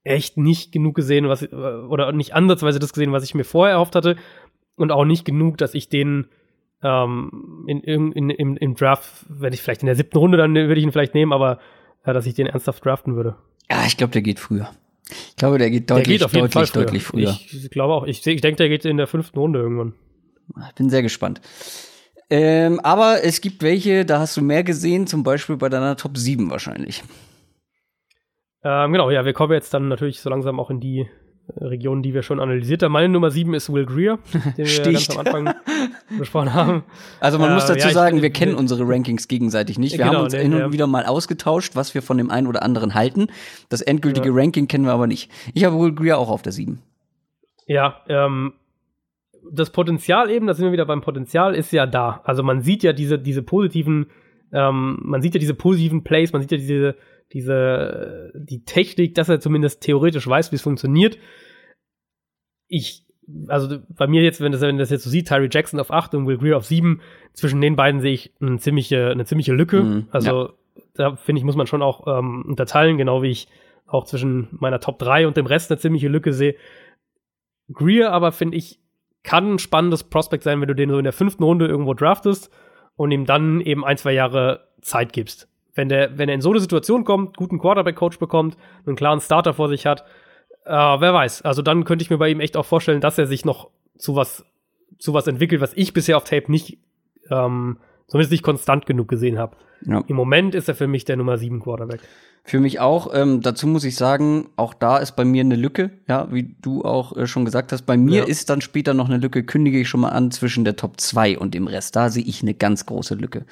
[SPEAKER 1] echt nicht genug gesehen, was, oder nicht ansatzweise das gesehen, was ich mir vorher erhofft hatte. Und auch nicht genug, dass ich den ähm, in, in, in, im Draft, wenn ich vielleicht in der siebten Runde, dann würde ich ihn vielleicht nehmen, aber ja, dass ich den ernsthaft draften würde.
[SPEAKER 2] Ja, ich glaube, der geht früher. Ich glaube, der geht deutlich, der geht deutlich, Fall früher. deutlich früher.
[SPEAKER 1] Ich glaube auch. Ich, ich denke, der geht in der fünften Runde irgendwann.
[SPEAKER 2] Ich bin sehr gespannt. Ähm, aber es gibt welche, da hast du mehr gesehen, zum Beispiel bei deiner Top 7 wahrscheinlich.
[SPEAKER 1] Ähm, genau, ja, wir kommen jetzt dann natürlich so langsam auch in die Regionen, die wir schon analysiert haben. Meine Nummer 7 ist Will Greer, den wir ganz am Anfang besprochen haben.
[SPEAKER 2] Also man äh, muss dazu ja, sagen, wir kennen unsere Rankings gegenseitig nicht. Wir genau, haben uns hin und wieder mal ausgetauscht, was wir von dem einen oder anderen halten. Das endgültige ja. Ranking kennen wir aber nicht. Ich habe Will Greer auch auf der 7.
[SPEAKER 1] Ja, ähm, das Potenzial eben, da sind wir wieder beim Potenzial, ist ja da. Also man sieht ja diese, diese positiven, ähm, man sieht ja diese positiven Plays, man sieht ja diese diese, die Technik, dass er zumindest theoretisch weiß, wie es funktioniert. Ich, also bei mir jetzt, wenn das, wenn das jetzt so sieht, Tyree Jackson auf 8 und Will Greer auf 7, zwischen den beiden sehe ich eine ziemliche, eine ziemliche Lücke. Mhm, also ja. da finde ich, muss man schon auch ähm, unterteilen, genau wie ich auch zwischen meiner Top 3 und dem Rest eine ziemliche Lücke sehe. Greer aber, finde ich, kann ein spannendes Prospekt sein, wenn du den so in der fünften Runde irgendwo draftest und ihm dann eben ein, zwei Jahre Zeit gibst wenn der, wenn er in so eine Situation kommt, guten Quarterback-Coach bekommt, einen klaren Starter vor sich hat, äh, wer weiß. Also dann könnte ich mir bei ihm echt auch vorstellen, dass er sich noch zu was, zu was entwickelt, was ich bisher auf Tape nicht, ähm, zumindest nicht konstant genug gesehen habe. Ja. Im Moment ist er für mich der Nummer 7 Quarterback.
[SPEAKER 2] Für mich auch. Ähm, dazu muss ich sagen, auch da ist bei mir eine Lücke, ja, wie du auch äh, schon gesagt hast. Bei mir ja. ist dann später noch eine Lücke, kündige ich schon mal an, zwischen der Top 2 und dem Rest. Da sehe ich eine ganz große Lücke.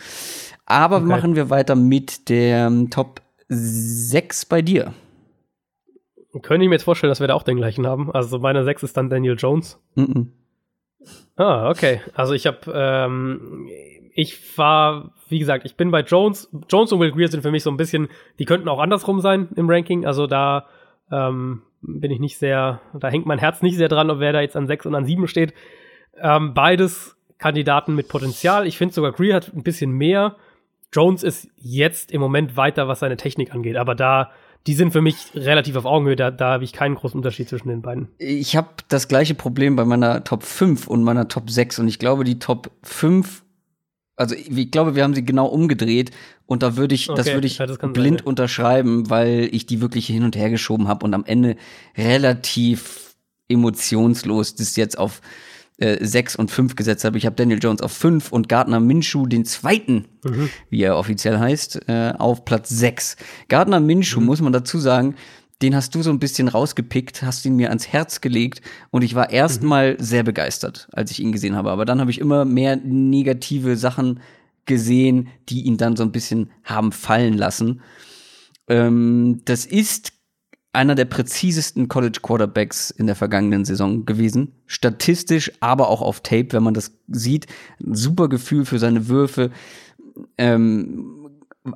[SPEAKER 2] Aber okay. machen wir weiter mit der ähm, Top 6 bei dir.
[SPEAKER 1] Könnte ich mir jetzt vorstellen, dass wir da auch den gleichen haben. Also meine 6 ist dann Daniel Jones. Mm, -mm. Ah, okay. Also ich habe, ähm, ich war, wie gesagt, ich bin bei Jones. Jones und Will Greer sind für mich so ein bisschen, die könnten auch andersrum sein im Ranking. Also da ähm, bin ich nicht sehr, da hängt mein Herz nicht sehr dran, ob wer da jetzt an 6 und an 7 steht. Ähm, beides Kandidaten mit Potenzial. Ich finde sogar Greer hat ein bisschen mehr. Jones ist jetzt im Moment weiter, was seine Technik angeht, aber da die sind für mich relativ auf Augenhöhe. Da, da habe ich keinen großen Unterschied zwischen den beiden.
[SPEAKER 2] Ich habe das gleiche Problem bei meiner Top 5 und meiner Top 6. Und ich glaube, die Top 5, also ich glaube, wir haben sie genau umgedreht. Und da würde ich, okay, das würde ich ja, das blind sein, unterschreiben, weil ich die wirklich hin und her geschoben habe und am Ende relativ emotionslos das jetzt auf äh, 6 und 5 gesetzt habe. Ich habe Daniel Jones auf 5 und Gardner Minshew, den zweiten, mhm. wie er offiziell heißt, äh, auf Platz 6. Gardner Minshew, mhm. muss man dazu sagen, den hast du so ein bisschen rausgepickt, hast ihn mir ans Herz gelegt und ich war erstmal mhm. sehr begeistert, als ich ihn gesehen habe. Aber dann habe ich immer mehr negative Sachen gesehen, die ihn dann so ein bisschen haben fallen lassen. Ähm, das ist einer der präzisesten College Quarterbacks in der vergangenen Saison gewesen. Statistisch, aber auch auf Tape, wenn man das sieht. Super Gefühl für seine Würfe. Ähm,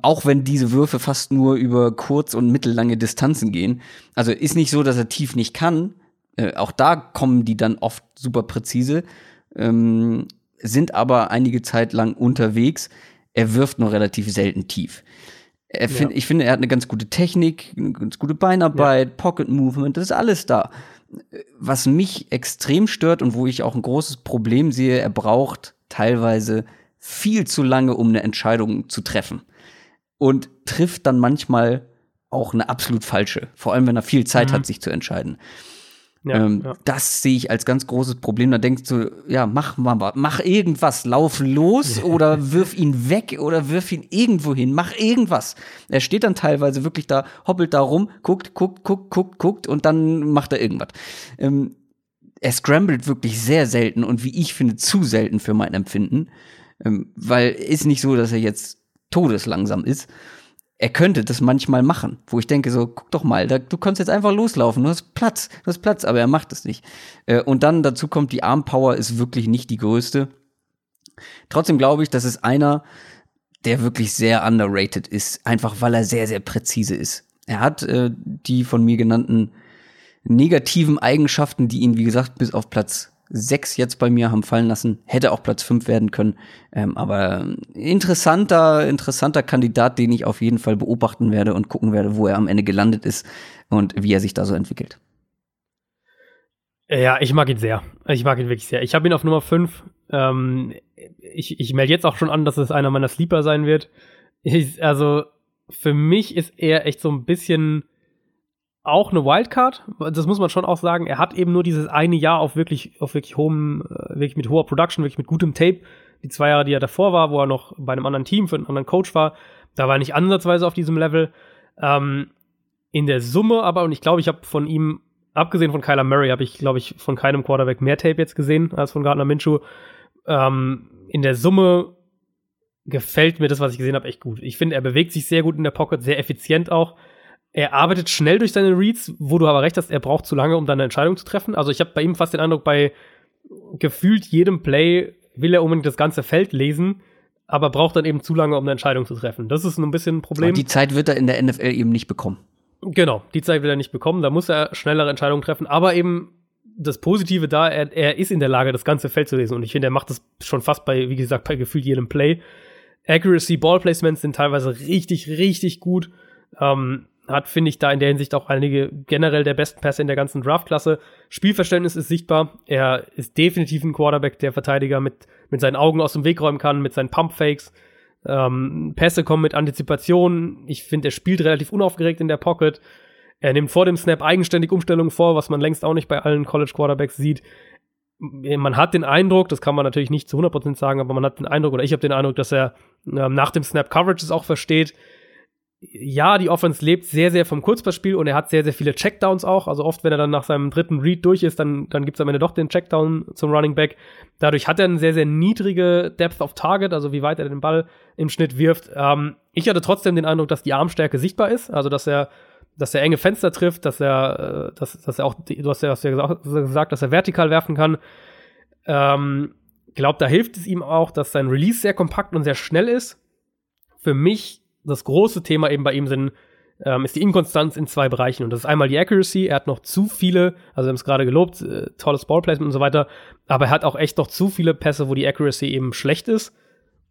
[SPEAKER 2] auch wenn diese Würfe fast nur über kurz- und mittellange Distanzen gehen. Also ist nicht so, dass er tief nicht kann. Äh, auch da kommen die dann oft super präzise. Ähm, sind aber einige Zeit lang unterwegs. Er wirft nur relativ selten tief. Find, ja. Ich finde, er hat eine ganz gute Technik, eine ganz gute Beinarbeit, ja. Pocket Movement, das ist alles da. Was mich extrem stört und wo ich auch ein großes Problem sehe, er braucht teilweise viel zu lange, um eine Entscheidung zu treffen. Und trifft dann manchmal auch eine absolut falsche. Vor allem, wenn er viel Zeit mhm. hat, sich zu entscheiden. Ja, ähm, ja. Das sehe ich als ganz großes Problem. Da denkst du, ja, mach mal, mach irgendwas, lauf los oder wirf ihn weg oder wirf ihn irgendwo hin, mach irgendwas. Er steht dann teilweise wirklich da, hoppelt da rum, guckt, guckt, guckt, guckt, guckt und dann macht er irgendwas. Ähm, er scrambled wirklich sehr selten und wie ich finde, zu selten für mein Empfinden. Ähm, weil ist nicht so, dass er jetzt todeslangsam ist er könnte das manchmal machen, wo ich denke so, guck doch mal, da, du kannst jetzt einfach loslaufen, du hast Platz, du hast Platz, aber er macht es nicht. Äh, und dann dazu kommt, die Armpower ist wirklich nicht die größte. Trotzdem glaube ich, das ist einer, der wirklich sehr underrated ist, einfach weil er sehr, sehr präzise ist. Er hat äh, die von mir genannten negativen Eigenschaften, die ihn, wie gesagt, bis auf Platz sechs jetzt bei mir haben fallen lassen. Hätte auch Platz fünf werden können. Ähm, aber interessanter, interessanter Kandidat, den ich auf jeden Fall beobachten werde und gucken werde, wo er am Ende gelandet ist und wie er sich da so entwickelt.
[SPEAKER 1] Ja, ich mag ihn sehr. Ich mag ihn wirklich sehr. Ich habe ihn auf Nummer fünf. Ähm, ich ich melde jetzt auch schon an, dass es einer meiner Sleeper sein wird. Ich, also für mich ist er echt so ein bisschen auch eine Wildcard. Das muss man schon auch sagen. Er hat eben nur dieses eine Jahr auf wirklich, auf wirklich hohem, äh, wirklich mit hoher Production, wirklich mit gutem Tape. Die zwei Jahre, die er davor war, wo er noch bei einem anderen Team für einen anderen Coach war, da war er nicht ansatzweise auf diesem Level. Ähm, in der Summe aber, und ich glaube, ich habe von ihm, abgesehen von Kyler Murray, habe ich, glaube ich, von keinem Quarterback mehr Tape jetzt gesehen als von Gardner Minshew. Ähm, in der Summe gefällt mir das, was ich gesehen habe, echt gut. Ich finde, er bewegt sich sehr gut in der Pocket, sehr effizient auch. Er arbeitet schnell durch seine Reads, wo du aber recht hast, er braucht zu lange, um dann eine Entscheidung zu treffen. Also ich habe bei ihm fast den Eindruck, bei gefühlt jedem Play will er unbedingt das ganze Feld lesen, aber braucht dann eben zu lange, um eine Entscheidung zu treffen. Das ist ein bisschen ein Problem. Und
[SPEAKER 2] die Zeit wird er in der NFL eben nicht bekommen.
[SPEAKER 1] Genau, die Zeit wird er nicht bekommen. Da muss er schnellere Entscheidungen treffen. Aber eben das Positive da, er, er ist in der Lage, das ganze Feld zu lesen. Und ich finde, er macht das schon fast bei, wie gesagt, bei gefühlt jedem Play. Accuracy, Ball Placements sind teilweise richtig, richtig gut. Ähm, hat, finde ich, da in der Hinsicht auch einige generell der besten Pässe in der ganzen Draftklasse. Spielverständnis ist sichtbar. Er ist definitiv ein Quarterback, der Verteidiger mit, mit seinen Augen aus dem Weg räumen kann, mit seinen Pumpfakes. Ähm, Pässe kommen mit Antizipation. Ich finde, er spielt relativ unaufgeregt in der Pocket. Er nimmt vor dem Snap eigenständig Umstellungen vor, was man längst auch nicht bei allen College Quarterbacks sieht. Man hat den Eindruck, das kann man natürlich nicht zu 100% sagen, aber man hat den Eindruck, oder ich habe den Eindruck, dass er ähm, nach dem Snap Coverages auch versteht ja, die Offense lebt sehr, sehr vom Kurzpassspiel und er hat sehr, sehr viele Checkdowns auch. Also oft, wenn er dann nach seinem dritten Read durch ist, dann, dann gibt es am Ende doch den Checkdown zum Running Back. Dadurch hat er eine sehr, sehr niedrige Depth of Target, also wie weit er den Ball im Schnitt wirft. Ähm, ich hatte trotzdem den Eindruck, dass die Armstärke sichtbar ist, also dass er, dass er enge Fenster trifft, dass er, äh, dass, dass er auch, du hast ja, hast ja gesagt, dass er vertikal werfen kann. Ähm, glaube, da hilft es ihm auch, dass sein Release sehr kompakt und sehr schnell ist. Für mich das große Thema eben bei ihm sind, ähm, ist die Inkonstanz in zwei Bereichen. Und das ist einmal die Accuracy. Er hat noch zu viele, also wir haben es gerade gelobt, äh, tolles Ballplacement und so weiter, aber er hat auch echt noch zu viele Pässe, wo die Accuracy eben schlecht ist.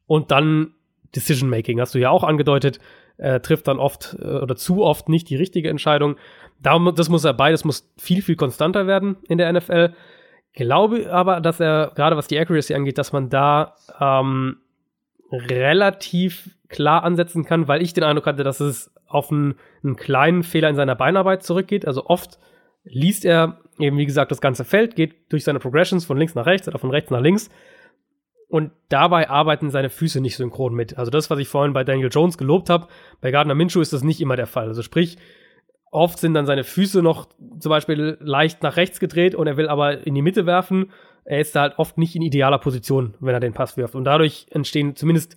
[SPEAKER 1] Und dann Decision Making, hast du ja auch angedeutet, äh, trifft dann oft äh, oder zu oft nicht die richtige Entscheidung. Darum, das muss er beides muss viel, viel konstanter werden in der NFL. Glaube aber, dass er, gerade was die Accuracy angeht, dass man da ähm, relativ klar ansetzen kann, weil ich den Eindruck hatte, dass es auf einen, einen kleinen Fehler in seiner Beinarbeit zurückgeht. Also oft liest er eben, wie gesagt, das ganze Feld, geht durch seine Progressions von links nach rechts oder von rechts nach links. Und dabei arbeiten seine Füße nicht synchron mit. Also das, was ich vorhin bei Daniel Jones gelobt habe, bei Gardner Minshew ist das nicht immer der Fall. Also sprich, oft sind dann seine Füße noch zum Beispiel leicht nach rechts gedreht und er will aber in die Mitte werfen. Er ist da halt oft nicht in idealer Position, wenn er den Pass wirft. Und dadurch entstehen zumindest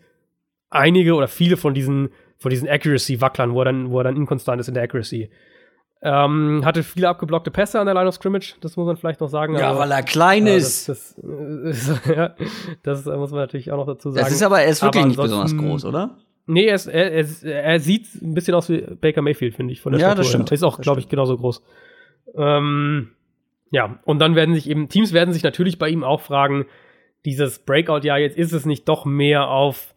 [SPEAKER 1] einige oder viele von diesen, von diesen Accuracy-Wacklern, wo er dann, wo er dann inkonstant ist in der Accuracy. Ähm, hatte viele abgeblockte Pässe an der Line of Scrimmage, das muss man vielleicht noch sagen.
[SPEAKER 2] Ja, also, weil er klein ja, ist.
[SPEAKER 1] Das, das, ja, das, muss man natürlich auch noch dazu sagen.
[SPEAKER 2] Das ist aber, er ist wirklich nicht besonders groß, oder?
[SPEAKER 1] Nee, er, ist, er, er, er, sieht ein bisschen aus wie Baker Mayfield, finde ich, von
[SPEAKER 2] der
[SPEAKER 1] Ja,
[SPEAKER 2] Statur. das stimmt.
[SPEAKER 1] Er ist auch, glaube ich, genauso groß. Ähm, ja, und dann werden sich eben, Teams werden sich natürlich bei ihm auch fragen, dieses Breakout-Jahr, jetzt ist es nicht doch mehr auf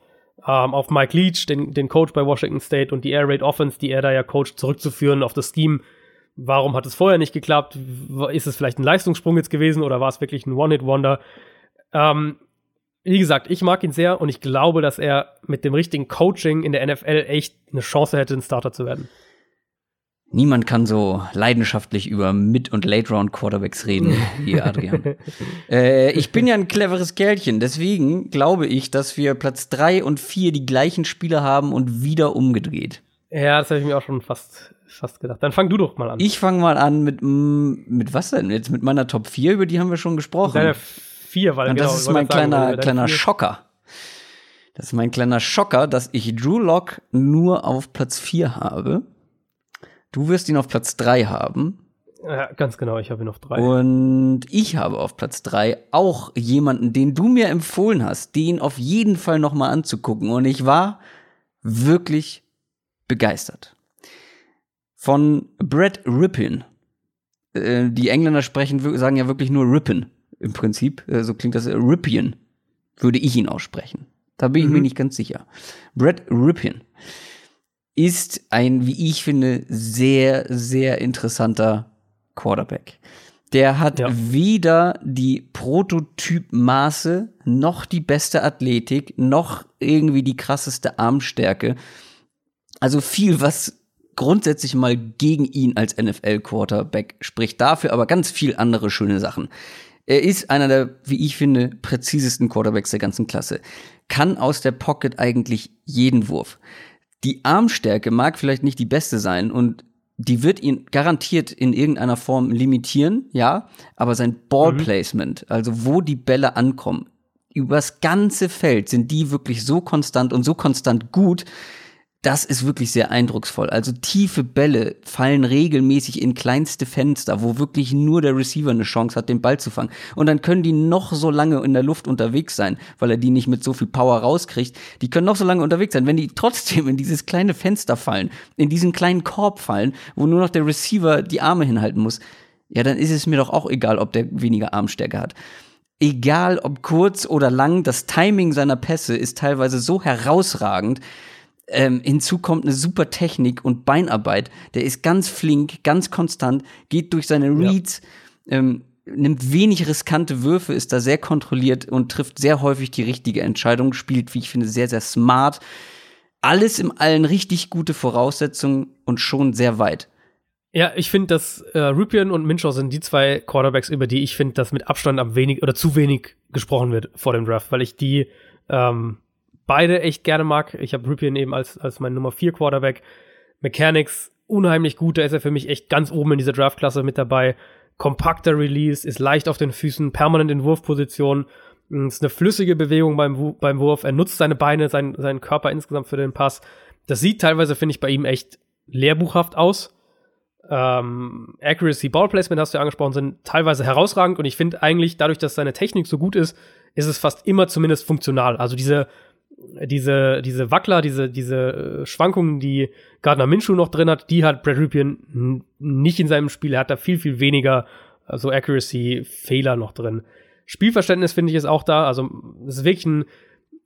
[SPEAKER 1] ähm, auf Mike Leach, den, den Coach bei Washington State und die Air Raid Offense, die er da ja coacht, zurückzuführen auf das Scheme. Warum hat es vorher nicht geklappt? Ist es vielleicht ein Leistungssprung jetzt gewesen oder war es wirklich ein One-Hit-Wonder? Ähm, wie gesagt, ich mag ihn sehr und ich glaube, dass er mit dem richtigen Coaching in der NFL echt eine Chance hätte, ein Starter zu werden.
[SPEAKER 2] Niemand kann so leidenschaftlich über Mid- und Late-Round-Quarterbacks reden wie Adrian. äh, ich bin ja ein cleveres Kerlchen, deswegen glaube ich, dass wir Platz drei und vier die gleichen Spieler haben und wieder umgedreht.
[SPEAKER 1] Ja, das habe ich mir auch schon fast, fast gedacht. Dann fang du doch mal an.
[SPEAKER 2] Ich fange mal an mit, mm, mit was denn? Jetzt mit meiner Top 4, über die haben wir schon gesprochen.
[SPEAKER 1] Deine vier, weil
[SPEAKER 2] und
[SPEAKER 1] genau,
[SPEAKER 2] das ist mein
[SPEAKER 1] sagen,
[SPEAKER 2] kleiner, kleiner Schocker. Das ist mein kleiner Schocker, dass ich Drew Lock nur auf Platz 4 habe. Du wirst ihn auf Platz 3 haben.
[SPEAKER 1] Ja, ganz genau, ich habe ihn auf 3.
[SPEAKER 2] Und ich habe auf Platz 3 auch jemanden, den du mir empfohlen hast, den auf jeden Fall noch mal anzugucken. Und ich war wirklich begeistert. Von Brad Rippin. Äh, die Engländer sprechen, sagen ja wirklich nur Rippin im Prinzip. Äh, so klingt das. Äh, Rippian würde ich ihn aussprechen. Da bin ich mhm. mir nicht ganz sicher. Brad Rippin ist ein, wie ich finde, sehr, sehr interessanter Quarterback. Der hat ja. weder die Prototypmaße, noch die beste Athletik, noch irgendwie die krasseste Armstärke. Also viel, was grundsätzlich mal gegen ihn als NFL-Quarterback spricht. Dafür aber ganz viel andere schöne Sachen. Er ist einer der, wie ich finde, präzisesten Quarterbacks der ganzen Klasse. Kann aus der Pocket eigentlich jeden Wurf die Armstärke mag vielleicht nicht die beste sein und die wird ihn garantiert in irgendeiner Form limitieren, ja, aber sein Ballplacement, mhm. also wo die Bälle ankommen, übers ganze Feld sind die wirklich so konstant und so konstant gut, das ist wirklich sehr eindrucksvoll. Also tiefe Bälle fallen regelmäßig in kleinste Fenster, wo wirklich nur der Receiver eine Chance hat, den Ball zu fangen. Und dann können die noch so lange in der Luft unterwegs sein, weil er die nicht mit so viel Power rauskriegt. Die können noch so lange unterwegs sein. Wenn die trotzdem in dieses kleine Fenster fallen, in diesen kleinen Korb fallen, wo nur noch der Receiver die Arme hinhalten muss, ja, dann ist es mir doch auch egal, ob der weniger Armstärke hat egal ob kurz oder lang, das Timing seiner Pässe ist teilweise so herausragend, ähm, hinzu kommt eine super Technik und Beinarbeit. Der ist ganz flink, ganz konstant, geht durch seine Reads, ja. ähm, nimmt wenig riskante Würfe, ist da sehr kontrolliert und trifft sehr häufig die richtige Entscheidung, spielt, wie ich finde, sehr, sehr smart. Alles im Allen richtig gute Voraussetzungen und schon sehr weit.
[SPEAKER 1] Ja, ich finde, dass äh, Rupien und Minshaw sind die zwei Quarterbacks, über die ich finde, dass mit Abstand am wenig oder zu wenig gesprochen wird vor dem Draft, weil ich die ähm, beide echt gerne mag. Ich habe Ripien eben als, als mein Nummer 4 Quarterback. Mechanics unheimlich gut, da ist er für mich echt ganz oben in dieser Draftklasse mit dabei. Kompakter Release, ist leicht auf den Füßen, permanent in Wurfposition. Ist eine flüssige Bewegung beim, beim Wurf. Er nutzt seine Beine, sein, seinen Körper insgesamt für den Pass. Das sieht teilweise, finde ich, bei ihm echt lehrbuchhaft aus. Ähm, Accuracy, Ballplacement hast du ja angesprochen, sind teilweise herausragend und ich finde eigentlich, dadurch, dass seine Technik so gut ist, ist es fast immer zumindest funktional. Also diese diese, diese Wackler, diese, diese äh, Schwankungen, die Gardner Minshew noch drin hat, die hat Brad Ripien nicht in seinem Spiel. Er hat da viel, viel weniger so also Accuracy-Fehler noch drin. Spielverständnis finde ich ist auch da. Also, es ist wirklich ein,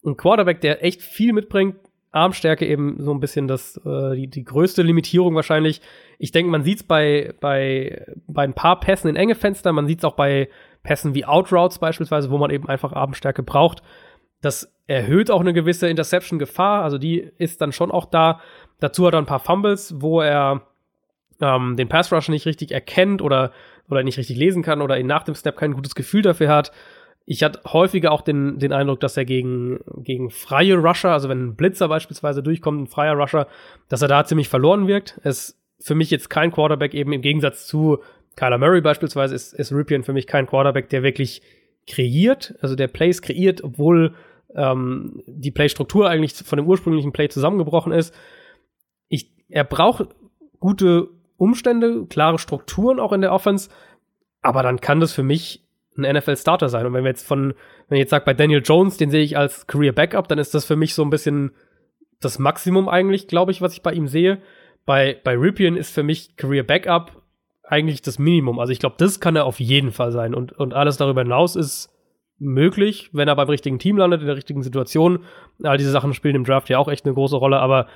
[SPEAKER 1] ein Quarterback, der echt viel mitbringt. Armstärke eben so ein bisschen das, äh, die, die größte Limitierung wahrscheinlich. Ich denke, man sieht es bei, bei, bei ein paar Pässen in enge Fenster, man sieht es auch bei Pässen wie Outroutes beispielsweise, wo man eben einfach Armstärke braucht. Das erhöht auch eine gewisse Interception-Gefahr, also die ist dann schon auch da. Dazu hat er ein paar Fumbles, wo er ähm, den Pass Rush nicht richtig erkennt oder, oder nicht richtig lesen kann oder nach dem Snap kein gutes Gefühl dafür hat. Ich hatte häufiger auch den, den Eindruck, dass er gegen, gegen freie Rusher, also wenn ein Blitzer beispielsweise durchkommt, ein freier Rusher, dass er da ziemlich verloren wirkt. Es ist für mich jetzt kein Quarterback, eben im Gegensatz zu Kyler Murray beispielsweise, ist, ist Ripien für mich kein Quarterback, der wirklich kreiert, also der Plays kreiert, obwohl ähm, die Play-Struktur eigentlich von dem ursprünglichen Play zusammengebrochen ist. Ich, er braucht gute Umstände, klare Strukturen auch in der Offense, aber dann kann das für mich ein NFL-Starter sein. Und wenn wir jetzt von, wenn ich jetzt sage, bei Daniel Jones, den sehe ich als Career Backup, dann ist das für mich so ein bisschen das Maximum eigentlich, glaube ich, was ich bei ihm sehe. Bei, bei Ripien ist für mich Career Backup eigentlich das Minimum. Also ich glaube, das kann er auf jeden Fall sein. Und, und alles darüber hinaus ist möglich, wenn er beim richtigen Team landet, in der richtigen Situation. All diese Sachen spielen im Draft ja auch echt eine große Rolle, aber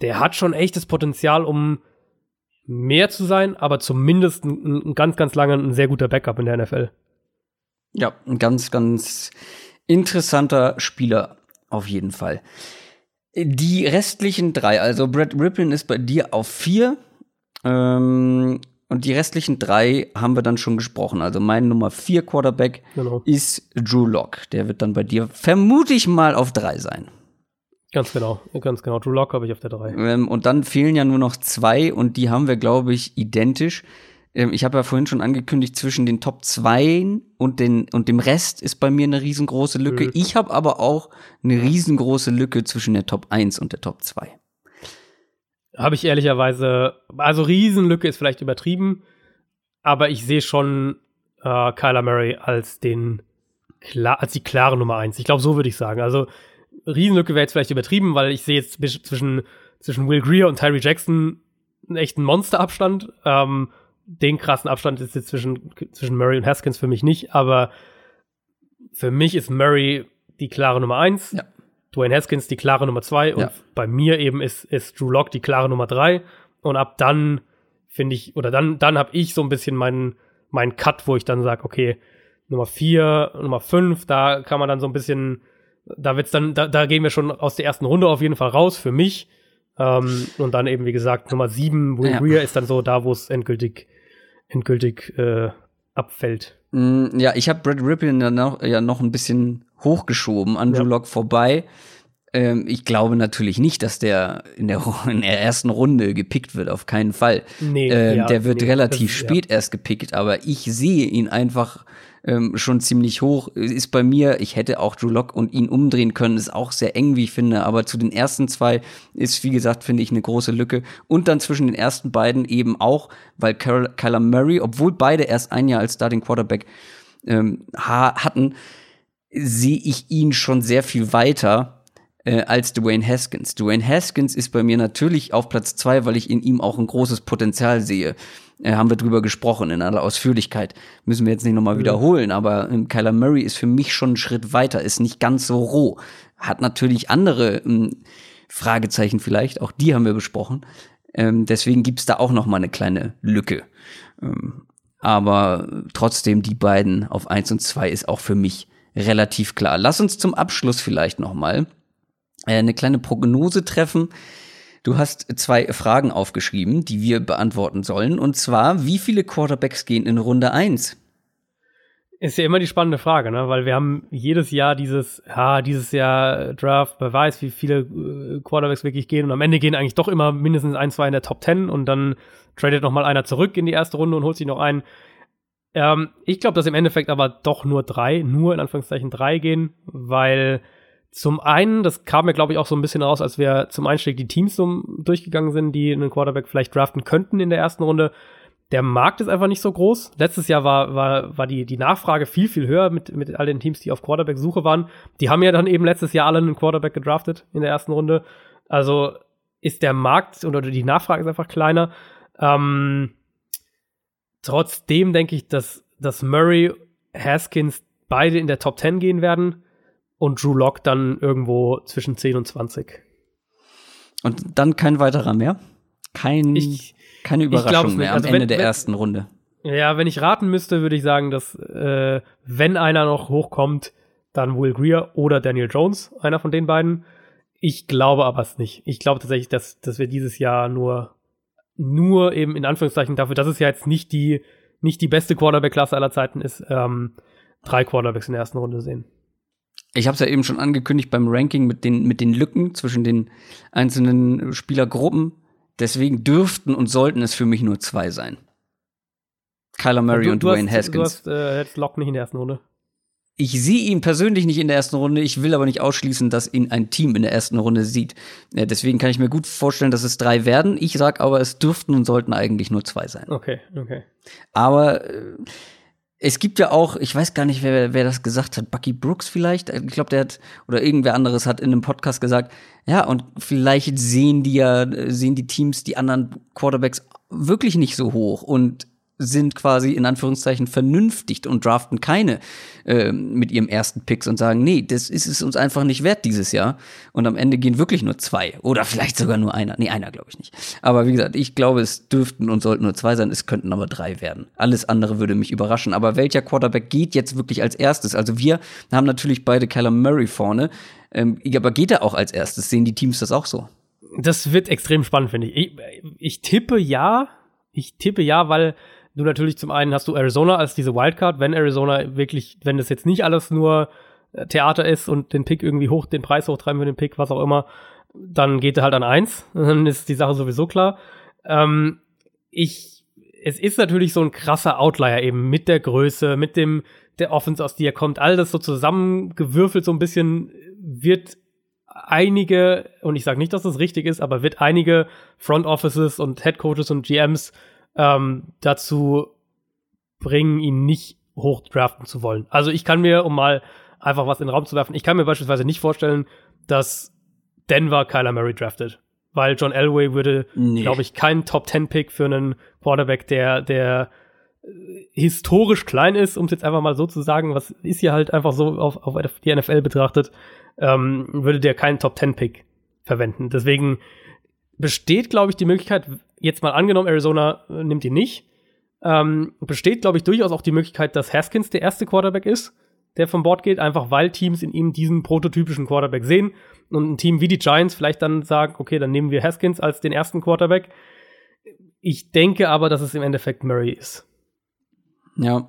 [SPEAKER 1] der hat schon echtes Potenzial, um mehr zu sein, aber zumindest ein, ein ganz, ganz lange ein sehr guter Backup in der NFL.
[SPEAKER 2] Ja, ein ganz, ganz interessanter Spieler auf jeden Fall. Die restlichen drei, also Brad Rippin ist bei dir auf vier Ähm, und die restlichen drei haben wir dann schon gesprochen. Also mein Nummer vier Quarterback genau. ist Drew Lock. Der wird dann bei dir vermute ich mal auf drei sein.
[SPEAKER 1] Ganz genau, ganz genau. Drew Lock habe ich auf der drei.
[SPEAKER 2] Ähm, und dann fehlen ja nur noch zwei und die haben wir, glaube ich, identisch. Ähm, ich habe ja vorhin schon angekündigt, zwischen den Top 2 und, den, und dem Rest ist bei mir eine riesengroße Lücke. Mhm. Ich habe aber auch eine riesengroße Lücke zwischen der Top 1 und der Top 2.
[SPEAKER 1] Habe ich ehrlicherweise, also Riesenlücke ist vielleicht übertrieben, aber ich sehe schon äh, Kyler Murray als den als die klare Nummer 1. Ich glaube, so würde ich sagen. Also Riesenlücke wäre jetzt vielleicht übertrieben, weil ich sehe jetzt zwischen, zwischen Will Greer und Tyree Jackson einen echten Monsterabstand. Ähm, den krassen Abstand ist jetzt zwischen, zwischen Murray und Haskins für mich nicht, aber für mich ist Murray die klare Nummer eins, ja. Dwayne Haskins die klare Nummer zwei und ja. bei mir eben ist, ist Drew Lock die klare Nummer drei und ab dann finde ich, oder dann, dann habe ich so ein bisschen meinen, meinen Cut, wo ich dann sage, okay, Nummer vier, Nummer fünf, da kann man dann so ein bisschen, da wird's dann, da, da gehen wir schon aus der ersten Runde auf jeden Fall raus für mich. Ähm, und dann eben, wie gesagt, Nummer sieben, Will ja. Greer ist dann so da, wo es endgültig, endgültig äh, abfällt.
[SPEAKER 2] Mm, ja, ich habe Brad Rippin ja noch, ja noch ein bisschen hochgeschoben an ja. Locke vorbei. Ähm, ich glaube natürlich nicht, dass der in der, in der ersten Runde gepickt wird, auf keinen Fall. Nee, ähm, ja, der wird nee, relativ das, spät ja. erst gepickt, aber ich sehe ihn einfach ähm, schon ziemlich hoch. Ist bei mir, ich hätte auch Drew Lock und ihn umdrehen können, ist auch sehr eng, wie ich finde. Aber zu den ersten zwei ist, wie gesagt, finde ich eine große Lücke. Und dann zwischen den ersten beiden eben auch, weil Kyler Murray, obwohl beide erst ein Jahr als Starting Quarterback ähm, hatten, sehe ich ihn schon sehr viel weiter äh, als Dwayne Haskins. Dwayne Haskins ist bei mir natürlich auf Platz zwei, weil ich in ihm auch ein großes Potenzial sehe äh, haben wir drüber gesprochen in aller Ausführlichkeit. Müssen wir jetzt nicht nochmal mhm. wiederholen, aber ähm, Kyler Murray ist für mich schon einen Schritt weiter, ist nicht ganz so roh. Hat natürlich andere ähm, Fragezeichen vielleicht, auch die haben wir besprochen. Ähm, deswegen gibt's da auch nochmal eine kleine Lücke. Ähm, aber trotzdem, die beiden auf eins und zwei ist auch für mich relativ klar. Lass uns zum Abschluss vielleicht nochmal äh, eine kleine Prognose treffen Du hast zwei Fragen aufgeschrieben, die wir beantworten sollen. Und zwar, wie viele Quarterbacks gehen in Runde 1?
[SPEAKER 1] Ist ja immer die spannende Frage, ne? Weil wir haben jedes Jahr dieses, ja, dieses Jahr Draft, wer weiß, wie viele äh, Quarterbacks wirklich gehen. Und am Ende gehen eigentlich doch immer mindestens ein, zwei in der Top 10 und dann tradet noch mal einer zurück in die erste Runde und holt sich noch einen. Ähm, ich glaube, dass im Endeffekt aber doch nur drei, nur in Anführungszeichen drei gehen, weil zum einen, das kam mir, glaube ich, auch so ein bisschen raus, als wir zum Einstieg die Teams so durchgegangen sind, die einen Quarterback vielleicht draften könnten in der ersten Runde. Der Markt ist einfach nicht so groß. Letztes Jahr war, war, war die, die Nachfrage viel, viel höher mit, mit all den Teams, die auf Quarterback-Suche waren. Die haben ja dann eben letztes Jahr alle einen Quarterback gedraftet in der ersten Runde. Also ist der Markt oder die Nachfrage ist einfach kleiner. Ähm, trotzdem denke ich, dass, dass Murray, Haskins beide in der Top 10 gehen werden und Drew Lock dann irgendwo zwischen 10 und 20.
[SPEAKER 2] Und dann kein weiterer mehr? Kein, ich, keine Überraschung mehr am also Ende wenn, der wenn, ersten Runde.
[SPEAKER 1] Ja, wenn ich raten müsste, würde ich sagen, dass äh, wenn einer noch hochkommt, dann Will Greer oder Daniel Jones, einer von den beiden. Ich glaube aber es nicht. Ich glaube tatsächlich, dass, dass wir dieses Jahr nur, nur eben in Anführungszeichen dafür, dass es ja jetzt nicht die, nicht die beste Quarterback-Klasse aller Zeiten ist, ähm, drei Quarterbacks in der ersten Runde sehen.
[SPEAKER 2] Ich habe es ja eben schon angekündigt beim Ranking mit den, mit den Lücken zwischen den einzelnen Spielergruppen. Deswegen dürften und sollten es für mich nur zwei sein. Kyler Murray und, du, und Dwayne hast, Haskins.
[SPEAKER 1] Du hast äh, jetzt Lock nicht in der ersten Runde.
[SPEAKER 2] Ich sehe ihn persönlich nicht in der ersten Runde. Ich will aber nicht ausschließen, dass ihn ein Team in der ersten Runde sieht. Ja, deswegen kann ich mir gut vorstellen, dass es drei werden. Ich sag aber, es dürften und sollten eigentlich nur zwei sein.
[SPEAKER 1] Okay, okay.
[SPEAKER 2] Aber äh, es gibt ja auch, ich weiß gar nicht, wer, wer das gesagt hat, Bucky Brooks vielleicht. Ich glaube, der hat, oder irgendwer anderes hat in einem Podcast gesagt, ja, und vielleicht sehen die ja, sehen die Teams die anderen Quarterbacks wirklich nicht so hoch. Und sind quasi in Anführungszeichen vernünftig und draften keine äh, mit ihrem ersten Picks und sagen, nee, das ist es uns einfach nicht wert dieses Jahr. Und am Ende gehen wirklich nur zwei oder vielleicht sogar nur einer. Nee, einer glaube ich nicht. Aber wie gesagt, ich glaube, es dürften und sollten nur zwei sein, es könnten aber drei werden. Alles andere würde mich überraschen. Aber welcher Quarterback geht jetzt wirklich als erstes? Also wir haben natürlich beide Kyler Murray vorne. Ähm, aber geht er auch als erstes? Sehen die Teams das auch so?
[SPEAKER 1] Das wird extrem spannend, finde ich. ich. Ich tippe ja, Ich tippe ja, weil du natürlich zum einen hast du Arizona als diese Wildcard, wenn Arizona wirklich, wenn das jetzt nicht alles nur äh, Theater ist und den Pick irgendwie hoch, den Preis hochtreiben für den Pick, was auch immer, dann geht er halt an eins. Dann ist die Sache sowieso klar. Ähm, ich, es ist natürlich so ein krasser Outlier eben mit der Größe, mit dem, der Offense, aus die er kommt, all das so zusammengewürfelt so ein bisschen wird einige, und ich sage nicht, dass das richtig ist, aber wird einige Front Offices und Head Coaches und GMs ähm, dazu bringen, ihn nicht hoch draften zu wollen. Also ich kann mir, um mal einfach was in den Raum zu werfen, ich kann mir beispielsweise nicht vorstellen, dass Denver Kyler Murray draftet. Weil John Elway würde, nee. glaube ich, keinen Top-10-Pick für einen Quarterback, der, der äh, historisch klein ist, um es jetzt einfach mal so zu sagen, was ist hier halt einfach so auf, auf die NFL betrachtet, ähm, würde der keinen Top-10-Pick verwenden. Deswegen besteht, glaube ich, die Möglichkeit, jetzt mal angenommen, Arizona äh, nimmt ihn nicht, ähm, besteht, glaube ich, durchaus auch die Möglichkeit, dass Haskins der erste Quarterback ist, der vom Bord geht, einfach weil Teams in ihm diesen prototypischen Quarterback sehen und ein Team wie die Giants vielleicht dann sagen, okay, dann nehmen wir Haskins als den ersten Quarterback. Ich denke aber, dass es im Endeffekt Murray ist.
[SPEAKER 2] Ja,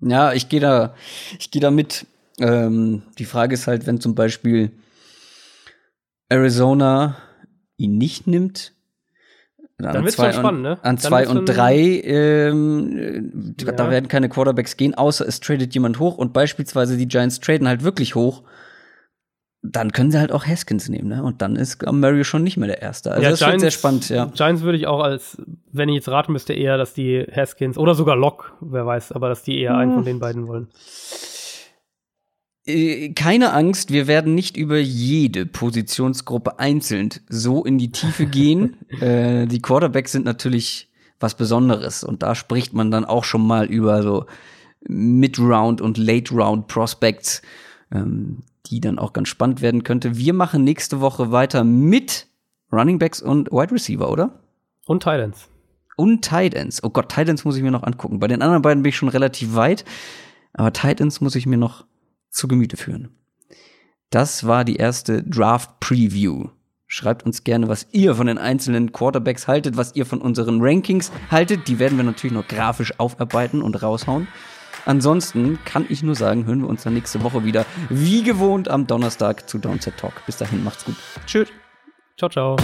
[SPEAKER 2] ja, ich gehe da, ich gehe da mit. Ähm, die Frage ist halt, wenn zum Beispiel Arizona ihn nicht nimmt,
[SPEAKER 1] dann wird es schon spannend, ne?
[SPEAKER 2] An zwei und drei, ähm, ja. da werden keine Quarterbacks gehen, außer es tradet jemand hoch und beispielsweise die Giants traden halt wirklich hoch. Dann können sie halt auch Haskins nehmen, ne? Und dann ist Murray schon nicht mehr der Erste. Also ja, das Giants, wird sehr spannend, ja.
[SPEAKER 1] Giants würde ich auch als, wenn ich jetzt raten müsste, eher, dass die Haskins oder sogar Lock, wer weiß, aber dass die eher hm. einen von den beiden wollen.
[SPEAKER 2] Äh, keine Angst, wir werden nicht über jede Positionsgruppe einzeln so in die Tiefe gehen. äh, die Quarterbacks sind natürlich was Besonderes und da spricht man dann auch schon mal über so Mid-Round und Late-Round Prospects, ähm, die dann auch ganz spannend werden könnte. Wir machen nächste Woche weiter mit Running Backs und Wide Receiver, oder?
[SPEAKER 1] Und Titans.
[SPEAKER 2] Und Titans. Oh Gott, Titans muss ich mir noch angucken. Bei den anderen beiden bin ich schon relativ weit, aber Titans muss ich mir noch zu Gemüte führen. Das war die erste Draft Preview. Schreibt uns gerne, was ihr von den einzelnen Quarterbacks haltet, was ihr von unseren Rankings haltet. Die werden wir natürlich noch grafisch aufarbeiten und raushauen. Ansonsten kann ich nur sagen, hören wir uns dann nächste Woche wieder, wie gewohnt, am Donnerstag zu Downset Talk. Bis dahin, macht's gut. Tschüss.
[SPEAKER 1] Ciao, ciao.